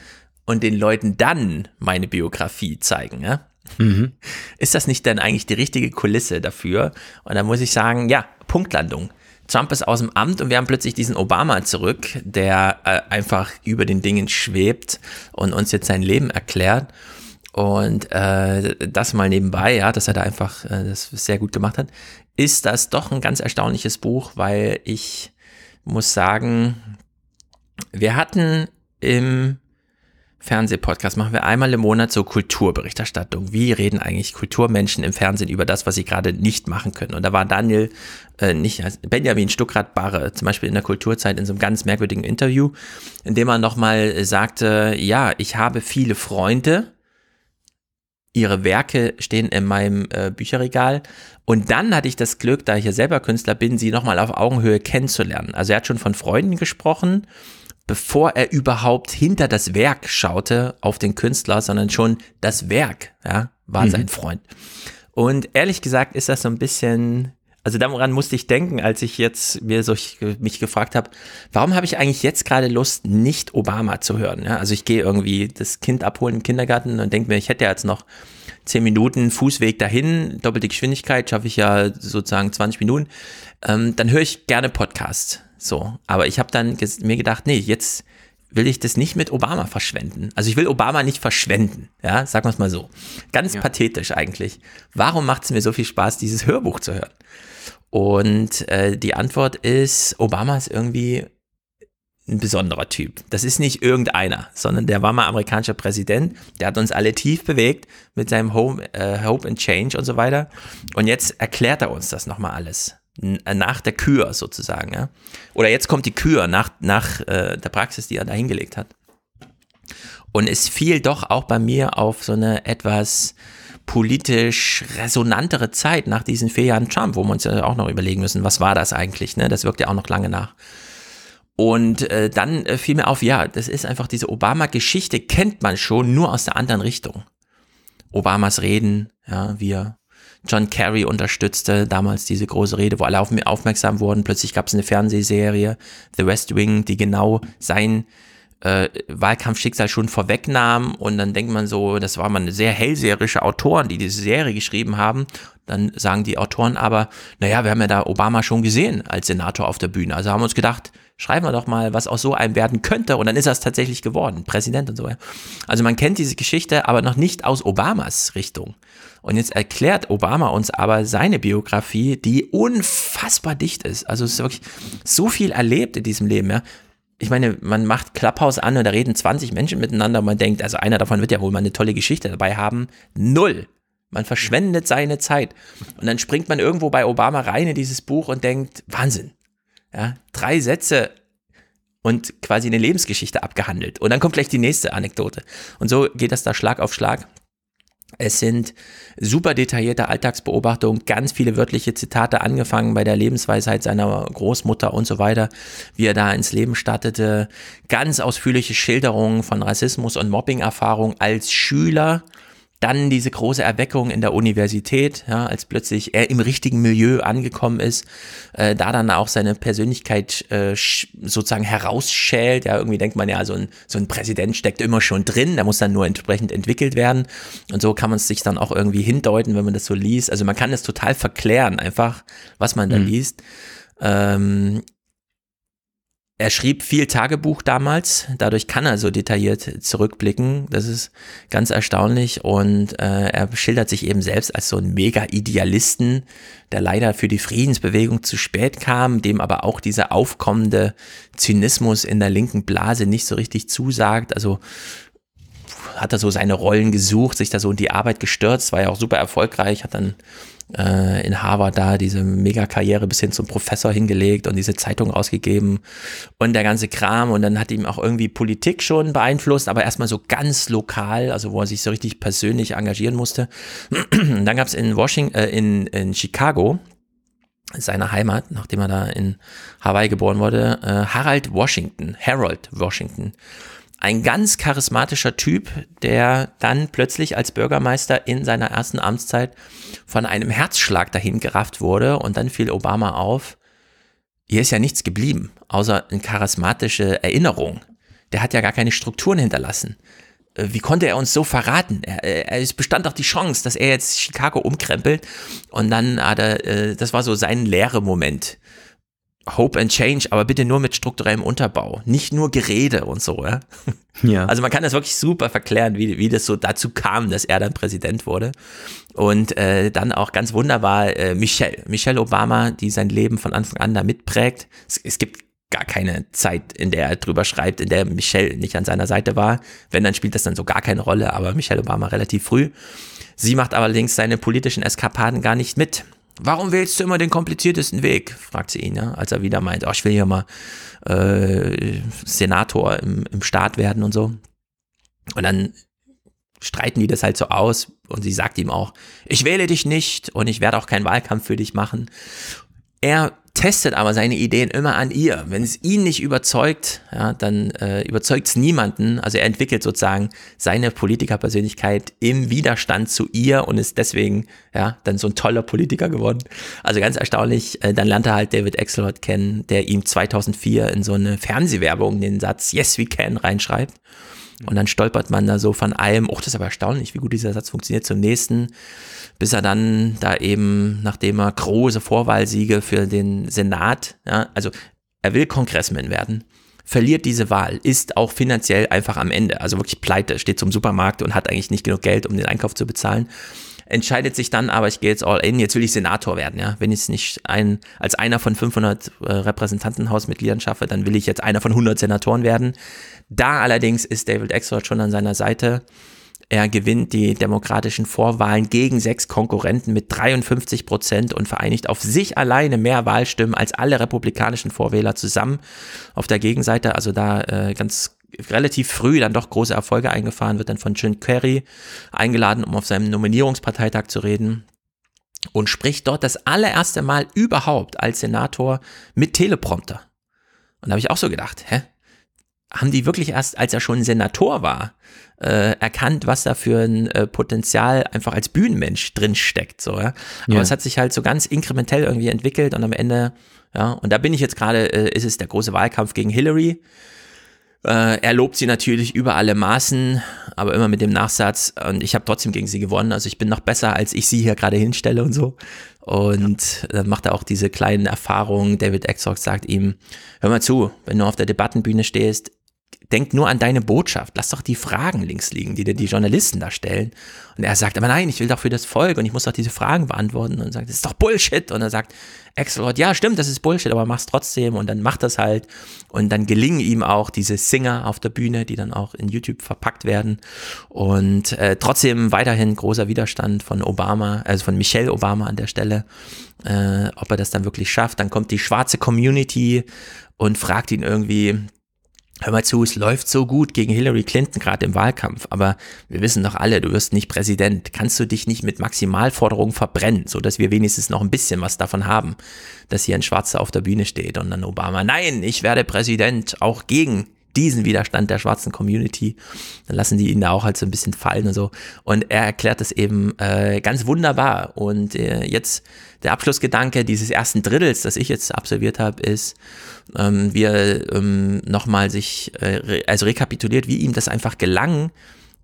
und den Leuten dann meine Biografie zeigen. Ja? Mhm. Ist das nicht dann eigentlich die richtige Kulisse dafür? Und da muss ich sagen, ja, Punktlandung. Trump ist aus dem Amt und wir haben plötzlich diesen Obama zurück, der äh, einfach über den Dingen schwebt und uns jetzt sein Leben erklärt. Und äh, das mal nebenbei, ja, dass er da einfach äh, das sehr gut gemacht hat, ist das doch ein ganz erstaunliches Buch, weil ich muss sagen, wir hatten im Fernsehpodcast machen wir einmal im Monat so Kulturberichterstattung. Wie reden eigentlich Kulturmenschen im Fernsehen über das, was sie gerade nicht machen können? Und da war Daniel, äh, nicht, Benjamin Stuckrad-Barre zum Beispiel in der Kulturzeit in so einem ganz merkwürdigen Interview, in dem er nochmal sagte, ja, ich habe viele Freunde, ihre Werke stehen in meinem äh, Bücherregal. Und dann hatte ich das Glück, da ich ja selber Künstler bin, sie nochmal auf Augenhöhe kennenzulernen. Also er hat schon von Freunden gesprochen bevor er überhaupt hinter das Werk schaute auf den Künstler, sondern schon das Werk, ja, war mhm. sein Freund. Und ehrlich gesagt ist das so ein bisschen, also daran musste ich denken, als ich jetzt mir so mich gefragt habe, warum habe ich eigentlich jetzt gerade Lust, nicht Obama zu hören? Ja, also ich gehe irgendwie das Kind abholen im Kindergarten und denke mir, ich hätte jetzt noch zehn Minuten Fußweg dahin, doppelte Geschwindigkeit, schaffe ich ja sozusagen 20 Minuten. Ähm, dann höre ich gerne Podcast. So, aber ich habe dann mir gedacht, nee, jetzt will ich das nicht mit Obama verschwenden. Also ich will Obama nicht verschwenden, ja, sagen wir es mal so. Ganz ja. pathetisch eigentlich. Warum macht es mir so viel Spaß, dieses Hörbuch zu hören? Und äh, die Antwort ist, Obama ist irgendwie ein besonderer Typ. Das ist nicht irgendeiner, sondern der war mal amerikanischer Präsident. Der hat uns alle tief bewegt mit seinem Home, äh, Hope and Change und so weiter. Und jetzt erklärt er uns das nochmal alles. Äh, nach der Kür sozusagen. Ja? Oder jetzt kommt die Kür nach, nach äh, der Praxis, die er da hingelegt hat. Und es fiel doch auch bei mir auf so eine etwas politisch resonantere Zeit nach diesen vier Jahren Trump, wo wir uns ja auch noch überlegen müssen, was war das eigentlich? Ne? Das wirkt ja auch noch lange nach. Und äh, dann äh, fiel mir auf, ja, das ist einfach diese Obama-Geschichte, kennt man schon, nur aus der anderen Richtung. Obamas Reden, ja, wir John Kerry unterstützte damals diese große Rede, wo alle auf mich aufmerksam wurden. Plötzlich gab es eine Fernsehserie, The West Wing, die genau sein äh, Wahlkampfschicksal schon vorwegnahm. Und dann denkt man so, das war mal sehr hellseherische Autoren, die diese Serie geschrieben haben. Dann sagen die Autoren aber, naja, wir haben ja da Obama schon gesehen als Senator auf der Bühne. Also haben uns gedacht, schreiben wir doch mal, was aus so einem werden könnte. Und dann ist es tatsächlich geworden, Präsident und so. Also man kennt diese Geschichte, aber noch nicht aus Obamas Richtung. Und jetzt erklärt Obama uns aber seine Biografie, die unfassbar dicht ist. Also es ist wirklich so viel erlebt in diesem Leben, ja. Ich meine, man macht Clubhouse an und da reden 20 Menschen miteinander und man denkt, also einer davon wird ja wohl mal eine tolle Geschichte dabei haben. Null. Man verschwendet seine Zeit. Und dann springt man irgendwo bei Obama rein in dieses Buch und denkt, Wahnsinn. Ja, drei Sätze und quasi eine Lebensgeschichte abgehandelt. Und dann kommt gleich die nächste Anekdote. Und so geht das da Schlag auf Schlag. Es sind super detaillierte Alltagsbeobachtungen, ganz viele wörtliche Zitate, angefangen bei der Lebensweisheit seiner Großmutter und so weiter, wie er da ins Leben startete, ganz ausführliche Schilderungen von Rassismus und Mobbing-Erfahrung als Schüler, dann diese große Erweckung in der Universität, ja, als plötzlich er im richtigen Milieu angekommen ist, äh, da dann auch seine Persönlichkeit äh, sozusagen herausschält. Ja, irgendwie denkt man ja, so ein, so ein Präsident steckt immer schon drin, der muss dann nur entsprechend entwickelt werden. Und so kann man es sich dann auch irgendwie hindeuten, wenn man das so liest. Also man kann es total verklären, einfach, was man da mhm. liest. Ähm, er schrieb viel Tagebuch damals, dadurch kann er so detailliert zurückblicken. Das ist ganz erstaunlich und äh, er schildert sich eben selbst als so ein Mega-Idealisten, der leider für die Friedensbewegung zu spät kam, dem aber auch dieser aufkommende Zynismus in der linken Blase nicht so richtig zusagt. Also hat er so seine Rollen gesucht, sich da so in die Arbeit gestürzt, war ja auch super erfolgreich, hat dann äh, in Harvard da diese Megakarriere bis hin zum Professor hingelegt und diese Zeitung rausgegeben und der ganze Kram. Und dann hat ihm auch irgendwie Politik schon beeinflusst, aber erstmal so ganz lokal, also wo er sich so richtig persönlich engagieren musste. Und dann gab es in Washington, äh, in, in Chicago, seiner Heimat, nachdem er da in Hawaii geboren wurde, äh, Harald Washington, Harold Washington ein ganz charismatischer Typ, der dann plötzlich als Bürgermeister in seiner ersten Amtszeit von einem Herzschlag dahin gerafft wurde und dann fiel Obama auf, hier ist ja nichts geblieben, außer eine charismatische Erinnerung. Der hat ja gar keine Strukturen hinterlassen. Äh, wie konnte er uns so verraten? Er, es bestand doch die Chance, dass er jetzt Chicago umkrempelt und dann hat er, äh, das war so sein leere Moment. Hope and Change, aber bitte nur mit strukturellem Unterbau, nicht nur Gerede und so. Ja? [LAUGHS] ja. Also man kann das wirklich super verklären, wie, wie das so dazu kam, dass er dann Präsident wurde. Und äh, dann auch ganz wunderbar äh, Michelle, Michelle Obama, die sein Leben von Anfang an da mitprägt. Es, es gibt gar keine Zeit, in der er drüber schreibt, in der Michelle nicht an seiner Seite war. Wenn, dann spielt das dann so gar keine Rolle, aber Michelle Obama relativ früh. Sie macht allerdings seine politischen Eskapaden gar nicht mit. Warum wählst du immer den kompliziertesten Weg? fragt sie ihn, ja, als er wieder meint, oh, ich will hier mal äh, Senator im, im Staat werden und so. Und dann streiten die das halt so aus und sie sagt ihm auch, ich wähle dich nicht und ich werde auch keinen Wahlkampf für dich machen. Er testet aber seine Ideen immer an ihr. Wenn es ihn nicht überzeugt, ja, dann äh, überzeugt es niemanden. Also er entwickelt sozusagen seine Politikerpersönlichkeit im Widerstand zu ihr und ist deswegen ja dann so ein toller Politiker geworden. Also ganz erstaunlich. Äh, dann lernt er halt David Axelrod kennen, der ihm 2004 in so eine Fernsehwerbung den Satz Yes we can reinschreibt. Und dann stolpert man da so von einem, oh, das ist aber erstaunlich, wie gut dieser Satz funktioniert, zum nächsten bis er dann da eben, nachdem er große Vorwahlsiege für den Senat, ja, also er will Kongressman werden, verliert diese Wahl, ist auch finanziell einfach am Ende, also wirklich pleite, steht zum Supermarkt und hat eigentlich nicht genug Geld, um den Einkauf zu bezahlen. Entscheidet sich dann aber, ich gehe jetzt all in, jetzt will ich Senator werden, ja. Wenn ich es nicht ein, als einer von 500 äh, Repräsentantenhausmitgliedern schaffe, dann will ich jetzt einer von 100 Senatoren werden. Da allerdings ist David Axelrod schon an seiner Seite er gewinnt die demokratischen Vorwahlen gegen sechs Konkurrenten mit 53 Prozent und vereinigt auf sich alleine mehr Wahlstimmen als alle republikanischen Vorwähler zusammen auf der Gegenseite. Also da äh, ganz relativ früh dann doch große Erfolge eingefahren, wird dann von Jim Kerry eingeladen, um auf seinem Nominierungsparteitag zu reden und spricht dort das allererste Mal überhaupt als Senator mit Teleprompter. Und da habe ich auch so gedacht, hä? Haben die wirklich erst, als er schon Senator war, äh, erkannt, was da für ein äh, Potenzial einfach als Bühnenmensch drin steckt. So, ja? Aber ja. es hat sich halt so ganz inkrementell irgendwie entwickelt und am Ende, ja, und da bin ich jetzt gerade, äh, ist es der große Wahlkampf gegen Hillary. Äh, er lobt sie natürlich über alle Maßen, aber immer mit dem Nachsatz, und ich habe trotzdem gegen sie gewonnen, also ich bin noch besser, als ich sie hier gerade hinstelle und so. Und dann macht er auch diese kleinen Erfahrungen. David Exox sagt ihm, hör mal zu, wenn du auf der Debattenbühne stehst, denk nur an deine Botschaft. Lass doch die Fragen links liegen, die dir die Journalisten da stellen. Und er sagt, aber nein, ich will doch für das Volk und ich muss doch diese Fragen beantworten. Und sagt, das ist doch Bullshit. Und er sagt, Axelrod, ja, stimmt, das ist Bullshit, aber mach's trotzdem. Und dann macht das halt. Und dann gelingen ihm auch diese Singer auf der Bühne, die dann auch in YouTube verpackt werden. Und äh, trotzdem weiterhin großer Widerstand von Obama, also von Michelle Obama an der Stelle, äh, ob er das dann wirklich schafft. Dann kommt die schwarze Community und fragt ihn irgendwie, hör mal zu, es läuft so gut gegen Hillary Clinton gerade im Wahlkampf, aber wir wissen doch alle, du wirst nicht Präsident. Kannst du dich nicht mit Maximalforderungen verbrennen, so dass wir wenigstens noch ein bisschen was davon haben, dass hier ein Schwarzer auf der Bühne steht und dann Obama, nein, ich werde Präsident, auch gegen diesen Widerstand der schwarzen Community. Dann lassen die ihn da auch halt so ein bisschen fallen und so. Und er erklärt das eben äh, ganz wunderbar. Und äh, jetzt der Abschlussgedanke dieses ersten Drittels, das ich jetzt absolviert habe, ist, ähm, wie er ähm, nochmal sich, äh, also rekapituliert, wie ihm das einfach gelang,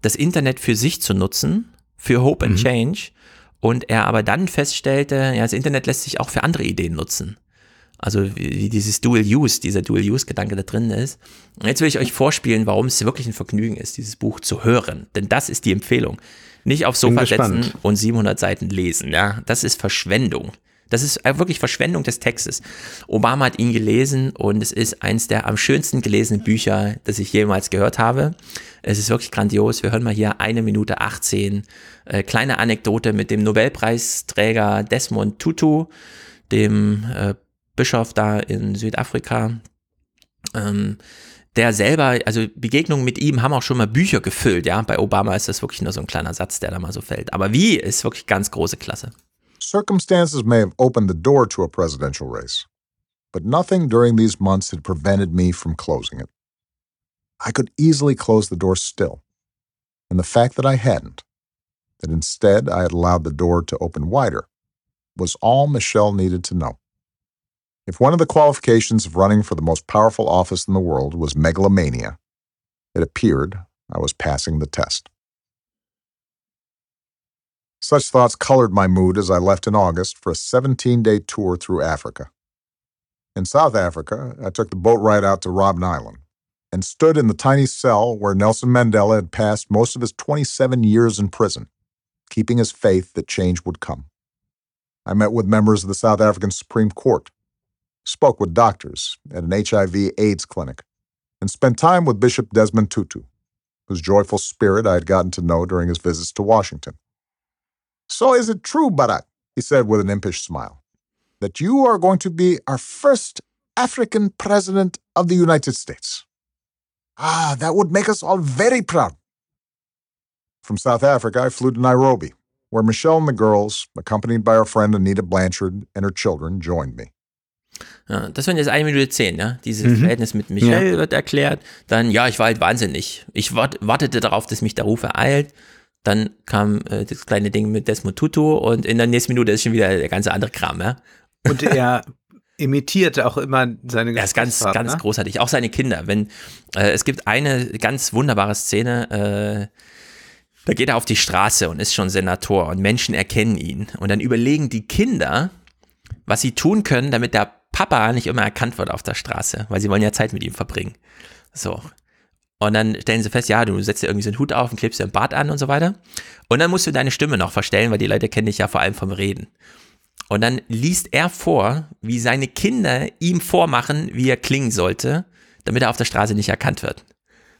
das Internet für sich zu nutzen, für Hope and mhm. Change. Und er aber dann feststellte, ja, das Internet lässt sich auch für andere Ideen nutzen. Also wie, wie dieses Dual Use, dieser Dual Use Gedanke da drin ist. Und jetzt will ich euch vorspielen, warum es wirklich ein Vergnügen ist, dieses Buch zu hören. Denn das ist die Empfehlung. Nicht aufs Sofa setzen und 700 Seiten lesen. Ja, das ist Verschwendung. Das ist wirklich Verschwendung des Textes. Obama hat ihn gelesen und es ist eins der am schönsten gelesenen Bücher, das ich jemals gehört habe. Es ist wirklich grandios. Wir hören mal hier eine Minute 18. Äh, kleine Anekdote mit dem Nobelpreisträger Desmond Tutu, dem äh, Bischof da in Südafrika, ähm, der selber, also Begegnungen mit ihm haben auch schon mal Bücher gefüllt, ja. Bei Obama ist das wirklich nur so ein kleiner Satz, der da mal so fällt. Aber wie ist wirklich ganz große Klasse. Circumstances may have opened the door to a presidential race, but nothing during these months had prevented me from closing it. I could easily close the door still. And the fact that I hadn't, that instead I had allowed the door to open wider, was all Michelle needed to know. If one of the qualifications of running for the most powerful office in the world was megalomania, it appeared I was passing the test. Such thoughts colored my mood as I left in August for a 17 day tour through Africa. In South Africa, I took the boat ride out to Robben Island and stood in the tiny cell where Nelson Mandela had passed most of his 27 years in prison, keeping his faith that change would come. I met with members of the South African Supreme Court spoke with doctors at an HIV AIDS clinic, and spent time with Bishop Desmond Tutu, whose joyful spirit I had gotten to know during his visits to Washington. So is it true, Barack, he said with an impish smile, that you are going to be our first African president of the United States? Ah, that would make us all very proud. From South Africa, I flew to Nairobi, where Michelle and the girls, accompanied by our friend Anita Blanchard and her children, joined me. Ja, das waren jetzt eine Minute zehn, ja. Dieses mhm. Verhältnis mit Michelle ja. wird erklärt. Dann, ja, ich war halt wahnsinnig. Ich wartete darauf, dass mich der Ruf ereilt. Dann kam äh, das kleine Ding mit Desmond Tutu und in der nächsten Minute ist schon wieder der ganze andere Kram, ja. Und er [LAUGHS] imitiert auch immer seine Er ist ganz, ganz großartig. Auch seine Kinder. Wenn, äh, es gibt eine ganz wunderbare Szene, äh, da geht er auf die Straße und ist schon Senator und Menschen erkennen ihn. Und dann überlegen die Kinder, was sie tun können, damit der Papa nicht immer erkannt wird auf der Straße, weil sie wollen ja Zeit mit ihm verbringen. So. Und dann stellen sie fest, ja, du setzt dir irgendwie so einen Hut auf und klebst dir ein Bart an und so weiter. Und dann musst du deine Stimme noch verstellen, weil die Leute kennen dich ja vor allem vom Reden. Und dann liest er vor, wie seine Kinder ihm vormachen, wie er klingen sollte, damit er auf der Straße nicht erkannt wird.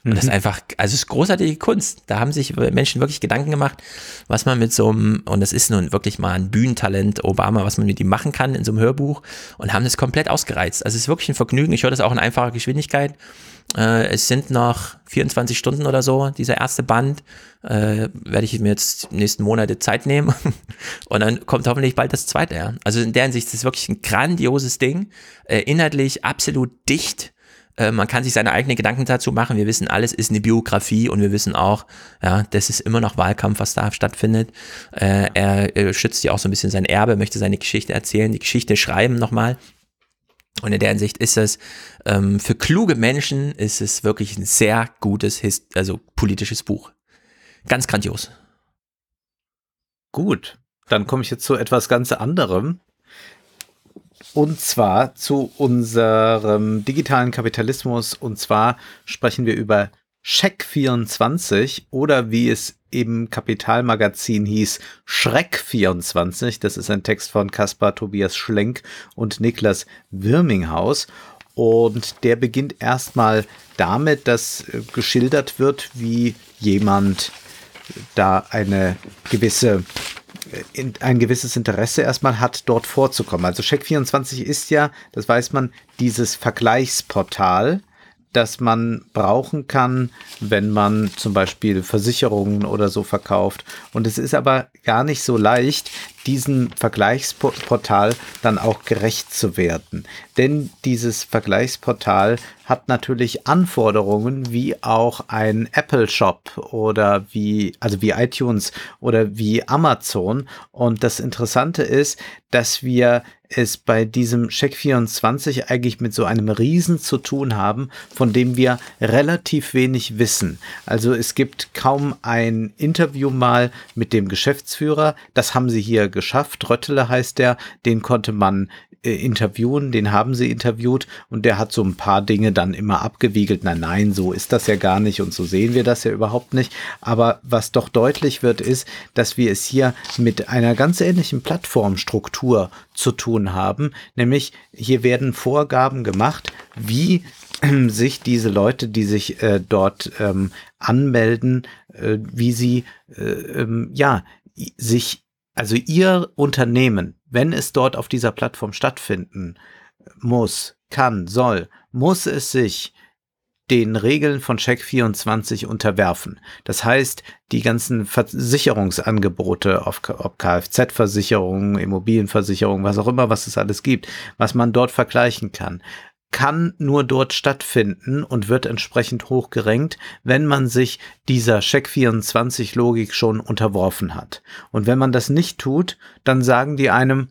Und das ist mhm. einfach, also es ist großartige Kunst. Da haben sich Menschen wirklich Gedanken gemacht, was man mit so einem, und das ist nun wirklich mal ein Bühnentalent, Obama, was man mit ihm machen kann in so einem Hörbuch und haben das komplett ausgereizt. Also es ist wirklich ein Vergnügen. Ich höre das auch in einfacher Geschwindigkeit. Äh, es sind noch 24 Stunden oder so, dieser erste Band. Äh, werde ich mir jetzt nächsten Monate Zeit nehmen. [LAUGHS] und dann kommt hoffentlich bald das zweite. Ja. Also in der Hinsicht ist es wirklich ein grandioses Ding. Äh, inhaltlich absolut dicht äh, man kann sich seine eigenen Gedanken dazu machen. Wir wissen, alles ist eine Biografie und wir wissen auch, ja, das ist immer noch Wahlkampf, was da stattfindet. Äh, er, er schützt ja auch so ein bisschen sein Erbe, möchte seine Geschichte erzählen, die Geschichte schreiben nochmal. Und in der Hinsicht ist es ähm, für kluge Menschen ist es wirklich ein sehr gutes, Hist also politisches Buch. Ganz grandios. Gut, dann komme ich jetzt zu etwas ganz anderem. und zwar zu unserem digitalen Kapitalismus. Und zwar sprechen wir über Scheck 24 oder wie es im Kapitalmagazin hieß, Schreck 24. Das ist ein Text von Caspar Tobias Schlenk und Niklas Wirminghaus. Und der beginnt erstmal damit, dass äh, geschildert wird, wie jemand da eine gewisse äh, ein gewisses Interesse erstmal hat, dort vorzukommen. Also Check24 ist ja, das weiß man, dieses Vergleichsportal, das man brauchen kann, wenn man zum Beispiel Versicherungen oder so verkauft. Und es ist aber gar nicht so leicht, diesem Vergleichsportal dann auch gerecht zu werden. Denn dieses Vergleichsportal hat natürlich Anforderungen wie auch ein Apple Shop oder wie, also wie iTunes oder wie Amazon. Und das Interessante ist, dass wir es bei diesem Check24 eigentlich mit so einem Riesen zu tun haben, von dem wir relativ wenig wissen. Also es gibt kaum ein Interview mal mit dem Geschäftsführer. Das haben sie hier geschafft. Röttele heißt der. Den konnte man äh, interviewen, den haben sie interviewt und der hat so ein paar Dinge dann immer abgewiegelt. Nein, nein, so ist das ja gar nicht und so sehen wir das ja überhaupt nicht. Aber was doch deutlich wird, ist, dass wir es hier mit einer ganz ähnlichen Plattformstruktur zu tun haben. Nämlich hier werden Vorgaben gemacht, wie sich diese Leute, die sich äh, dort ähm, anmelden, äh, wie sie äh, ähm, ja sich also ihr Unternehmen wenn es dort auf dieser Plattform stattfinden muss, kann, soll, muss es sich den Regeln von Check24 unterwerfen. Das heißt, die ganzen Versicherungsangebote, ob Kfz-Versicherungen, Immobilienversicherungen, was auch immer, was es alles gibt, was man dort vergleichen kann, kann nur dort stattfinden und wird entsprechend hoch gerankt, wenn man sich dieser Check24-Logik schon unterworfen hat. Und wenn man das nicht tut, dann sagen die einem,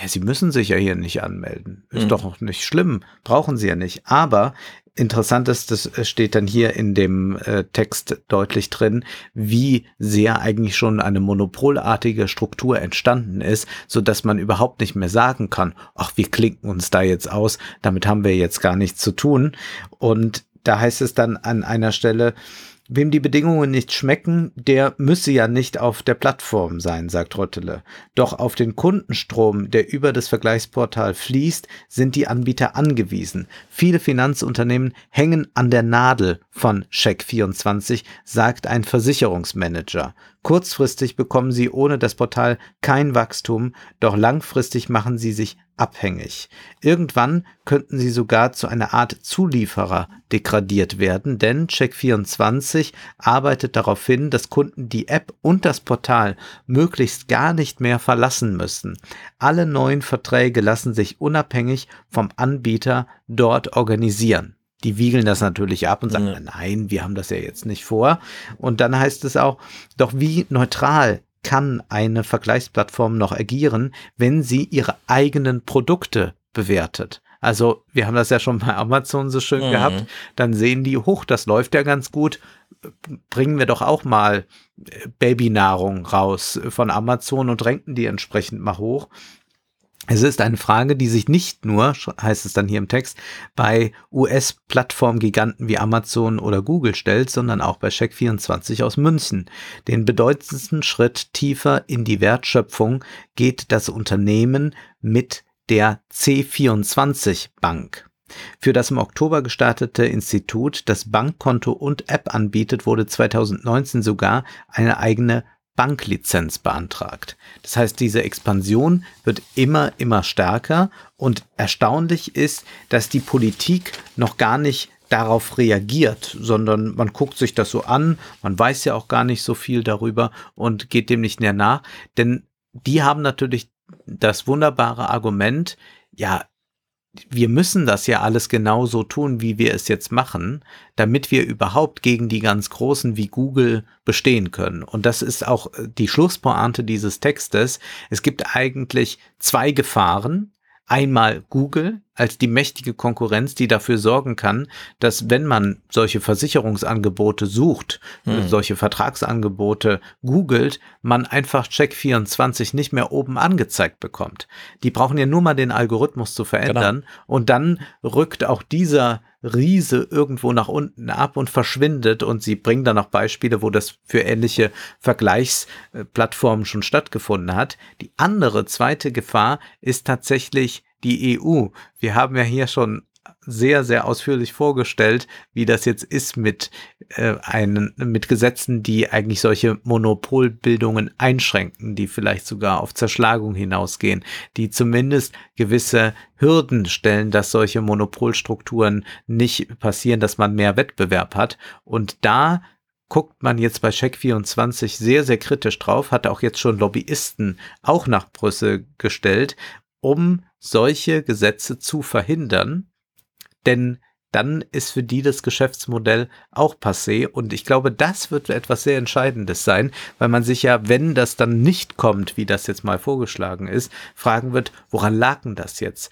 ja, Sie müssen sich ja hier nicht anmelden. Ist mhm. doch nicht schlimm. Brauchen Sie ja nicht. Aber Interessant ist, das steht dann hier in dem äh, Text deutlich drin, wie sehr eigentlich schon eine monopolartige Struktur entstanden ist, so dass man überhaupt nicht mehr sagen kann, ach, wir klinken uns da jetzt aus, damit haben wir jetzt gar nichts zu tun. Und da heißt es dann an einer Stelle, Wem die Bedingungen nicht schmecken, der müsse ja nicht auf der Plattform sein, sagt Rottele. Doch auf den Kundenstrom, der über das Vergleichsportal fließt, sind die Anbieter angewiesen. Viele Finanzunternehmen hängen an der Nadel von Check24, sagt ein Versicherungsmanager. Kurzfristig bekommen sie ohne das Portal kein Wachstum, doch langfristig machen sie sich abhängig. Irgendwann könnten sie sogar zu einer Art Zulieferer degradiert werden, denn Check24 arbeitet darauf hin, dass Kunden die App und das Portal möglichst gar nicht mehr verlassen müssen. Alle neuen Verträge lassen sich unabhängig vom Anbieter dort organisieren die wiegeln das natürlich ab und sagen, ja. nein, wir haben das ja jetzt nicht vor. Und dann heißt es auch, doch wie neutral kann eine Vergleichsplattform noch agieren, wenn sie ihre eigenen Produkte bewertet? Also, wir haben das ja schon bei Amazon so schön mhm. gehabt. Dann sehen die, hoch, das läuft ja ganz gut. Bringen wir doch auch mal äh, Babynahrung raus von Amazon und renken die entsprechend mal hoch. Es ist eine Frage, die sich nicht nur, heißt es dann hier im Text, bei US-Plattformgiganten wie Amazon oder Google stellt, sondern auch bei Check24 aus München. Den bedeutendsten Schritt tiefer in die Wertschöpfung geht das Unternehmen mit der C24 Bank. Für das im Oktober gestartete Institut, das Bankkonto und App anbietet, wurde 2019 sogar eine eigene Banklizenz beantragt. Das heißt, diese Expansion wird immer, immer stärker. Und erstaunlich ist, dass die Politik noch gar nicht darauf reagiert, sondern man guckt sich das so an, man weiß ja auch gar nicht so viel darüber und geht dem nicht näher nach, denn die haben natürlich das wunderbare Argument, ja, wir müssen das ja alles genauso tun, wie wir es jetzt machen, damit wir überhaupt gegen die ganz Großen wie Google bestehen können. Und das ist auch die Schlusspointe dieses Textes. Es gibt eigentlich zwei Gefahren. Einmal Google als die mächtige Konkurrenz, die dafür sorgen kann, dass wenn man solche Versicherungsangebote sucht, hm. solche Vertragsangebote googelt, man einfach Check24 nicht mehr oben angezeigt bekommt. Die brauchen ja nur mal den Algorithmus zu verändern genau. und dann rückt auch dieser Riese irgendwo nach unten ab und verschwindet und sie bringen dann auch Beispiele, wo das für ähnliche Vergleichsplattformen schon stattgefunden hat. Die andere zweite Gefahr ist tatsächlich die EU. Wir haben ja hier schon sehr, sehr ausführlich vorgestellt, wie das jetzt ist mit, äh, einen, mit Gesetzen, die eigentlich solche Monopolbildungen einschränken, die vielleicht sogar auf Zerschlagung hinausgehen, die zumindest gewisse Hürden stellen, dass solche Monopolstrukturen nicht passieren, dass man mehr Wettbewerb hat. Und da guckt man jetzt bei Check24 sehr, sehr kritisch drauf, hat auch jetzt schon Lobbyisten auch nach Brüssel gestellt, um solche Gesetze zu verhindern, denn dann ist für die das Geschäftsmodell auch passé. Und ich glaube, das wird etwas sehr Entscheidendes sein, weil man sich ja, wenn das dann nicht kommt, wie das jetzt mal vorgeschlagen ist, fragen wird, woran lag denn das jetzt?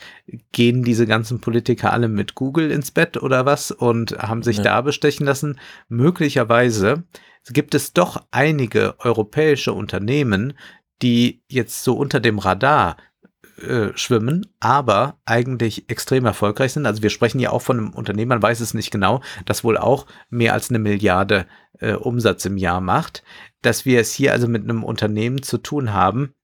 Gehen diese ganzen Politiker alle mit Google ins Bett oder was und haben sich ja. da bestechen lassen? Möglicherweise gibt es doch einige europäische Unternehmen, die jetzt so unter dem Radar äh, schwimmen, aber eigentlich extrem erfolgreich sind. Also wir sprechen ja auch von einem Unternehmen, man weiß es nicht genau, das wohl auch mehr als eine Milliarde äh, Umsatz im Jahr macht, dass wir es hier also mit einem Unternehmen zu tun haben,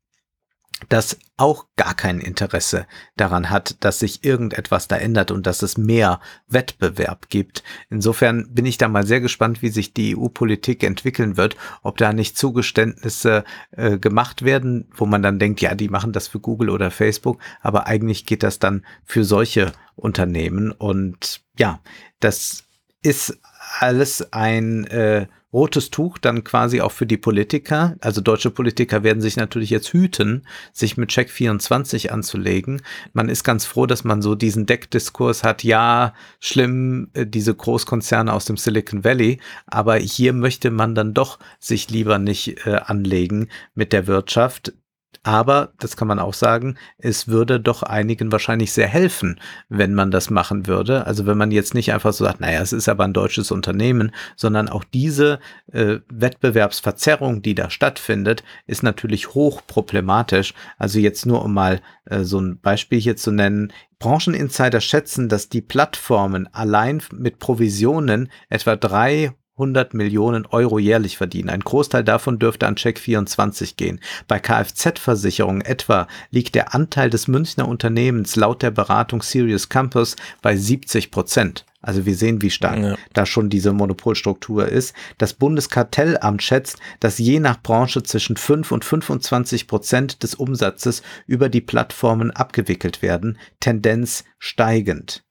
das auch gar kein Interesse daran hat, dass sich irgendetwas da ändert und dass es mehr Wettbewerb gibt. Insofern bin ich da mal sehr gespannt, wie sich die EU-Politik entwickeln wird, ob da nicht Zugeständnisse äh, gemacht werden, wo man dann denkt, ja, die machen das für Google oder Facebook, aber eigentlich geht das dann für solche Unternehmen und ja, das ist alles ein äh, rotes Tuch dann quasi auch für die Politiker. Also deutsche Politiker werden sich natürlich jetzt hüten, sich mit Check 24 anzulegen. Man ist ganz froh, dass man so diesen Deckdiskurs hat. Ja, schlimm, äh, diese Großkonzerne aus dem Silicon Valley. Aber hier möchte man dann doch sich lieber nicht äh, anlegen mit der Wirtschaft. Aber, das kann man auch sagen, es würde doch einigen wahrscheinlich sehr helfen, wenn man das machen würde. Also wenn man jetzt nicht einfach so sagt, naja, es ist aber ein deutsches Unternehmen, sondern auch diese äh, Wettbewerbsverzerrung, die da stattfindet, ist natürlich hoch problematisch. Also jetzt nur um mal äh, so ein Beispiel hier zu nennen. Brancheninsider schätzen, dass die Plattformen allein mit Provisionen etwa drei 100 Millionen Euro jährlich verdienen. Ein Großteil davon dürfte an Check24 gehen. Bei Kfz-Versicherungen etwa liegt der Anteil des Münchner Unternehmens laut der Beratung Sirius Campus bei 70 Prozent. Also wir sehen, wie stark ja. da schon diese Monopolstruktur ist. Das Bundeskartellamt schätzt, dass je nach Branche zwischen 5 und 25 Prozent des Umsatzes über die Plattformen abgewickelt werden. Tendenz steigend.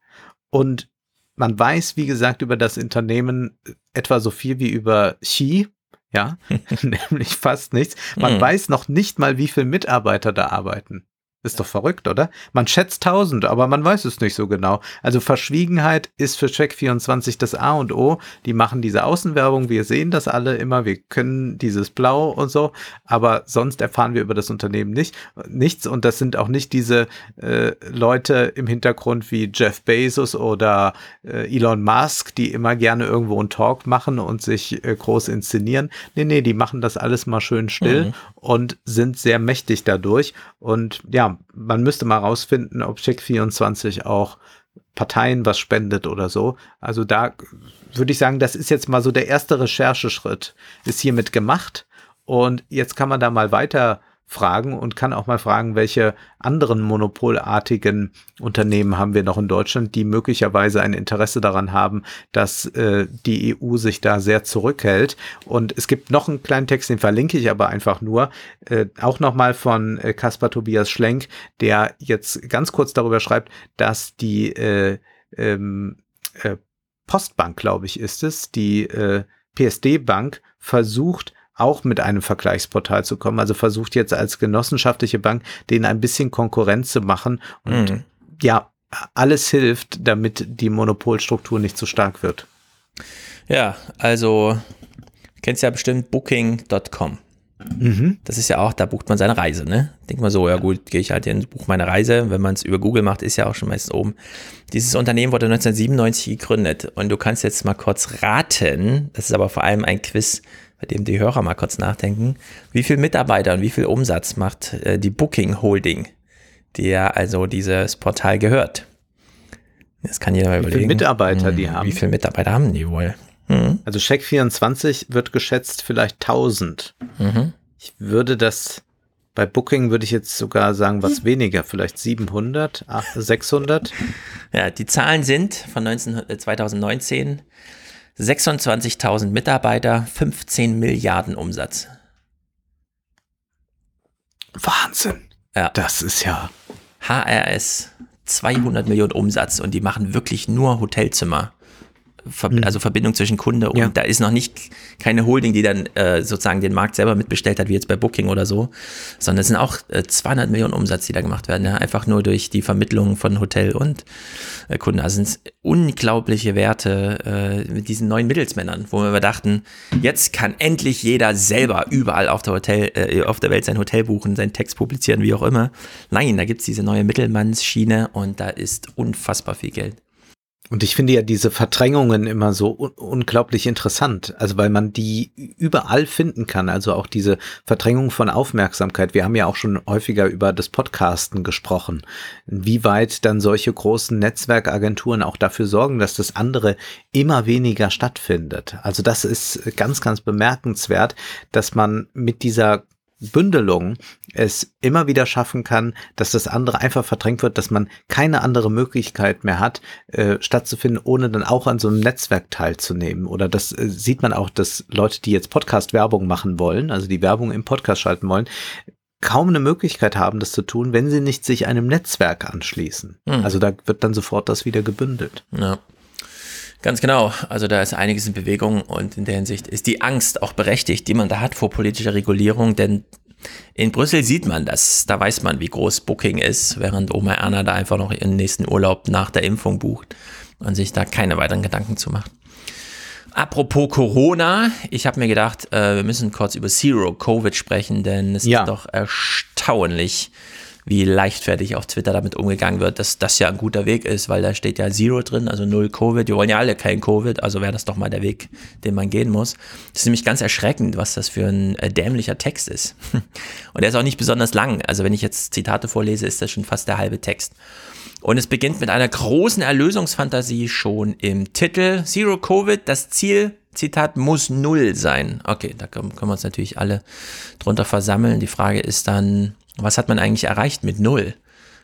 Und man weiß, wie gesagt, über das Unternehmen etwa so viel wie über Xi, ja, [LAUGHS] [LAUGHS] nämlich fast nichts. Man mhm. weiß noch nicht mal, wie viele Mitarbeiter da arbeiten. Ist doch verrückt, oder? Man schätzt 1000, aber man weiß es nicht so genau. Also Verschwiegenheit ist für Check24 das A und O. Die machen diese Außenwerbung, wir sehen das alle immer, wir können dieses Blau und so, aber sonst erfahren wir über das Unternehmen nicht, nichts und das sind auch nicht diese äh, Leute im Hintergrund wie Jeff Bezos oder äh, Elon Musk, die immer gerne irgendwo einen Talk machen und sich äh, groß inszenieren. Nee, nee, die machen das alles mal schön still mhm. und sind sehr mächtig dadurch und ja, man müsste mal rausfinden, ob Check24 auch Parteien was spendet oder so. Also da würde ich sagen, das ist jetzt mal so der erste Rechercheschritt, ist hiermit gemacht. Und jetzt kann man da mal weiter fragen und kann auch mal fragen, welche anderen monopolartigen Unternehmen haben wir noch in Deutschland, die möglicherweise ein Interesse daran haben, dass äh, die EU sich da sehr zurückhält. Und es gibt noch einen kleinen Text, den verlinke ich aber einfach nur, äh, auch nochmal von äh, Kaspar Tobias Schlenk, der jetzt ganz kurz darüber schreibt, dass die äh, ähm, äh, Postbank, glaube ich, ist es, die äh, PSD-Bank versucht, auch mit einem Vergleichsportal zu kommen. Also versucht jetzt als genossenschaftliche Bank denen ein bisschen Konkurrenz zu machen. Und mhm. ja, alles hilft, damit die Monopolstruktur nicht zu stark wird. Ja, also kennst ja bestimmt Booking.com. Mhm. Das ist ja auch, da bucht man seine Reise, ne? Denkt man so, ja gut, gehe ich halt hin, buche meine Reise. Wenn man es über Google macht, ist ja auch schon meistens oben. Dieses Unternehmen wurde 1997 gegründet und du kannst jetzt mal kurz raten, das ist aber vor allem ein Quiz, bei dem die Hörer mal kurz nachdenken, wie viel Mitarbeiter und wie viel Umsatz macht äh, die Booking Holding, der also dieses Portal gehört. Das kann jeder mal überlegen. Wie viele Mitarbeiter hm, die haben? Wie viele Mitarbeiter haben die wohl? Mhm. Also Check24 wird geschätzt vielleicht 1000. Mhm. Ich würde das bei Booking würde ich jetzt sogar sagen, was weniger, vielleicht 700, 600. Ja, die Zahlen sind von 19, 2019 26.000 Mitarbeiter, 15 Milliarden Umsatz. Wahnsinn. Ja. Das ist ja. HRS 200 Millionen Umsatz und die machen wirklich nur Hotelzimmer. Ver mhm. also Verbindung zwischen Kunde und ja. da ist noch nicht keine Holding, die dann äh, sozusagen den Markt selber mitbestellt hat, wie jetzt bei Booking oder so, sondern es sind auch äh, 200 Millionen Umsatz, die da gemacht werden, ja? einfach nur durch die Vermittlung von Hotel und äh, Kunden. Also sind es unglaubliche Werte äh, mit diesen neuen Mittelsmännern, wo wir dachten, jetzt kann endlich jeder selber überall auf der Hotel, äh, auf der Welt sein Hotel buchen, seinen Text publizieren, wie auch immer. Nein, da gibt es diese neue Mittelmannsschiene und da ist unfassbar viel Geld. Und ich finde ja diese Verdrängungen immer so un unglaublich interessant, also weil man die überall finden kann, also auch diese Verdrängung von Aufmerksamkeit. Wir haben ja auch schon häufiger über das Podcasten gesprochen, wie weit dann solche großen Netzwerkagenturen auch dafür sorgen, dass das andere immer weniger stattfindet. Also das ist ganz, ganz bemerkenswert, dass man mit dieser Bündelung es immer wieder schaffen kann, dass das andere einfach verdrängt wird, dass man keine andere Möglichkeit mehr hat, äh, stattzufinden, ohne dann auch an so einem Netzwerk teilzunehmen. Oder das äh, sieht man auch, dass Leute, die jetzt Podcast-Werbung machen wollen, also die Werbung im Podcast schalten wollen, kaum eine Möglichkeit haben, das zu tun, wenn sie nicht sich einem Netzwerk anschließen. Mhm. Also da wird dann sofort das wieder gebündelt. Ja. Ganz genau. Also da ist einiges in Bewegung und in der Hinsicht ist die Angst auch berechtigt, die man da hat vor politischer Regulierung, denn in Brüssel sieht man das. Da weiß man, wie groß Booking ist, während Oma Erna da einfach noch ihren nächsten Urlaub nach der Impfung bucht und sich da keine weiteren Gedanken zu macht. Apropos Corona, ich habe mir gedacht, äh, wir müssen kurz über Zero Covid sprechen, denn es ja. ist doch erstaunlich, wie leichtfertig auf Twitter damit umgegangen wird, dass das ja ein guter Weg ist, weil da steht ja Zero drin, also null Covid. Wir wollen ja alle kein Covid, also wäre das doch mal der Weg, den man gehen muss. Das ist nämlich ganz erschreckend, was das für ein äh, dämlicher Text ist. [LAUGHS] Und er ist auch nicht besonders lang. Also wenn ich jetzt Zitate vorlese, ist das schon fast der halbe Text. Und es beginnt mit einer großen Erlösungsfantasie schon im Titel. Zero Covid, das Ziel Zitat muss null sein. Okay, da können, wir uns natürlich alle drunter versammeln. Die Frage ist dann, was hat man eigentlich erreicht mit null?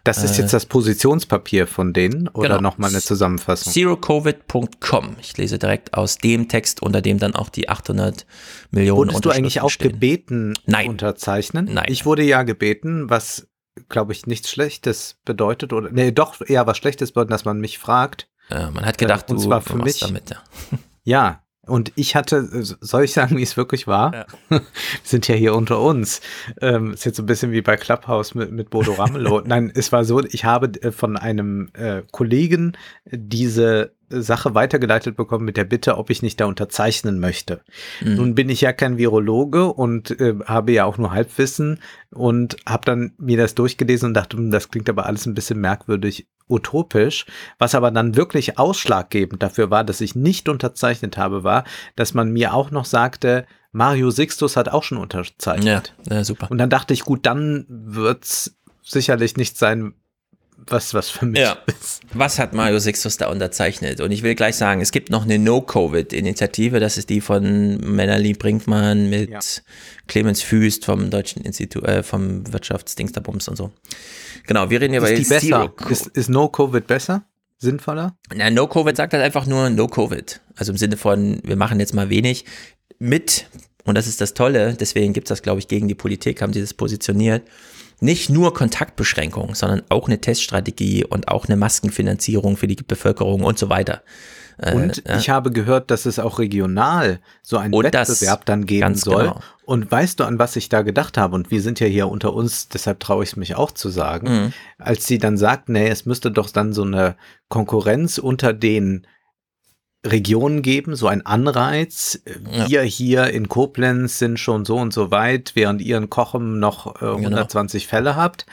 Das ist jetzt äh, das Positionspapier von denen oder genau. nochmal eine Zusammenfassung? Zerocovid.com. Ich lese direkt aus dem Text, unter dem dann auch die 800 Millionen Wurdest du eigentlich auch stehen. gebeten Nein. unterzeichnen? Nein. Ich wurde ja gebeten, was glaube ich nichts Schlechtes bedeutet oder nee, doch eher was Schlechtes bedeutet, dass man mich fragt. Ja, man hat gedacht, äh, und du, zwar für mich damit, ja. ja, und ich hatte, soll ich sagen, wie es wirklich war? Ja. [LAUGHS] Wir sind ja hier unter uns. Ähm, ist jetzt so ein bisschen wie bei Clubhouse mit, mit Bodo Ramelow. [LAUGHS] Nein, es war so, ich habe äh, von einem äh, Kollegen diese Sache weitergeleitet bekommen mit der Bitte, ob ich nicht da unterzeichnen möchte. Mhm. Nun bin ich ja kein Virologe und äh, habe ja auch nur Halbwissen und habe dann mir das durchgelesen und dachte, hm, das klingt aber alles ein bisschen merkwürdig utopisch. Was aber dann wirklich ausschlaggebend dafür war, dass ich nicht unterzeichnet habe, war, dass man mir auch noch sagte, Mario Sixtus hat auch schon unterzeichnet. Ja, ja super. Und dann dachte ich, gut, dann wird's sicherlich nicht sein, was, was für mich ja. ist. Was hat Mario Sixtus da unterzeichnet? Und ich will gleich sagen, es gibt noch eine No-Covid-Initiative, das ist die von Melanie Brinkmann mit ja. Clemens Füst vom Deutschen Institut, äh, vom Wirtschaftsdingsterbums und so. Genau, wir reden hier ist bei die besser? Ist, ist No-Covid besser? Sinnvoller? Na, No-Covid sagt halt einfach nur No-Covid. Also im Sinne von, wir machen jetzt mal wenig mit, und das ist das Tolle, deswegen gibt es das, glaube ich, gegen die Politik, haben sie das positioniert nicht nur Kontaktbeschränkungen, sondern auch eine Teststrategie und auch eine Maskenfinanzierung für die Bevölkerung und so weiter. Äh, und äh, ich habe gehört, dass es auch regional so einen Wettbewerb dann geben soll. Genau. Und weißt du, an was ich da gedacht habe? Und wir sind ja hier unter uns, deshalb traue ich es mich auch zu sagen. Mhm. Als sie dann sagt, nee, es müsste doch dann so eine Konkurrenz unter den Regionen geben, so ein Anreiz. Wir ja. hier in Koblenz sind schon so und so weit, während ihr in Kochem noch äh, 120 genau. Fälle habt.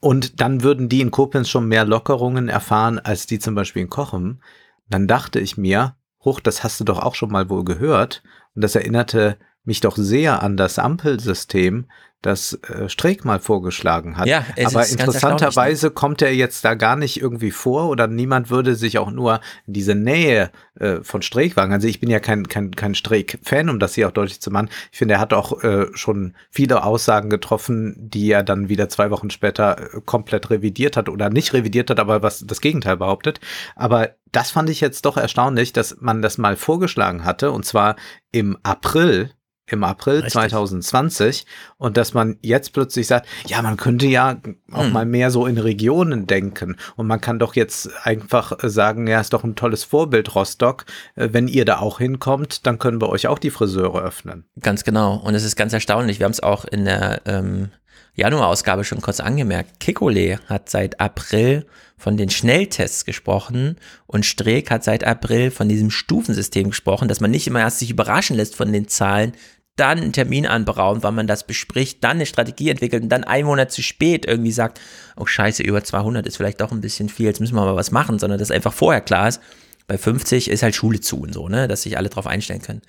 Und dann würden die in Koblenz schon mehr Lockerungen erfahren als die zum Beispiel in Kochem. Dann dachte ich mir, hoch, das hast du doch auch schon mal wohl gehört. Und das erinnerte mich doch sehr an das Ampelsystem, das äh, Streeck mal vorgeschlagen hat. Ja, Aber ist interessanterweise kommt er jetzt da gar nicht irgendwie vor oder niemand würde sich auch nur diese Nähe äh, von Streeck wagen. Also ich bin ja kein, kein, kein Streeck-Fan, um das hier auch deutlich zu machen. Ich finde, er hat auch äh, schon viele Aussagen getroffen, die er dann wieder zwei Wochen später äh, komplett revidiert hat oder nicht revidiert hat, aber was das Gegenteil behauptet. Aber das fand ich jetzt doch erstaunlich, dass man das mal vorgeschlagen hatte und zwar im April im April Richtig. 2020 und dass man jetzt plötzlich sagt, ja, man könnte ja auch hm. mal mehr so in Regionen denken und man kann doch jetzt einfach sagen, ja, ist doch ein tolles Vorbild Rostock, äh, wenn ihr da auch hinkommt, dann können wir euch auch die Friseure öffnen. Ganz genau und es ist ganz erstaunlich, wir haben es auch in der ähm, Januarausgabe schon kurz angemerkt, Kikole hat seit April von den Schnelltests gesprochen und Streeck hat seit April von diesem Stufensystem gesprochen, dass man nicht immer erst sich überraschen lässt von den Zahlen, dann einen Termin anberaumt, wann man das bespricht, dann eine Strategie entwickelt und dann einen Monat zu spät irgendwie sagt, oh scheiße, über 200 ist vielleicht doch ein bisschen viel, jetzt müssen wir mal was machen, sondern dass einfach vorher klar ist, bei 50 ist halt Schule zu und so, ne, dass sich alle drauf einstellen können.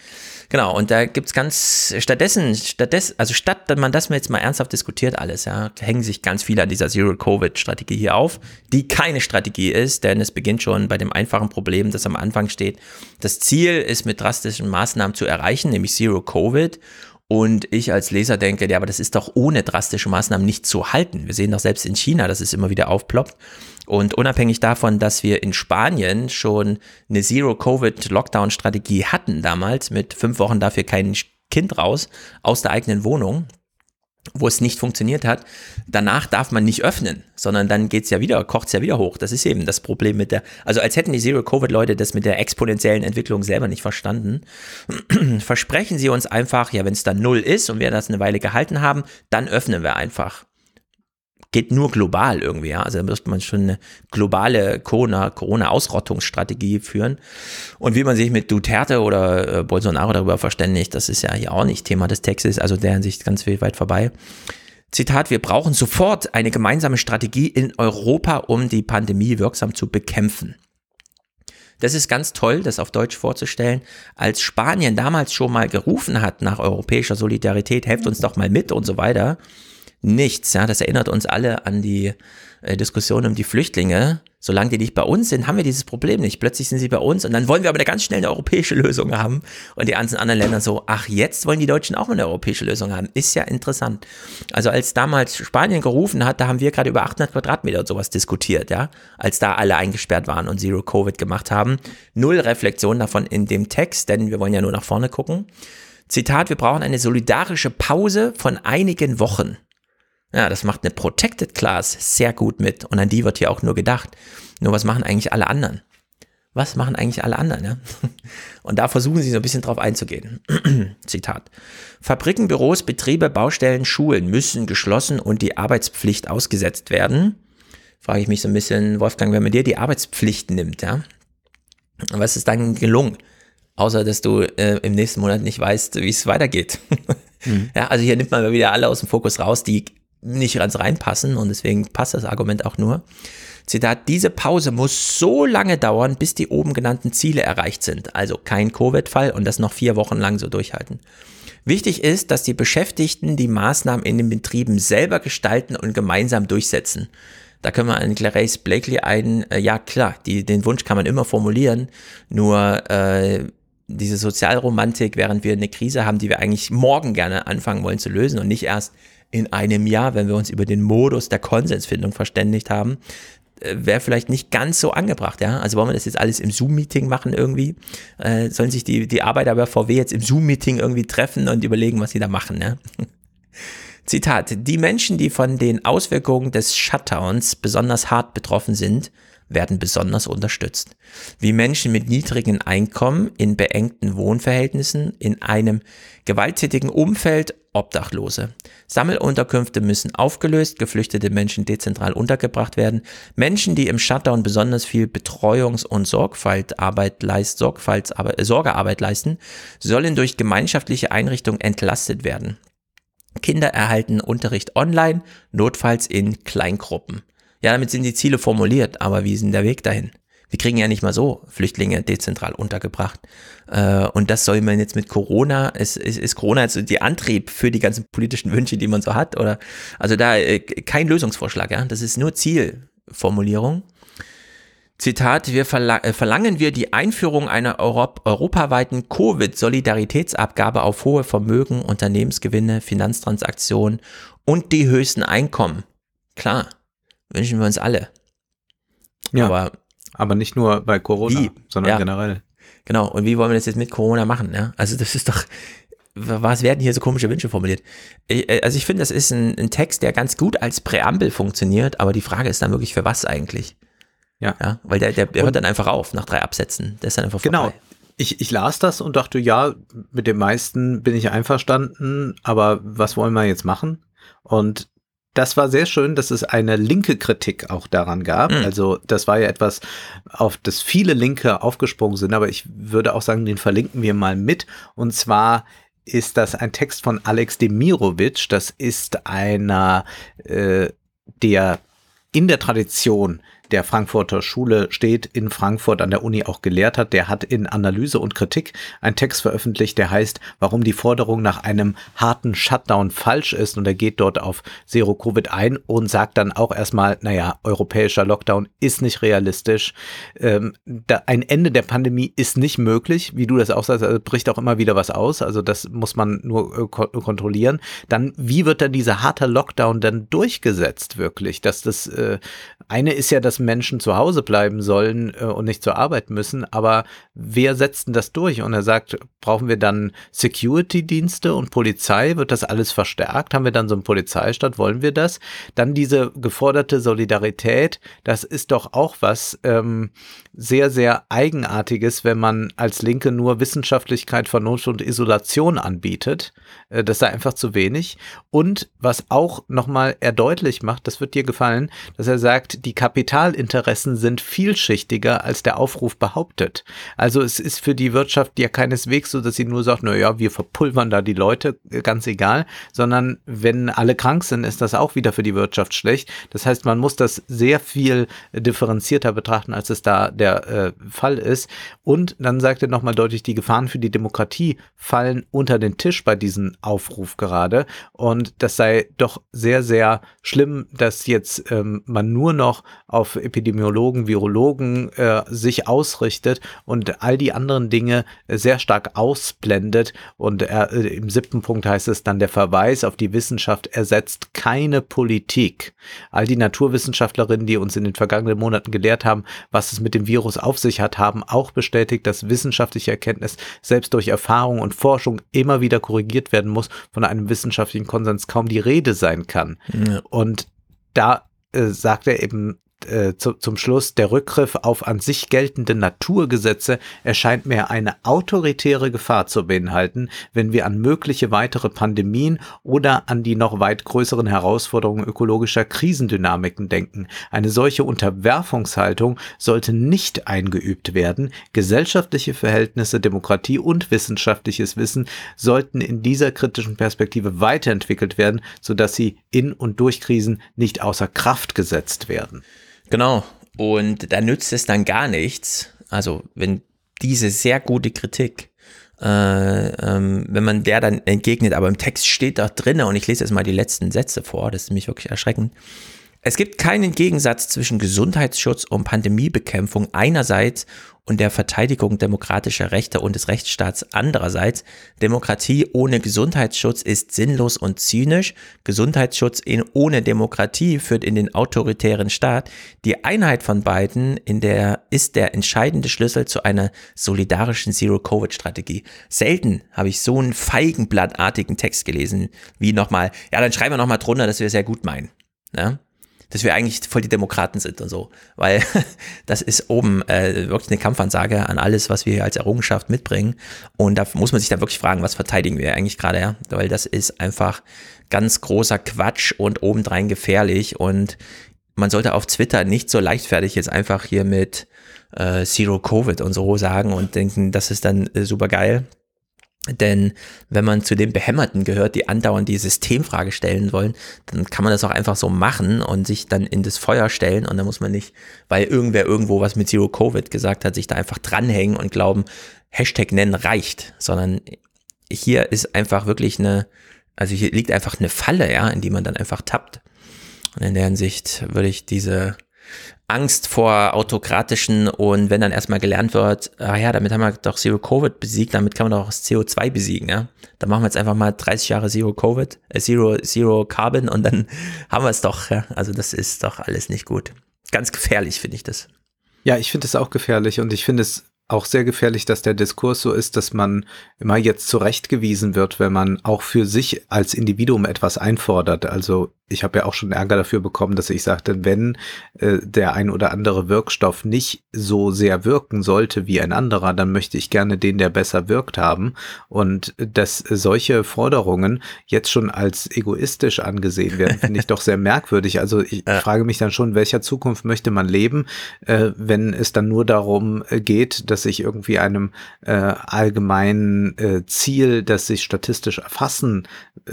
Genau, und da gibt's ganz, stattdessen, stattdessen, also statt, dass man das jetzt mal ernsthaft diskutiert alles, ja, hängen sich ganz viele an dieser Zero-Covid-Strategie hier auf, die keine Strategie ist, denn es beginnt schon bei dem einfachen Problem, das am Anfang steht. Das Ziel ist mit drastischen Maßnahmen zu erreichen, nämlich Zero-Covid. Und ich als Leser denke, ja, aber das ist doch ohne drastische Maßnahmen nicht zu halten. Wir sehen doch selbst in China, dass es immer wieder aufploppt. Und unabhängig davon, dass wir in Spanien schon eine Zero-Covid-Lockdown-Strategie hatten damals, mit fünf Wochen dafür kein Kind raus aus der eigenen Wohnung, wo es nicht funktioniert hat, danach darf man nicht öffnen, sondern dann geht's ja wieder, kocht's ja wieder hoch. Das ist eben das Problem mit der, also als hätten die Zero-Covid-Leute das mit der exponentiellen Entwicklung selber nicht verstanden. [CLEARS THROAT] Versprechen sie uns einfach, ja, wenn es dann null ist und wir das eine Weile gehalten haben, dann öffnen wir einfach geht nur global irgendwie, ja. Also da müsste man schon eine globale Corona-Ausrottungsstrategie führen. Und wie man sich mit Duterte oder äh, Bolsonaro darüber verständigt, das ist ja hier auch nicht Thema des Textes, also der Hinsicht ganz weit vorbei. Zitat, wir brauchen sofort eine gemeinsame Strategie in Europa, um die Pandemie wirksam zu bekämpfen. Das ist ganz toll, das auf Deutsch vorzustellen. Als Spanien damals schon mal gerufen hat nach europäischer Solidarität, helft uns doch mal mit und so weiter, nichts. Ja, das erinnert uns alle an die äh, Diskussion um die Flüchtlinge. Solange die nicht bei uns sind, haben wir dieses Problem nicht. Plötzlich sind sie bei uns und dann wollen wir aber eine ganz schnell eine europäische Lösung haben. Und die ganzen anderen Länder so, ach, jetzt wollen die Deutschen auch eine europäische Lösung haben. Ist ja interessant. Also als damals Spanien gerufen hat, da haben wir gerade über 800 Quadratmeter und sowas diskutiert, ja. Als da alle eingesperrt waren und Zero Covid gemacht haben. Null Reflexion davon in dem Text, denn wir wollen ja nur nach vorne gucken. Zitat, wir brauchen eine solidarische Pause von einigen Wochen. Ja, das macht eine Protected Class sehr gut mit und an die wird hier auch nur gedacht. Nur was machen eigentlich alle anderen? Was machen eigentlich alle anderen? Ja? [LAUGHS] Und da versuchen sie so ein bisschen drauf einzugehen. [CLEARS THROAT] Zitat. Fabriken, Büros, Betriebe, Baustellen, Schulen müssen geschlossen und die Arbeitspflicht ausgesetzt werden. Frage ich mich so ein bisschen, Wolfgang, wenn man dir die Arbeitspflicht nimmt, ja, was ist dann gelungen? Außer, dass du äh, im nächsten Monat nicht weißt, wie es weitergeht. [LAUGHS] mhm. Ja, also hier nimmt man wieder alle aus dem Fokus raus, die nicht ganz reinpassen und deswegen passt das Argument auch nur. Zitat, diese Pause muss so lange dauern, bis die oben genannten Ziele erreicht sind. Also kein Covid-Fall und das noch vier Wochen lang so durchhalten. Wichtig ist, dass die Beschäftigten die Maßnahmen in den Betrieben selber gestalten und gemeinsam durchsetzen. Da können wir an Clarice Blakely ein, äh, ja klar, die, den Wunsch kann man immer formulieren, nur äh, diese Sozialromantik, während wir eine Krise haben, die wir eigentlich morgen gerne anfangen wollen zu lösen und nicht erst in einem Jahr, wenn wir uns über den Modus der Konsensfindung verständigt haben, äh, wäre vielleicht nicht ganz so angebracht, ja. Also wollen wir das jetzt alles im Zoom-Meeting machen irgendwie? Äh, sollen sich die, die Arbeiter bei VW jetzt im Zoom-Meeting irgendwie treffen und überlegen, was sie da machen, ja? [LAUGHS] Zitat, die Menschen, die von den Auswirkungen des Shutdowns besonders hart betroffen sind, werden besonders unterstützt. Wie Menschen mit niedrigen Einkommen in beengten Wohnverhältnissen in einem gewalttätigen Umfeld Obdachlose. Sammelunterkünfte müssen aufgelöst, geflüchtete Menschen dezentral untergebracht werden. Menschen, die im Shutdown besonders viel Betreuungs- und Sorgfaltarbeit leist, Sorgfaltsarbeit, äh, Sorgearbeit leisten, sollen durch gemeinschaftliche Einrichtungen entlastet werden. Kinder erhalten Unterricht online, notfalls in Kleingruppen. Ja, damit sind die Ziele formuliert, aber wie ist denn der Weg dahin? Wir kriegen ja nicht mal so Flüchtlinge dezentral untergebracht. Äh, und das soll man jetzt mit Corona, ist, ist, Corona jetzt die Antrieb für die ganzen politischen Wünsche, die man so hat? Oder also da äh, kein Lösungsvorschlag, ja. Das ist nur Zielformulierung. Zitat, wir verla äh, verlangen wir die Einführung einer Europ europaweiten Covid-Solidaritätsabgabe auf hohe Vermögen, Unternehmensgewinne, Finanztransaktionen und die höchsten Einkommen. Klar, wünschen wir uns alle. Ja. Aber aber nicht nur bei Corona, wie? sondern ja. generell. Genau. Und wie wollen wir das jetzt mit Corona machen? Ja? Also das ist doch, was werden hier so komische Wünsche formuliert? Äh, also ich finde, das ist ein, ein, Text, der ganz gut als Präambel funktioniert, aber die Frage ist dann wirklich für was eigentlich? Ja. ja weil der, der, hört dann einfach auf nach drei Absätzen. Der ist dann einfach genau. vorbei. Genau. Ich, ich las das und dachte, ja, mit dem meisten bin ich einverstanden, aber was wollen wir jetzt machen? Und das war sehr schön, dass es eine linke Kritik auch daran gab. Mhm. Also das war ja etwas, auf das viele Linke aufgesprungen sind, aber ich würde auch sagen, den verlinken wir mal mit. Und zwar ist das ein Text von Alex Demirovic. Das ist einer, äh, der in der Tradition der Frankfurter Schule steht, in Frankfurt an der Uni auch gelehrt hat, der hat in Analyse und Kritik einen Text veröffentlicht, der heißt, warum die Forderung nach einem harten Shutdown falsch ist. Und er geht dort auf Zero Covid ein und sagt dann auch erstmal, naja, europäischer Lockdown ist nicht realistisch. Ähm, da, ein Ende der Pandemie ist nicht möglich, wie du das auch sagst, also bricht auch immer wieder was aus. Also das muss man nur äh, ko kontrollieren. Dann, wie wird dann dieser harte Lockdown dann durchgesetzt wirklich? Dass das äh, eine ist ja, dass Menschen zu Hause bleiben sollen äh, und nicht zur Arbeit müssen, aber wer setzt denn das durch? Und er sagt, brauchen wir dann Security-Dienste und Polizei? Wird das alles verstärkt? Haben wir dann so einen Polizeistaat? Wollen wir das? Dann diese geforderte Solidarität, das ist doch auch was ähm, sehr, sehr Eigenartiges, wenn man als Linke nur Wissenschaftlichkeit, Vernunft und Isolation anbietet. Äh, das sei einfach zu wenig. Und was auch nochmal er deutlich macht, das wird dir gefallen, dass er sagt, die Kapitalinteressen sind vielschichtiger, als der Aufruf behauptet. Also es ist für die Wirtschaft ja keineswegs so, dass sie nur sagt, na ja, wir verpulvern da die Leute, äh, ganz egal, sondern wenn alle krank sind, ist das auch wieder für die Wirtschaft schlecht. Das heißt, man muss das sehr viel differenzierter betrachten, als es da der äh, Fall ist. Und dann sagt er nochmal deutlich, die Gefahren für die Demokratie fallen unter den Tisch bei diesem Aufruf gerade. Und das sei doch sehr, sehr schlimm, dass jetzt ähm, man nur noch auf Epidemiologen, Virologen äh, sich ausrichtet und all die anderen Dinge sehr stark ausblendet. Und er, äh, im siebten Punkt heißt es dann, der Verweis auf die Wissenschaft ersetzt keine Politik. All die Naturwissenschaftlerinnen, die uns in den vergangenen Monaten gelehrt haben, was es mit dem Virus auf sich hat, haben auch bestätigt, dass wissenschaftliche Erkenntnis selbst durch Erfahrung und Forschung immer wieder korrigiert werden muss, von einem wissenschaftlichen Konsens kaum die Rede sein kann. Ja. Und da äh, sagt er eben äh, zu, zum Schluss, der Rückgriff auf an sich geltende Naturgesetze erscheint mir eine autoritäre Gefahr zu beinhalten, wenn wir an mögliche weitere Pandemien oder an die noch weit größeren Herausforderungen ökologischer Krisendynamiken denken. Eine solche Unterwerfungshaltung sollte nicht eingeübt werden. Gesellschaftliche Verhältnisse, Demokratie und wissenschaftliches Wissen sollten in dieser kritischen Perspektive weiterentwickelt werden, sodass sie in und durch Krisen nicht außer Kraft gesetzt werden. Genau. Und da nützt es dann gar nichts. Also, wenn diese sehr gute Kritik, äh, ähm, wenn man der dann entgegnet, aber im Text steht da drin, und ich lese jetzt mal die letzten Sätze vor, das ist nämlich wirklich erschreckend. Es gibt keinen Gegensatz zwischen Gesundheitsschutz und Pandemiebekämpfung einerseits und der Verteidigung demokratischer Rechte und des Rechtsstaats andererseits. Demokratie ohne Gesundheitsschutz ist sinnlos und zynisch. Gesundheitsschutz in, ohne Demokratie führt in den autoritären Staat. Die Einheit von beiden in der, ist der entscheidende Schlüssel zu einer solidarischen Zero-Covid-Strategie. Selten habe ich so einen feigenblattartigen Text gelesen, wie nochmal, ja, dann schreiben wir nochmal drunter, dass wir es sehr gut meinen. Ja? Dass wir eigentlich voll die Demokraten sind und so. Weil [LAUGHS] das ist oben äh, wirklich eine Kampfansage an alles, was wir hier als Errungenschaft mitbringen. Und da muss man sich dann wirklich fragen, was verteidigen wir eigentlich gerade, ja? Weil das ist einfach ganz großer Quatsch und obendrein gefährlich. Und man sollte auf Twitter nicht so leichtfertig jetzt einfach hier mit äh, Zero Covid und so sagen und denken, das ist dann äh, super geil. Denn wenn man zu den Behämmerten gehört, die andauernd die Systemfrage stellen wollen, dann kann man das auch einfach so machen und sich dann in das Feuer stellen und dann muss man nicht, weil irgendwer irgendwo was mit Zero Covid gesagt hat, sich da einfach dranhängen und glauben, Hashtag nennen reicht, sondern hier ist einfach wirklich eine, also hier liegt einfach eine Falle, ja, in die man dann einfach tappt. Und in der Hinsicht würde ich diese Angst vor autokratischen und wenn dann erstmal gelernt wird, ah ja, damit haben wir doch Zero Covid besiegt, damit kann man doch das CO2 besiegen, ja. Dann machen wir jetzt einfach mal 30 Jahre Zero Covid, äh, Zero, Zero Carbon und dann [LAUGHS] haben wir es doch, ja. Also das ist doch alles nicht gut. Ganz gefährlich finde ich das. Ja, ich finde es auch gefährlich und ich finde es auch sehr gefährlich, dass der Diskurs so ist, dass man immer jetzt zurechtgewiesen wird, wenn man auch für sich als Individuum etwas einfordert. Also ich habe ja auch schon Ärger dafür bekommen, dass ich sagte, wenn äh, der ein oder andere Wirkstoff nicht so sehr wirken sollte wie ein anderer, dann möchte ich gerne den, der besser wirkt, haben. Und dass solche Forderungen jetzt schon als egoistisch angesehen werden, finde ich doch sehr [LAUGHS] merkwürdig. Also ich ja. frage mich dann schon, welcher Zukunft möchte man leben, äh, wenn es dann nur darum äh, geht, dass ich irgendwie einem äh, allgemeinen äh, Ziel, das sich statistisch erfassen äh,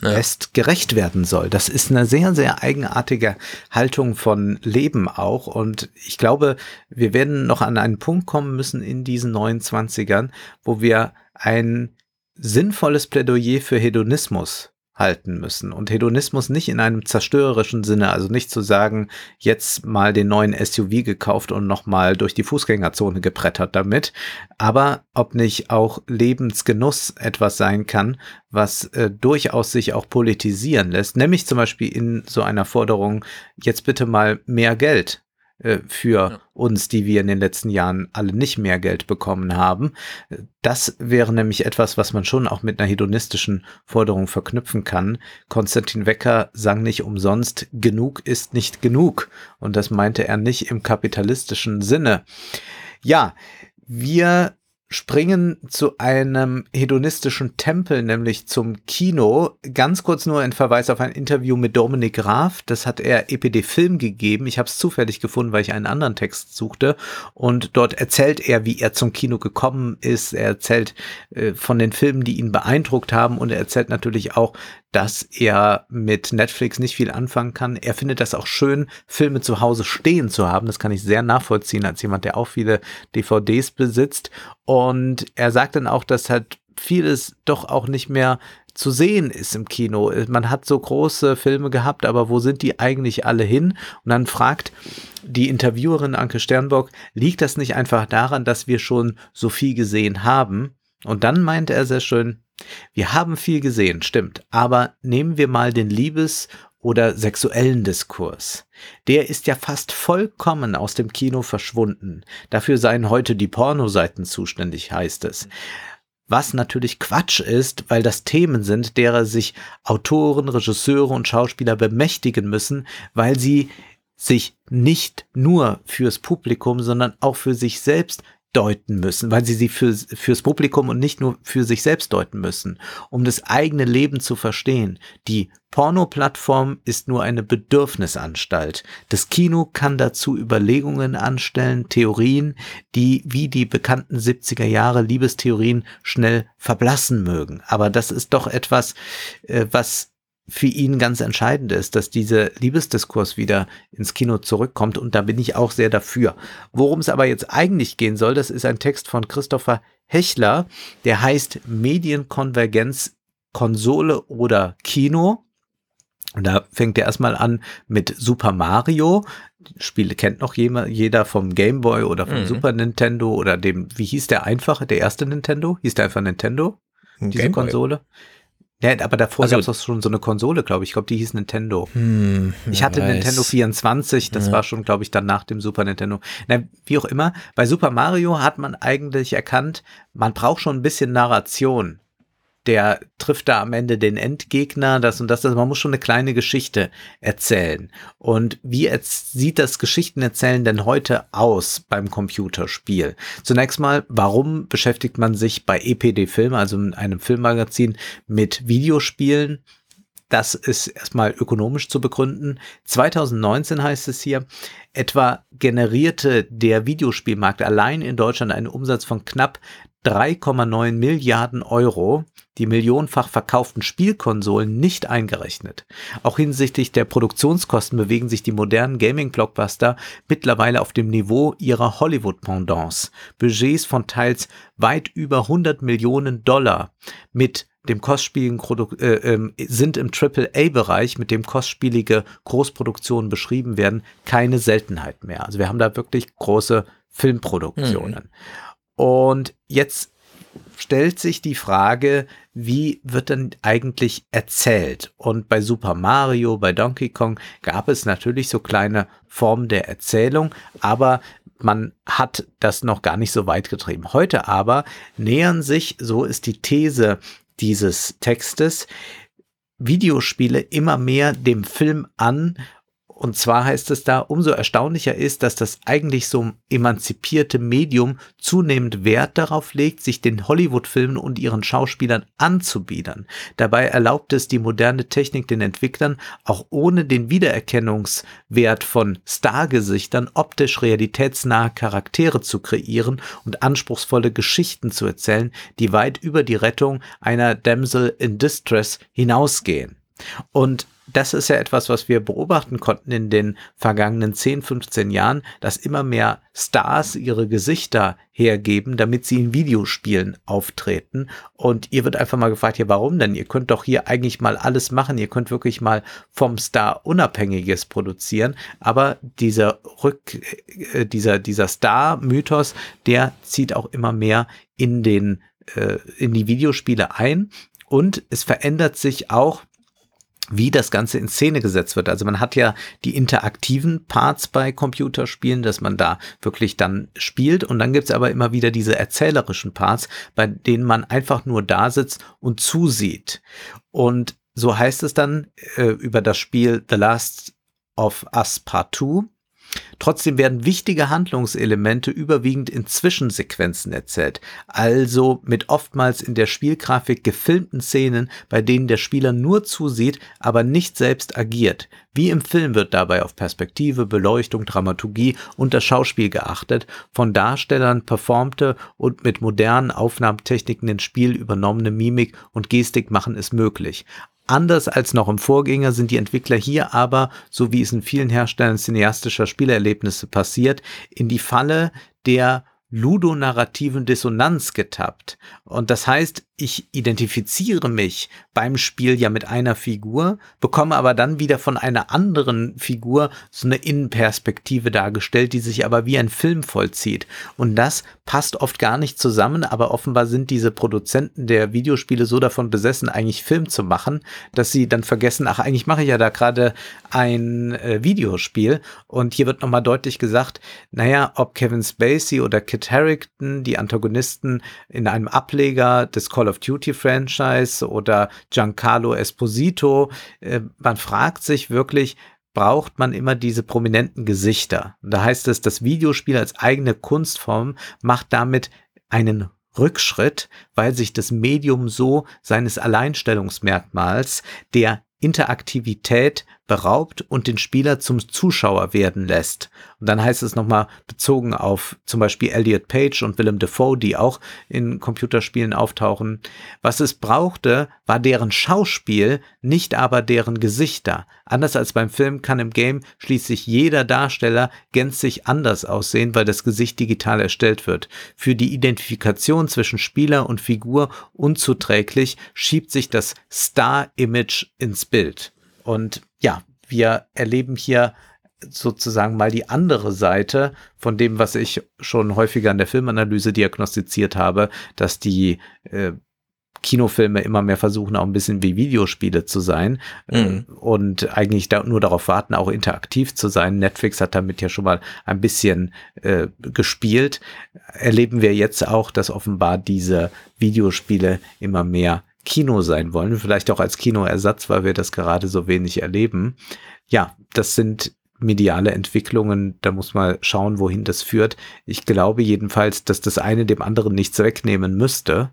lässt, ja. gerecht werden soll. Das ist eine sehr, sehr eigenartige Haltung von Leben auch. Und ich glaube, wir werden noch an einen Punkt kommen müssen in diesen 29ern, wo wir ein sinnvolles Plädoyer für Hedonismus halten müssen. Und Hedonismus nicht in einem zerstörerischen Sinne, also nicht zu sagen, jetzt mal den neuen SUV gekauft und nochmal durch die Fußgängerzone gebrettert damit, aber ob nicht auch Lebensgenuss etwas sein kann, was äh, durchaus sich auch politisieren lässt, nämlich zum Beispiel in so einer Forderung, jetzt bitte mal mehr Geld für ja. uns, die wir in den letzten Jahren alle nicht mehr Geld bekommen haben. Das wäre nämlich etwas, was man schon auch mit einer hedonistischen Forderung verknüpfen kann. Konstantin Wecker sang nicht umsonst, genug ist nicht genug. Und das meinte er nicht im kapitalistischen Sinne. Ja, wir springen zu einem hedonistischen Tempel, nämlich zum Kino. Ganz kurz nur ein Verweis auf ein Interview mit Dominik Graf. Das hat er EPD Film gegeben. Ich habe es zufällig gefunden, weil ich einen anderen Text suchte. Und dort erzählt er, wie er zum Kino gekommen ist. Er erzählt äh, von den Filmen, die ihn beeindruckt haben. Und er erzählt natürlich auch, dass er mit Netflix nicht viel anfangen kann. Er findet das auch schön, Filme zu Hause stehen zu haben. Das kann ich sehr nachvollziehen als jemand, der auch viele DVDs besitzt. Und er sagt dann auch, dass halt vieles doch auch nicht mehr zu sehen ist im Kino. Man hat so große Filme gehabt, aber wo sind die eigentlich alle hin? Und dann fragt die Interviewerin Anke Sternbock, liegt das nicht einfach daran, dass wir schon so viel gesehen haben? Und dann meinte er sehr schön, wir haben viel gesehen, stimmt, aber nehmen wir mal den Liebes- oder sexuellen Diskurs. Der ist ja fast vollkommen aus dem Kino verschwunden. Dafür seien heute die Pornoseiten zuständig, heißt es. Was natürlich Quatsch ist, weil das Themen sind, derer sich Autoren, Regisseure und Schauspieler bemächtigen müssen, weil sie sich nicht nur fürs Publikum, sondern auch für sich selbst deuten müssen, weil sie sie für, fürs Publikum und nicht nur für sich selbst deuten müssen, um das eigene Leben zu verstehen. Die Porno-Plattform ist nur eine Bedürfnisanstalt. Das Kino kann dazu Überlegungen anstellen, Theorien, die wie die bekannten 70er Jahre Liebestheorien schnell verblassen mögen. Aber das ist doch etwas, äh, was für ihn ganz entscheidend ist, dass dieser Liebesdiskurs wieder ins Kino zurückkommt und da bin ich auch sehr dafür. Worum es aber jetzt eigentlich gehen soll, das ist ein Text von Christopher Hechler, der heißt Medienkonvergenz Konsole oder Kino. Und da fängt er erstmal an mit Super Mario. Spiele kennt noch jeder vom Game Boy oder vom mhm. Super Nintendo oder dem, wie hieß der einfache, der erste Nintendo? Hieß der einfach Nintendo? Diese Game Konsole? Ja, aber davor also, gab es schon so eine Konsole, glaube ich. Ich glaube, die hieß Nintendo. Hm, ich hatte weiß. Nintendo 24, das ja. war schon, glaube ich, dann nach dem Super Nintendo. Na, wie auch immer, bei Super Mario hat man eigentlich erkannt, man braucht schon ein bisschen Narration. Der trifft da am Ende den Endgegner, das und das. Also man muss schon eine kleine Geschichte erzählen. Und wie sieht das Geschichtenerzählen denn heute aus beim Computerspiel? Zunächst mal, warum beschäftigt man sich bei EPD Film, also in einem Filmmagazin, mit Videospielen? Das ist erstmal ökonomisch zu begründen. 2019 heißt es hier, etwa generierte der Videospielmarkt allein in Deutschland einen Umsatz von knapp 3,9 Milliarden Euro, die millionenfach verkauften Spielkonsolen nicht eingerechnet. Auch hinsichtlich der Produktionskosten bewegen sich die modernen Gaming-Blockbuster mittlerweile auf dem Niveau ihrer Hollywood-Pendants. Budgets von teils weit über 100 Millionen Dollar mit dem kostspieligen Produkt äh, äh, sind im AAA-Bereich, mit dem kostspielige Großproduktionen beschrieben werden, keine Seltenheit mehr. Also wir haben da wirklich große Filmproduktionen. Mhm. Und jetzt stellt sich die Frage, wie wird denn eigentlich erzählt? Und bei Super Mario, bei Donkey Kong gab es natürlich so kleine Formen der Erzählung, aber man hat das noch gar nicht so weit getrieben. Heute aber nähern sich, so ist die These dieses Textes Videospiele immer mehr dem Film an und zwar heißt es da, umso erstaunlicher ist, dass das eigentlich so emanzipierte Medium zunehmend Wert darauf legt, sich den Hollywood-Filmen und ihren Schauspielern anzubiedern. Dabei erlaubt es die moderne Technik den Entwicklern, auch ohne den Wiedererkennungswert von Stargesichtern optisch realitätsnahe Charaktere zu kreieren und anspruchsvolle Geschichten zu erzählen, die weit über die Rettung einer Damsel in Distress hinausgehen. Und das ist ja etwas, was wir beobachten konnten in den vergangenen 10, 15 Jahren, dass immer mehr Stars ihre Gesichter hergeben, damit sie in Videospielen auftreten. Und ihr wird einfach mal gefragt, ja, warum denn? Ihr könnt doch hier eigentlich mal alles machen. Ihr könnt wirklich mal vom Star Unabhängiges produzieren. Aber dieser Rück, äh, dieser, dieser Star-Mythos, der zieht auch immer mehr in den, äh, in die Videospiele ein. Und es verändert sich auch wie das Ganze in Szene gesetzt wird. Also man hat ja die interaktiven Parts bei Computerspielen, dass man da wirklich dann spielt und dann gibt's aber immer wieder diese erzählerischen Parts, bei denen man einfach nur da sitzt und zusieht. Und so heißt es dann äh, über das Spiel The Last of Us Part 2. Trotzdem werden wichtige Handlungselemente überwiegend in Zwischensequenzen erzählt, also mit oftmals in der Spielgrafik gefilmten Szenen, bei denen der Spieler nur zusieht, aber nicht selbst agiert. Wie im Film wird dabei auf Perspektive, Beleuchtung, Dramaturgie und das Schauspiel geachtet, von Darstellern performte und mit modernen Aufnahmetechniken ins Spiel übernommene Mimik und Gestik machen es möglich. Anders als noch im Vorgänger sind die Entwickler hier aber, so wie es in vielen Herstellern cineastischer Spielerlebnisse passiert, in die Falle der ludonarrativen Dissonanz getappt. Und das heißt, ich identifiziere mich beim Spiel ja mit einer Figur, bekomme aber dann wieder von einer anderen Figur so eine Innenperspektive dargestellt, die sich aber wie ein Film vollzieht. Und das passt oft gar nicht zusammen, aber offenbar sind diese Produzenten der Videospiele so davon besessen, eigentlich Film zu machen, dass sie dann vergessen, ach, eigentlich mache ich ja da gerade ein äh, Videospiel. Und hier wird nochmal deutlich gesagt, naja, ob Kevin Spacey oder Kit Harington, die Antagonisten in einem Ableger des Call of Duty Franchise oder Giancarlo Esposito. Äh, man fragt sich wirklich, braucht man immer diese prominenten Gesichter. da heißt es, das Videospiel als eigene Kunstform macht damit einen Rückschritt, weil sich das Medium so seines Alleinstellungsmerkmals der Interaktivität beraubt und den Spieler zum Zuschauer werden lässt. Und dann heißt es nochmal bezogen auf zum Beispiel Elliot Page und Willem Dafoe, die auch in Computerspielen auftauchen. Was es brauchte, war deren Schauspiel, nicht aber deren Gesichter. Anders als beim Film kann im Game schließlich jeder Darsteller gänzlich anders aussehen, weil das Gesicht digital erstellt wird. Für die Identifikation zwischen Spieler und Figur unzuträglich schiebt sich das Star-Image ins Bild. Und ja, wir erleben hier sozusagen mal die andere Seite von dem, was ich schon häufiger in der Filmanalyse diagnostiziert habe, dass die äh, Kinofilme immer mehr versuchen, auch ein bisschen wie Videospiele zu sein äh, mhm. und eigentlich da nur darauf warten, auch interaktiv zu sein. Netflix hat damit ja schon mal ein bisschen äh, gespielt. Erleben wir jetzt auch, dass offenbar diese Videospiele immer mehr Kino sein wollen, vielleicht auch als Kinoersatz, weil wir das gerade so wenig erleben. Ja, das sind mediale Entwicklungen, da muss man schauen, wohin das führt. Ich glaube jedenfalls, dass das eine dem anderen nichts wegnehmen müsste.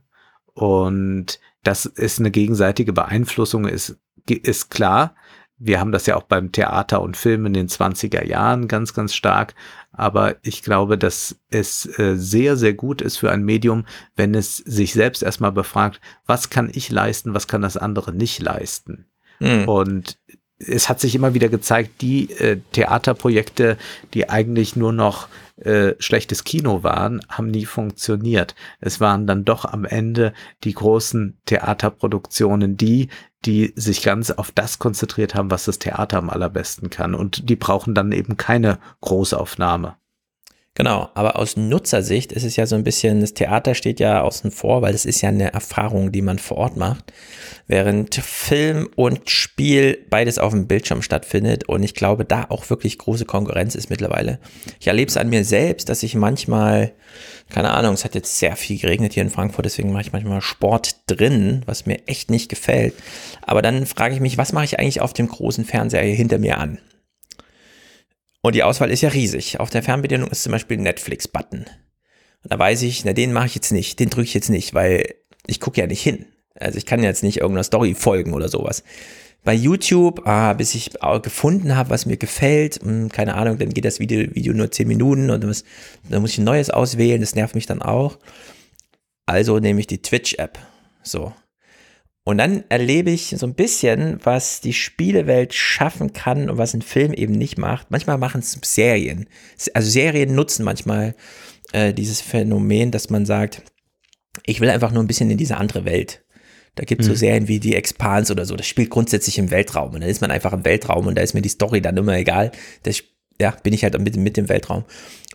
Und dass es eine gegenseitige Beeinflussung ist, ist klar. Wir haben das ja auch beim Theater und Film in den 20er Jahren ganz, ganz stark. Aber ich glaube, dass es äh, sehr, sehr gut ist für ein Medium, wenn es sich selbst erstmal befragt, was kann ich leisten, was kann das andere nicht leisten. Mhm. Und es hat sich immer wieder gezeigt, die äh, Theaterprojekte, die eigentlich nur noch äh, schlechtes Kino waren, haben nie funktioniert. Es waren dann doch am Ende die großen Theaterproduktionen die, die sich ganz auf das konzentriert haben, was das Theater am allerbesten kann. Und die brauchen dann eben keine Großaufnahme. Genau, aber aus Nutzersicht ist es ja so ein bisschen, das Theater steht ja außen vor, weil es ist ja eine Erfahrung, die man vor Ort macht, während Film und Spiel beides auf dem Bildschirm stattfindet und ich glaube, da auch wirklich große Konkurrenz ist mittlerweile. Ich erlebe es an mir selbst, dass ich manchmal, keine Ahnung, es hat jetzt sehr viel geregnet hier in Frankfurt, deswegen mache ich manchmal Sport drin, was mir echt nicht gefällt. Aber dann frage ich mich, was mache ich eigentlich auf dem großen Fernseher hinter mir an? Und die Auswahl ist ja riesig. Auf der Fernbedienung ist zum Beispiel Netflix-Button. Und da weiß ich, na, den mache ich jetzt nicht, den drücke ich jetzt nicht, weil ich gucke ja nicht hin. Also ich kann jetzt nicht irgendeiner Story folgen oder sowas. Bei YouTube, ah, bis ich gefunden habe, was mir gefällt, hm, keine Ahnung, dann geht das Video, Video nur 10 Minuten und dann muss, dann muss ich ein neues auswählen, das nervt mich dann auch. Also nehme ich die Twitch-App. So. Und dann erlebe ich so ein bisschen, was die Spielewelt schaffen kann und was ein Film eben nicht macht. Manchmal machen es Serien. Also Serien nutzen manchmal äh, dieses Phänomen, dass man sagt, ich will einfach nur ein bisschen in diese andere Welt. Da gibt es mhm. so Serien wie die Expans oder so. Das spielt grundsätzlich im Weltraum. Und dann ist man einfach im Weltraum und da ist mir die Story dann immer egal. Das, ja, bin ich halt mit, mit dem Weltraum.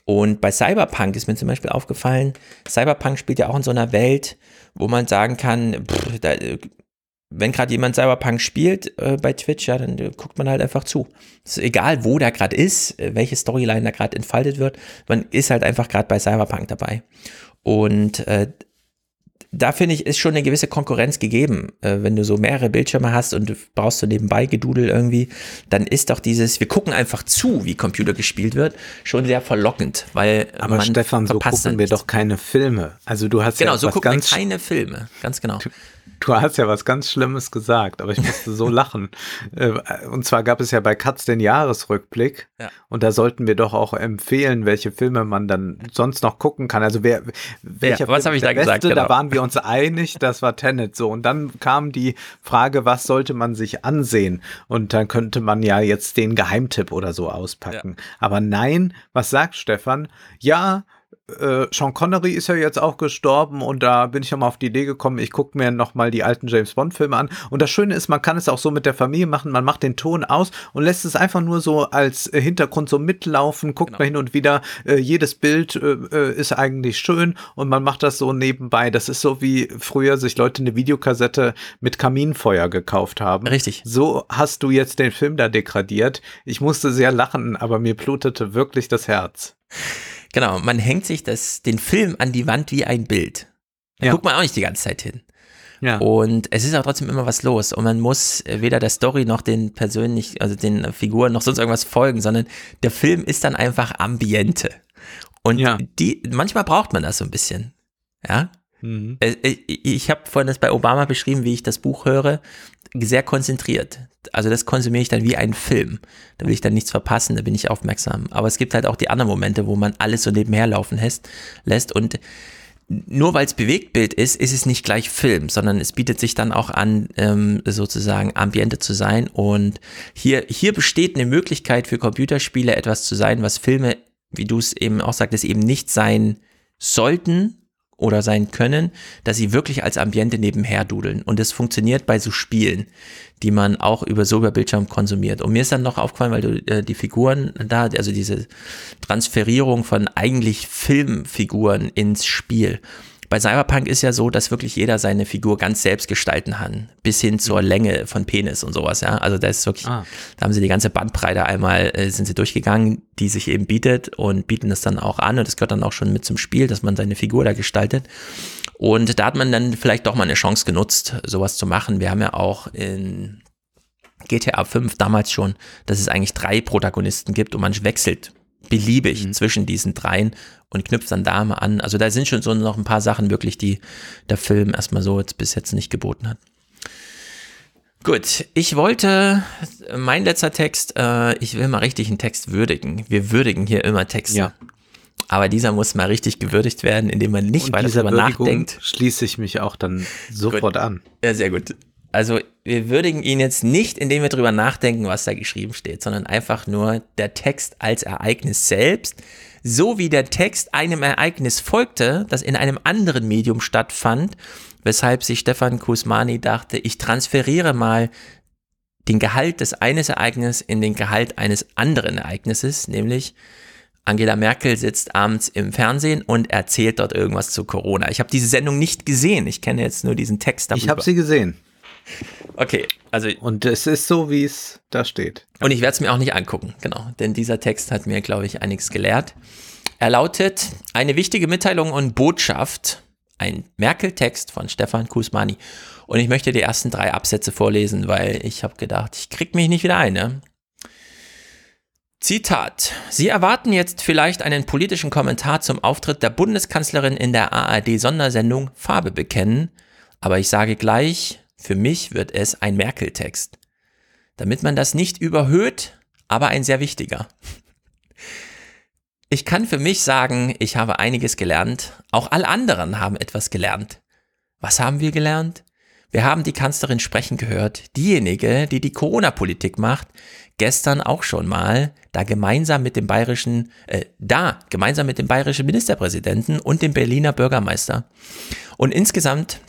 Und bei Cyberpunk ist mir zum Beispiel aufgefallen, Cyberpunk spielt ja auch in so einer Welt, wo man sagen kann, pff, da, wenn gerade jemand Cyberpunk spielt äh, bei Twitch, ja, dann äh, guckt man halt einfach zu. ist egal, wo der gerade ist, äh, welche Storyline da gerade entfaltet wird, man ist halt einfach gerade bei Cyberpunk dabei. Und äh, da finde ich, ist schon eine gewisse Konkurrenz gegeben. Äh, wenn du so mehrere Bildschirme hast und du brauchst so nebenbei Gedudel irgendwie, dann ist doch dieses, wir gucken einfach zu, wie Computer gespielt wird, schon sehr verlockend, weil Aber man Stefan, so gucken wir doch keine Filme. Also du hast genau, ja so gucken wir keine Filme, ganz genau. Du hast ja was ganz Schlimmes gesagt, aber ich musste so [LAUGHS] lachen. Äh, und zwar gab es ja bei Katz den Jahresrückblick. Ja. Und da sollten wir doch auch empfehlen, welche Filme man dann sonst noch gucken kann. Also wer, welcher ja, was habe ich da gesagt? Beste, genau. Da waren wir uns einig, das war Tenet so. Und dann kam die Frage, was sollte man sich ansehen? Und dann könnte man ja jetzt den Geheimtipp oder so auspacken. Ja. Aber nein, was sagt Stefan? Ja, äh, Sean Connery ist ja jetzt auch gestorben und da bin ich ja mal auf die Idee gekommen, ich gucke mir nochmal die alten James Bond Filme an. Und das Schöne ist, man kann es auch so mit der Familie machen, man macht den Ton aus und lässt es einfach nur so als äh, Hintergrund so mitlaufen, guckt genau. mal hin und wieder, äh, jedes Bild äh, äh, ist eigentlich schön und man macht das so nebenbei. Das ist so wie früher sich Leute eine Videokassette mit Kaminfeuer gekauft haben. Richtig. So hast du jetzt den Film da degradiert. Ich musste sehr lachen, aber mir blutete wirklich das Herz. Genau, man hängt sich das, den Film an die Wand wie ein Bild. Da ja. guckt man auch nicht die ganze Zeit hin. Ja. Und es ist auch trotzdem immer was los. Und man muss weder der Story noch den persönlich, also den Figuren noch sonst irgendwas folgen, sondern der Film ist dann einfach Ambiente. Und ja. die, manchmal braucht man das so ein bisschen. Ja. Mhm. Äh, äh, ich habe vorhin das bei Obama beschrieben, wie ich das Buch höre, sehr konzentriert. Also das konsumiere ich dann wie einen Film. Da will ich dann nichts verpassen, da bin ich aufmerksam. Aber es gibt halt auch die anderen Momente, wo man alles so nebenher laufen lässt und nur weil es Bewegtbild ist, ist es nicht gleich Film, sondern es bietet sich dann auch an, ähm, sozusagen Ambiente zu sein. Und hier, hier besteht eine Möglichkeit für Computerspiele etwas zu sein, was Filme, wie du es eben auch sagtest, eben nicht sein sollten oder sein können, dass sie wirklich als Ambiente nebenher dudeln. Und es funktioniert bei so Spielen, die man auch über so über Bildschirm konsumiert. Und mir ist dann noch aufgefallen, weil du äh, die Figuren da, also diese Transferierung von eigentlich Filmfiguren ins Spiel. Bei Cyberpunk ist ja so, dass wirklich jeder seine Figur ganz selbst gestalten kann, bis hin zur mhm. Länge von Penis und sowas, ja. Also da ist wirklich, ah. da haben sie die ganze Bandbreite einmal, äh, sind sie durchgegangen, die sich eben bietet und bieten das dann auch an und das gehört dann auch schon mit zum Spiel, dass man seine Figur da gestaltet. Und da hat man dann vielleicht doch mal eine Chance genutzt, sowas zu machen. Wir haben ja auch in GTA 5 damals schon, dass es eigentlich drei Protagonisten gibt und man wechselt beliebig mhm. zwischen diesen dreien und knüpft dann da mal an. Also da sind schon so noch ein paar Sachen wirklich, die der Film erstmal so jetzt bis jetzt nicht geboten hat. Gut, ich wollte, mein letzter Text, äh, ich will mal richtig einen Text würdigen. Wir würdigen hier immer Texte. Ja. Aber dieser muss mal richtig gewürdigt werden, indem man nicht und weiter darüber nachdenkt. Schließe ich mich auch dann sofort gut. an. Ja, sehr gut. Also wir würdigen ihn jetzt nicht, indem wir drüber nachdenken, was da geschrieben steht, sondern einfach nur der Text als Ereignis selbst, so wie der Text einem Ereignis folgte, das in einem anderen Medium stattfand, weshalb sich Stefan Kusmani dachte, ich transferiere mal den Gehalt des eines Ereignisses in den Gehalt eines anderen Ereignisses, nämlich Angela Merkel sitzt abends im Fernsehen und erzählt dort irgendwas zu Corona. Ich habe diese Sendung nicht gesehen. Ich kenne jetzt nur diesen Text darüber. Ich habe sie gesehen. Okay, also. Und es ist so, wie es da steht. Und ich werde es mir auch nicht angucken, genau. Denn dieser Text hat mir, glaube ich, einiges gelehrt. Er lautet: Eine wichtige Mitteilung und Botschaft. Ein Merkel-Text von Stefan Kusmani. Und ich möchte die ersten drei Absätze vorlesen, weil ich habe gedacht, ich krieg mich nicht wieder ein. Ne? Zitat. Sie erwarten jetzt vielleicht einen politischen Kommentar zum Auftritt der Bundeskanzlerin in der ARD-Sondersendung Farbe bekennen, aber ich sage gleich, für mich wird es ein Merkel-Text. Damit man das nicht überhöht, aber ein sehr wichtiger. Ich kann für mich sagen, ich habe einiges gelernt. Auch alle anderen haben etwas gelernt. Was haben wir gelernt? Wir haben die Kanzlerin sprechen gehört, diejenige, die die Corona-Politik macht, gestern auch schon mal, da gemeinsam mit dem bayerischen, äh, da gemeinsam mit dem bayerischen Ministerpräsidenten und dem Berliner Bürgermeister. Und insgesamt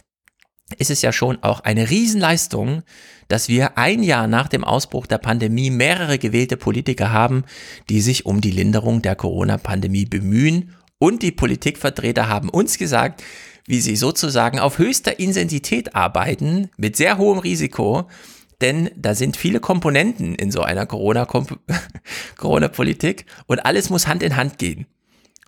ist es ja schon auch eine Riesenleistung, dass wir ein Jahr nach dem Ausbruch der Pandemie mehrere gewählte Politiker haben, die sich um die Linderung der Corona-Pandemie bemühen. Und die Politikvertreter haben uns gesagt, wie sie sozusagen auf höchster Intensität arbeiten, mit sehr hohem Risiko, denn da sind viele Komponenten in so einer [LAUGHS] Corona-Politik und alles muss Hand in Hand gehen.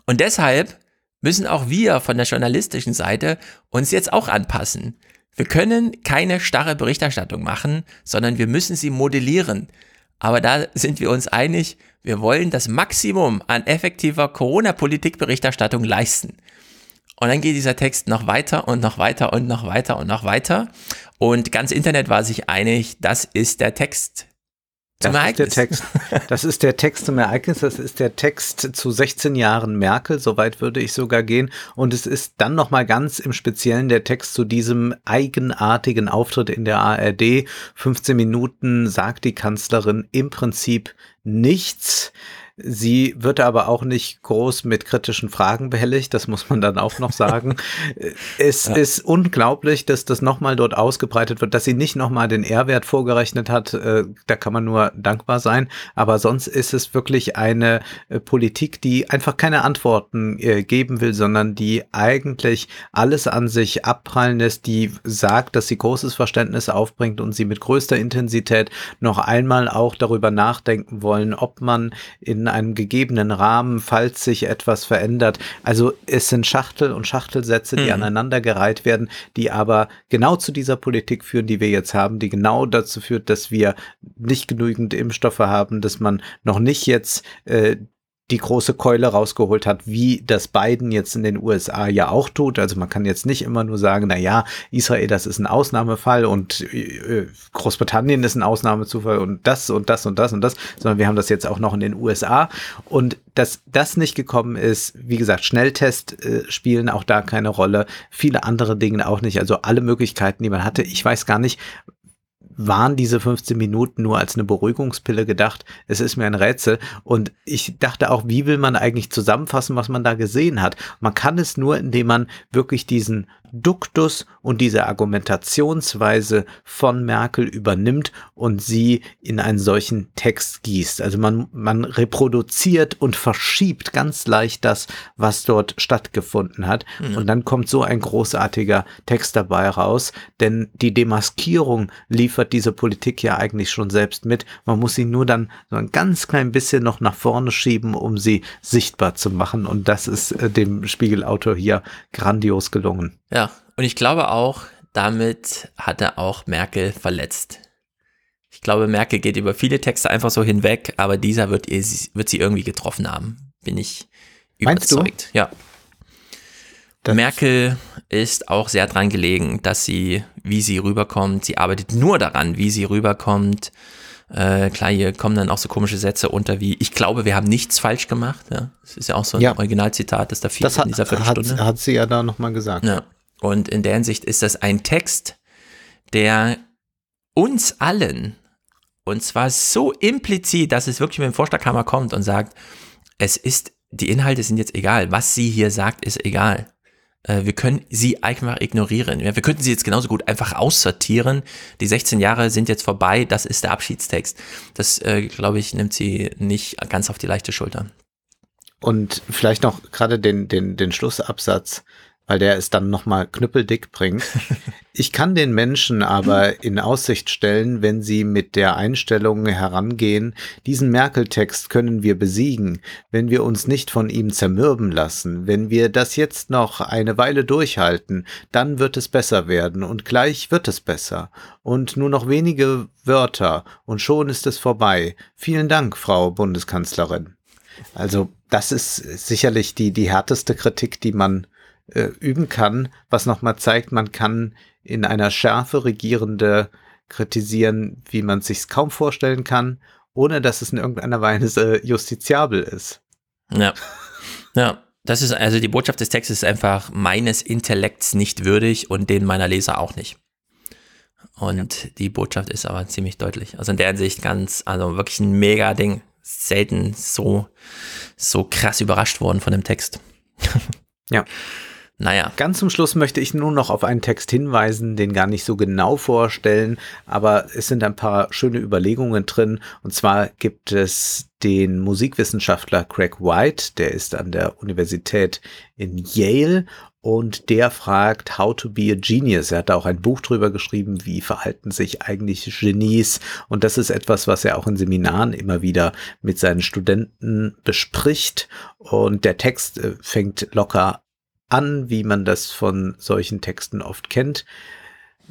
Und deshalb müssen auch wir von der journalistischen Seite uns jetzt auch anpassen. Wir können keine starre Berichterstattung machen, sondern wir müssen sie modellieren. Aber da sind wir uns einig, wir wollen das Maximum an effektiver Corona-Politik-Berichterstattung leisten. Und dann geht dieser Text noch weiter und noch weiter und noch weiter und noch weiter. Und ganz Internet war sich einig, das ist der Text zum das Ereignis. Ist der Text, das ist der Text zum Ereignis, das ist der Text zu 16 Jahren Merkel, soweit würde ich sogar gehen. Und es ist dann nochmal ganz im Speziellen der Text zu diesem eigenartigen Auftritt in der ARD. 15 Minuten sagt die Kanzlerin im Prinzip nichts. Sie wird aber auch nicht groß mit kritischen Fragen behelligt, das muss man dann auch noch sagen. [LAUGHS] es ja. ist unglaublich, dass das nochmal dort ausgebreitet wird, dass sie nicht nochmal den R-Wert vorgerechnet hat. Äh, da kann man nur dankbar sein. Aber sonst ist es wirklich eine äh, Politik, die einfach keine Antworten äh, geben will, sondern die eigentlich alles an sich abprallen lässt, die sagt, dass sie großes Verständnis aufbringt und sie mit größter Intensität noch einmal auch darüber nachdenken wollen, ob man in einem gegebenen Rahmen, falls sich etwas verändert. Also es sind Schachtel und Schachtelsätze, die mhm. aneinandergereiht werden, die aber genau zu dieser Politik führen, die wir jetzt haben, die genau dazu führt, dass wir nicht genügend Impfstoffe haben, dass man noch nicht jetzt äh, die große Keule rausgeholt hat, wie das Biden jetzt in den USA ja auch tut. Also man kann jetzt nicht immer nur sagen, na ja, Israel, das ist ein Ausnahmefall und äh, Großbritannien ist ein Ausnahmezufall und das und das und das und das, sondern wir haben das jetzt auch noch in den USA und dass das nicht gekommen ist, wie gesagt, Schnelltest äh, spielen auch da keine Rolle, viele andere Dinge auch nicht, also alle Möglichkeiten, die man hatte. Ich weiß gar nicht, waren diese 15 Minuten nur als eine Beruhigungspille gedacht? Es ist mir ein Rätsel. Und ich dachte auch, wie will man eigentlich zusammenfassen, was man da gesehen hat? Man kann es nur, indem man wirklich diesen Duktus und diese Argumentationsweise von Merkel übernimmt und sie in einen solchen Text gießt. Also man, man reproduziert und verschiebt ganz leicht das, was dort stattgefunden hat. Mhm. Und dann kommt so ein großartiger Text dabei raus, denn die Demaskierung liefert diese Politik ja eigentlich schon selbst mit. Man muss sie nur dann so ein ganz klein bisschen noch nach vorne schieben, um sie sichtbar zu machen. Und das ist äh, dem Spiegelautor hier grandios gelungen. Ja, und ich glaube auch, damit hat er auch Merkel verletzt. Ich glaube, Merkel geht über viele Texte einfach so hinweg, aber dieser wird, ihr, wird sie irgendwie getroffen haben. Bin ich überzeugt. Ja. Das Merkel ist auch sehr dran gelegen, dass sie, wie sie rüberkommt, sie arbeitet nur daran, wie sie rüberkommt. Äh, klar, hier kommen dann auch so komische Sätze unter wie, ich glaube, wir haben nichts falsch gemacht. Ja, das ist ja auch so ein ja. Originalzitat, das da viel das hat, in dieser Viertelstunde. Hat, hat sie ja da nochmal gesagt. Ja. Und in der Hinsicht ist das ein Text, der uns allen, und zwar so implizit, dass es wirklich mit dem Vorschlaghammer kommt und sagt, es ist, die Inhalte sind jetzt egal, was sie hier sagt, ist egal. Äh, wir können sie einfach ignorieren. Wir könnten sie jetzt genauso gut einfach aussortieren. Die 16 Jahre sind jetzt vorbei, das ist der Abschiedstext. Das, äh, glaube ich, nimmt sie nicht ganz auf die leichte Schulter. Und vielleicht noch gerade den, den, den Schlussabsatz weil der es dann nochmal knüppeldick bringt. [LAUGHS] Ich kann den Menschen aber in Aussicht stellen, wenn sie mit der Einstellung herangehen, diesen Merkel-Text können wir besiegen, wenn wir uns nicht von ihm zermürben lassen, wenn wir das jetzt noch eine Weile durchhalten, dann wird es besser werden und gleich wird es besser. Und nur noch wenige Wörter und schon ist es vorbei. Vielen Dank, Frau Bundeskanzlerin. Also, das ist sicherlich die, die härteste Kritik, die man äh, üben kann, was nochmal zeigt, man kann in einer Schärfe Regierende kritisieren, wie man sich kaum vorstellen kann, ohne dass es in irgendeiner Weise justiziabel ist. Ja. Ja. Das ist also die Botschaft des Textes ist einfach meines Intellekts nicht würdig und den meiner Leser auch nicht. Und ja. die Botschaft ist aber ziemlich deutlich. Also in der Hinsicht ganz, also wirklich ein mega Ding. Selten so, so krass überrascht worden von dem Text. Ja. [LAUGHS] Naja. Ganz zum Schluss möchte ich nur noch auf einen Text hinweisen, den gar nicht so genau vorstellen, aber es sind ein paar schöne Überlegungen drin. Und zwar gibt es den Musikwissenschaftler Craig White, der ist an der Universität in Yale und der fragt How to be a Genius. Er hat da auch ein Buch drüber geschrieben, wie verhalten sich eigentlich Genies. Und das ist etwas, was er auch in Seminaren immer wieder mit seinen Studenten bespricht. Und der Text äh, fängt locker an, wie man das von solchen Texten oft kennt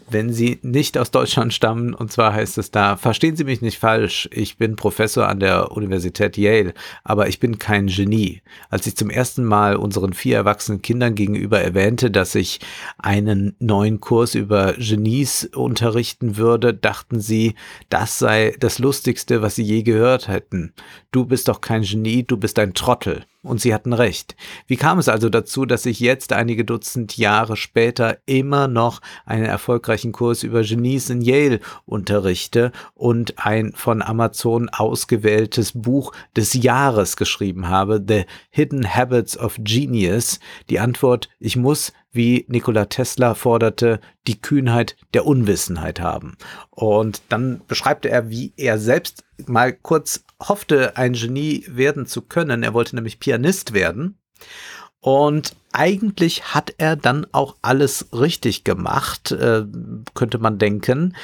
wenn sie nicht aus Deutschland stammen. Und zwar heißt es da, verstehen Sie mich nicht falsch, ich bin Professor an der Universität Yale, aber ich bin kein Genie. Als ich zum ersten Mal unseren vier erwachsenen Kindern gegenüber erwähnte, dass ich einen neuen Kurs über Genies unterrichten würde, dachten sie, das sei das Lustigste, was sie je gehört hätten. Du bist doch kein Genie, du bist ein Trottel. Und sie hatten recht. Wie kam es also dazu, dass ich jetzt einige Dutzend Jahre später immer noch einen erfolgreichen Kurs über Genies in Yale unterrichte und ein von Amazon ausgewähltes Buch des Jahres geschrieben habe, The Hidden Habits of Genius? Die Antwort, ich muss wie Nikola Tesla forderte, die Kühnheit der Unwissenheit haben. Und dann beschreibt er, wie er selbst mal kurz hoffte, ein Genie werden zu können. Er wollte nämlich Pianist werden. Und eigentlich hat er dann auch alles richtig gemacht, äh, könnte man denken.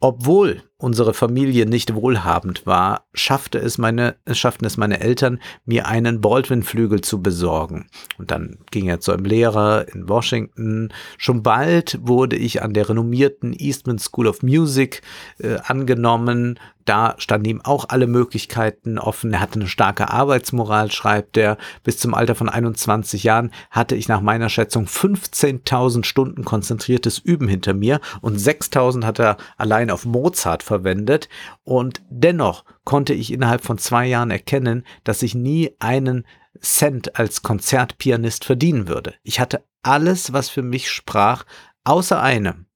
Obwohl unsere Familie nicht wohlhabend war, schaffte es meine, schafften es meine Eltern, mir einen Baldwin-Flügel zu besorgen. Und dann ging er zu einem Lehrer in Washington. Schon bald wurde ich an der renommierten Eastman School of Music äh, angenommen. Da standen ihm auch alle Möglichkeiten offen. Er hatte eine starke Arbeitsmoral, schreibt er. Bis zum Alter von 21 Jahren hatte ich nach meiner Schätzung 15.000 Stunden konzentriertes Üben hinter mir und 6.000 hat er allein auf Mozart verwendet und dennoch konnte ich innerhalb von zwei Jahren erkennen, dass ich nie einen Cent als Konzertpianist verdienen würde. Ich hatte alles, was für mich sprach, außer einem.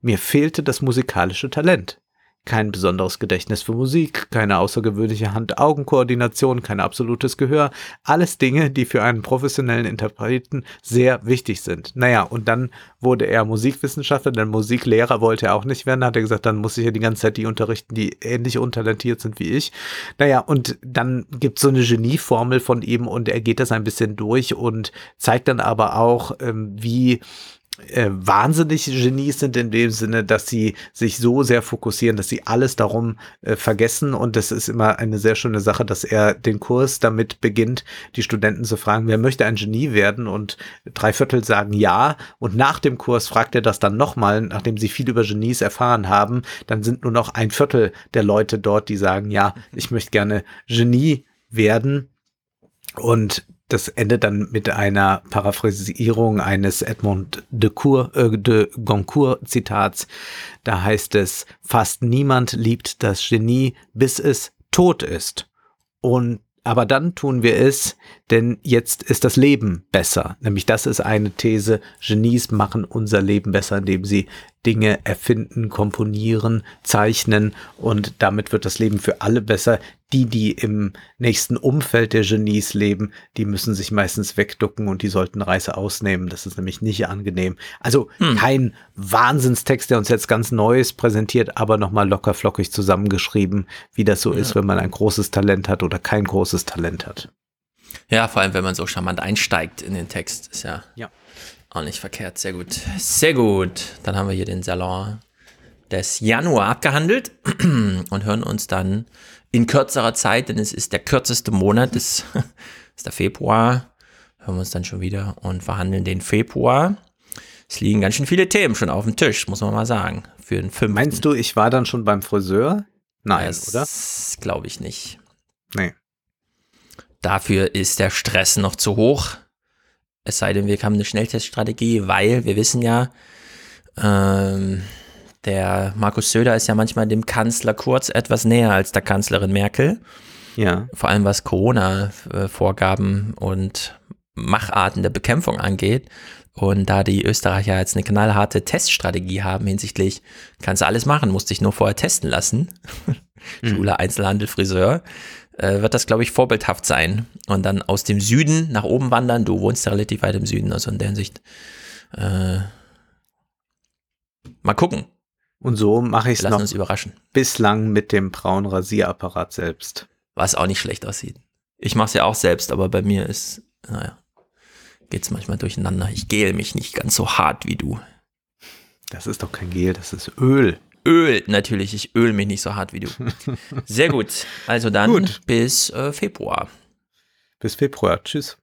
Mir fehlte das musikalische Talent. Kein besonderes Gedächtnis für Musik, keine außergewöhnliche Hand-Augen-Koordination, kein absolutes Gehör. Alles Dinge, die für einen professionellen Interpreten sehr wichtig sind. Naja, und dann wurde er Musikwissenschaftler, denn Musiklehrer wollte er auch nicht werden. Da hat er gesagt, dann muss ich ja die ganze Zeit die unterrichten, die ähnlich untalentiert sind wie ich. Naja, und dann gibt es so eine Genieformel von ihm und er geht das ein bisschen durch und zeigt dann aber auch, ähm, wie äh, wahnsinnig Genies sind in dem Sinne, dass sie sich so sehr fokussieren, dass sie alles darum äh, vergessen. Und das ist immer eine sehr schöne Sache, dass er den Kurs damit beginnt, die Studenten zu fragen, wer möchte ein Genie werden? Und drei Viertel sagen ja. Und nach dem Kurs fragt er das dann nochmal, nachdem sie viel über Genies erfahren haben. Dann sind nur noch ein Viertel der Leute dort, die sagen, ja, ich möchte gerne Genie werden. Und das endet dann mit einer Paraphrasierung eines Edmond de, Cour, äh, de Goncourt Zitats. Da heißt es, fast niemand liebt das Genie, bis es tot ist. Und aber dann tun wir es, denn jetzt ist das Leben besser. Nämlich das ist eine These. Genies machen unser Leben besser, indem sie Dinge erfinden, komponieren, zeichnen und damit wird das Leben für alle besser. Die, die im nächsten Umfeld der Genies leben, die müssen sich meistens wegducken und die sollten Reise ausnehmen. Das ist nämlich nicht angenehm. Also hm. kein Wahnsinnstext, der uns jetzt ganz Neues präsentiert, aber nochmal locker flockig zusammengeschrieben, wie das so ja. ist, wenn man ein großes Talent hat oder kein großes Talent hat. Ja, vor allem, wenn man so charmant einsteigt in den Text, ist ja. Ja. Auch nicht verkehrt, sehr gut. Sehr gut. Dann haben wir hier den Salon des Januar abgehandelt [CLEARS THROAT] und hören uns dann in kürzerer Zeit, denn es ist der kürzeste Monat, das [LAUGHS] ist der Februar. Hören wir uns dann schon wieder und verhandeln den Februar. Es liegen ganz schön viele Themen schon auf dem Tisch, muss man mal sagen. Für den fünften. Meinst du, ich war dann schon beim Friseur? Nein, das oder? Glaube ich nicht. Nee. Dafür ist der Stress noch zu hoch. Es sei denn, wir haben eine Schnellteststrategie, weil wir wissen ja, ähm, der Markus Söder ist ja manchmal dem Kanzler Kurz etwas näher als der Kanzlerin Merkel. Ja. Vor allem was Corona-Vorgaben und Macharten der Bekämpfung angeht. Und da die Österreicher jetzt eine knallharte Teststrategie haben hinsichtlich, kannst du alles machen, musst dich nur vorher testen lassen. Mhm. [LAUGHS] Schule, Einzelhandel, Friseur äh, wird das, glaube ich, vorbildhaft sein. Und dann aus dem Süden nach oben wandern. Du wohnst ja relativ weit im Süden, also in der Hinsicht. Äh, mal gucken. Und so mache ich es noch uns überraschen. bislang mit dem braunen Rasierapparat selbst. Was auch nicht schlecht aussieht. Ich mache es ja auch selbst, aber bei mir ist, naja, geht es manchmal durcheinander. Ich gel mich nicht ganz so hart wie du. Das ist doch kein Gel, das ist Öl. Öl, natürlich. Ich öl mich nicht so hart wie du. [LAUGHS] Sehr gut. Also dann gut. bis äh, Februar. Bis Februar. Tschüss.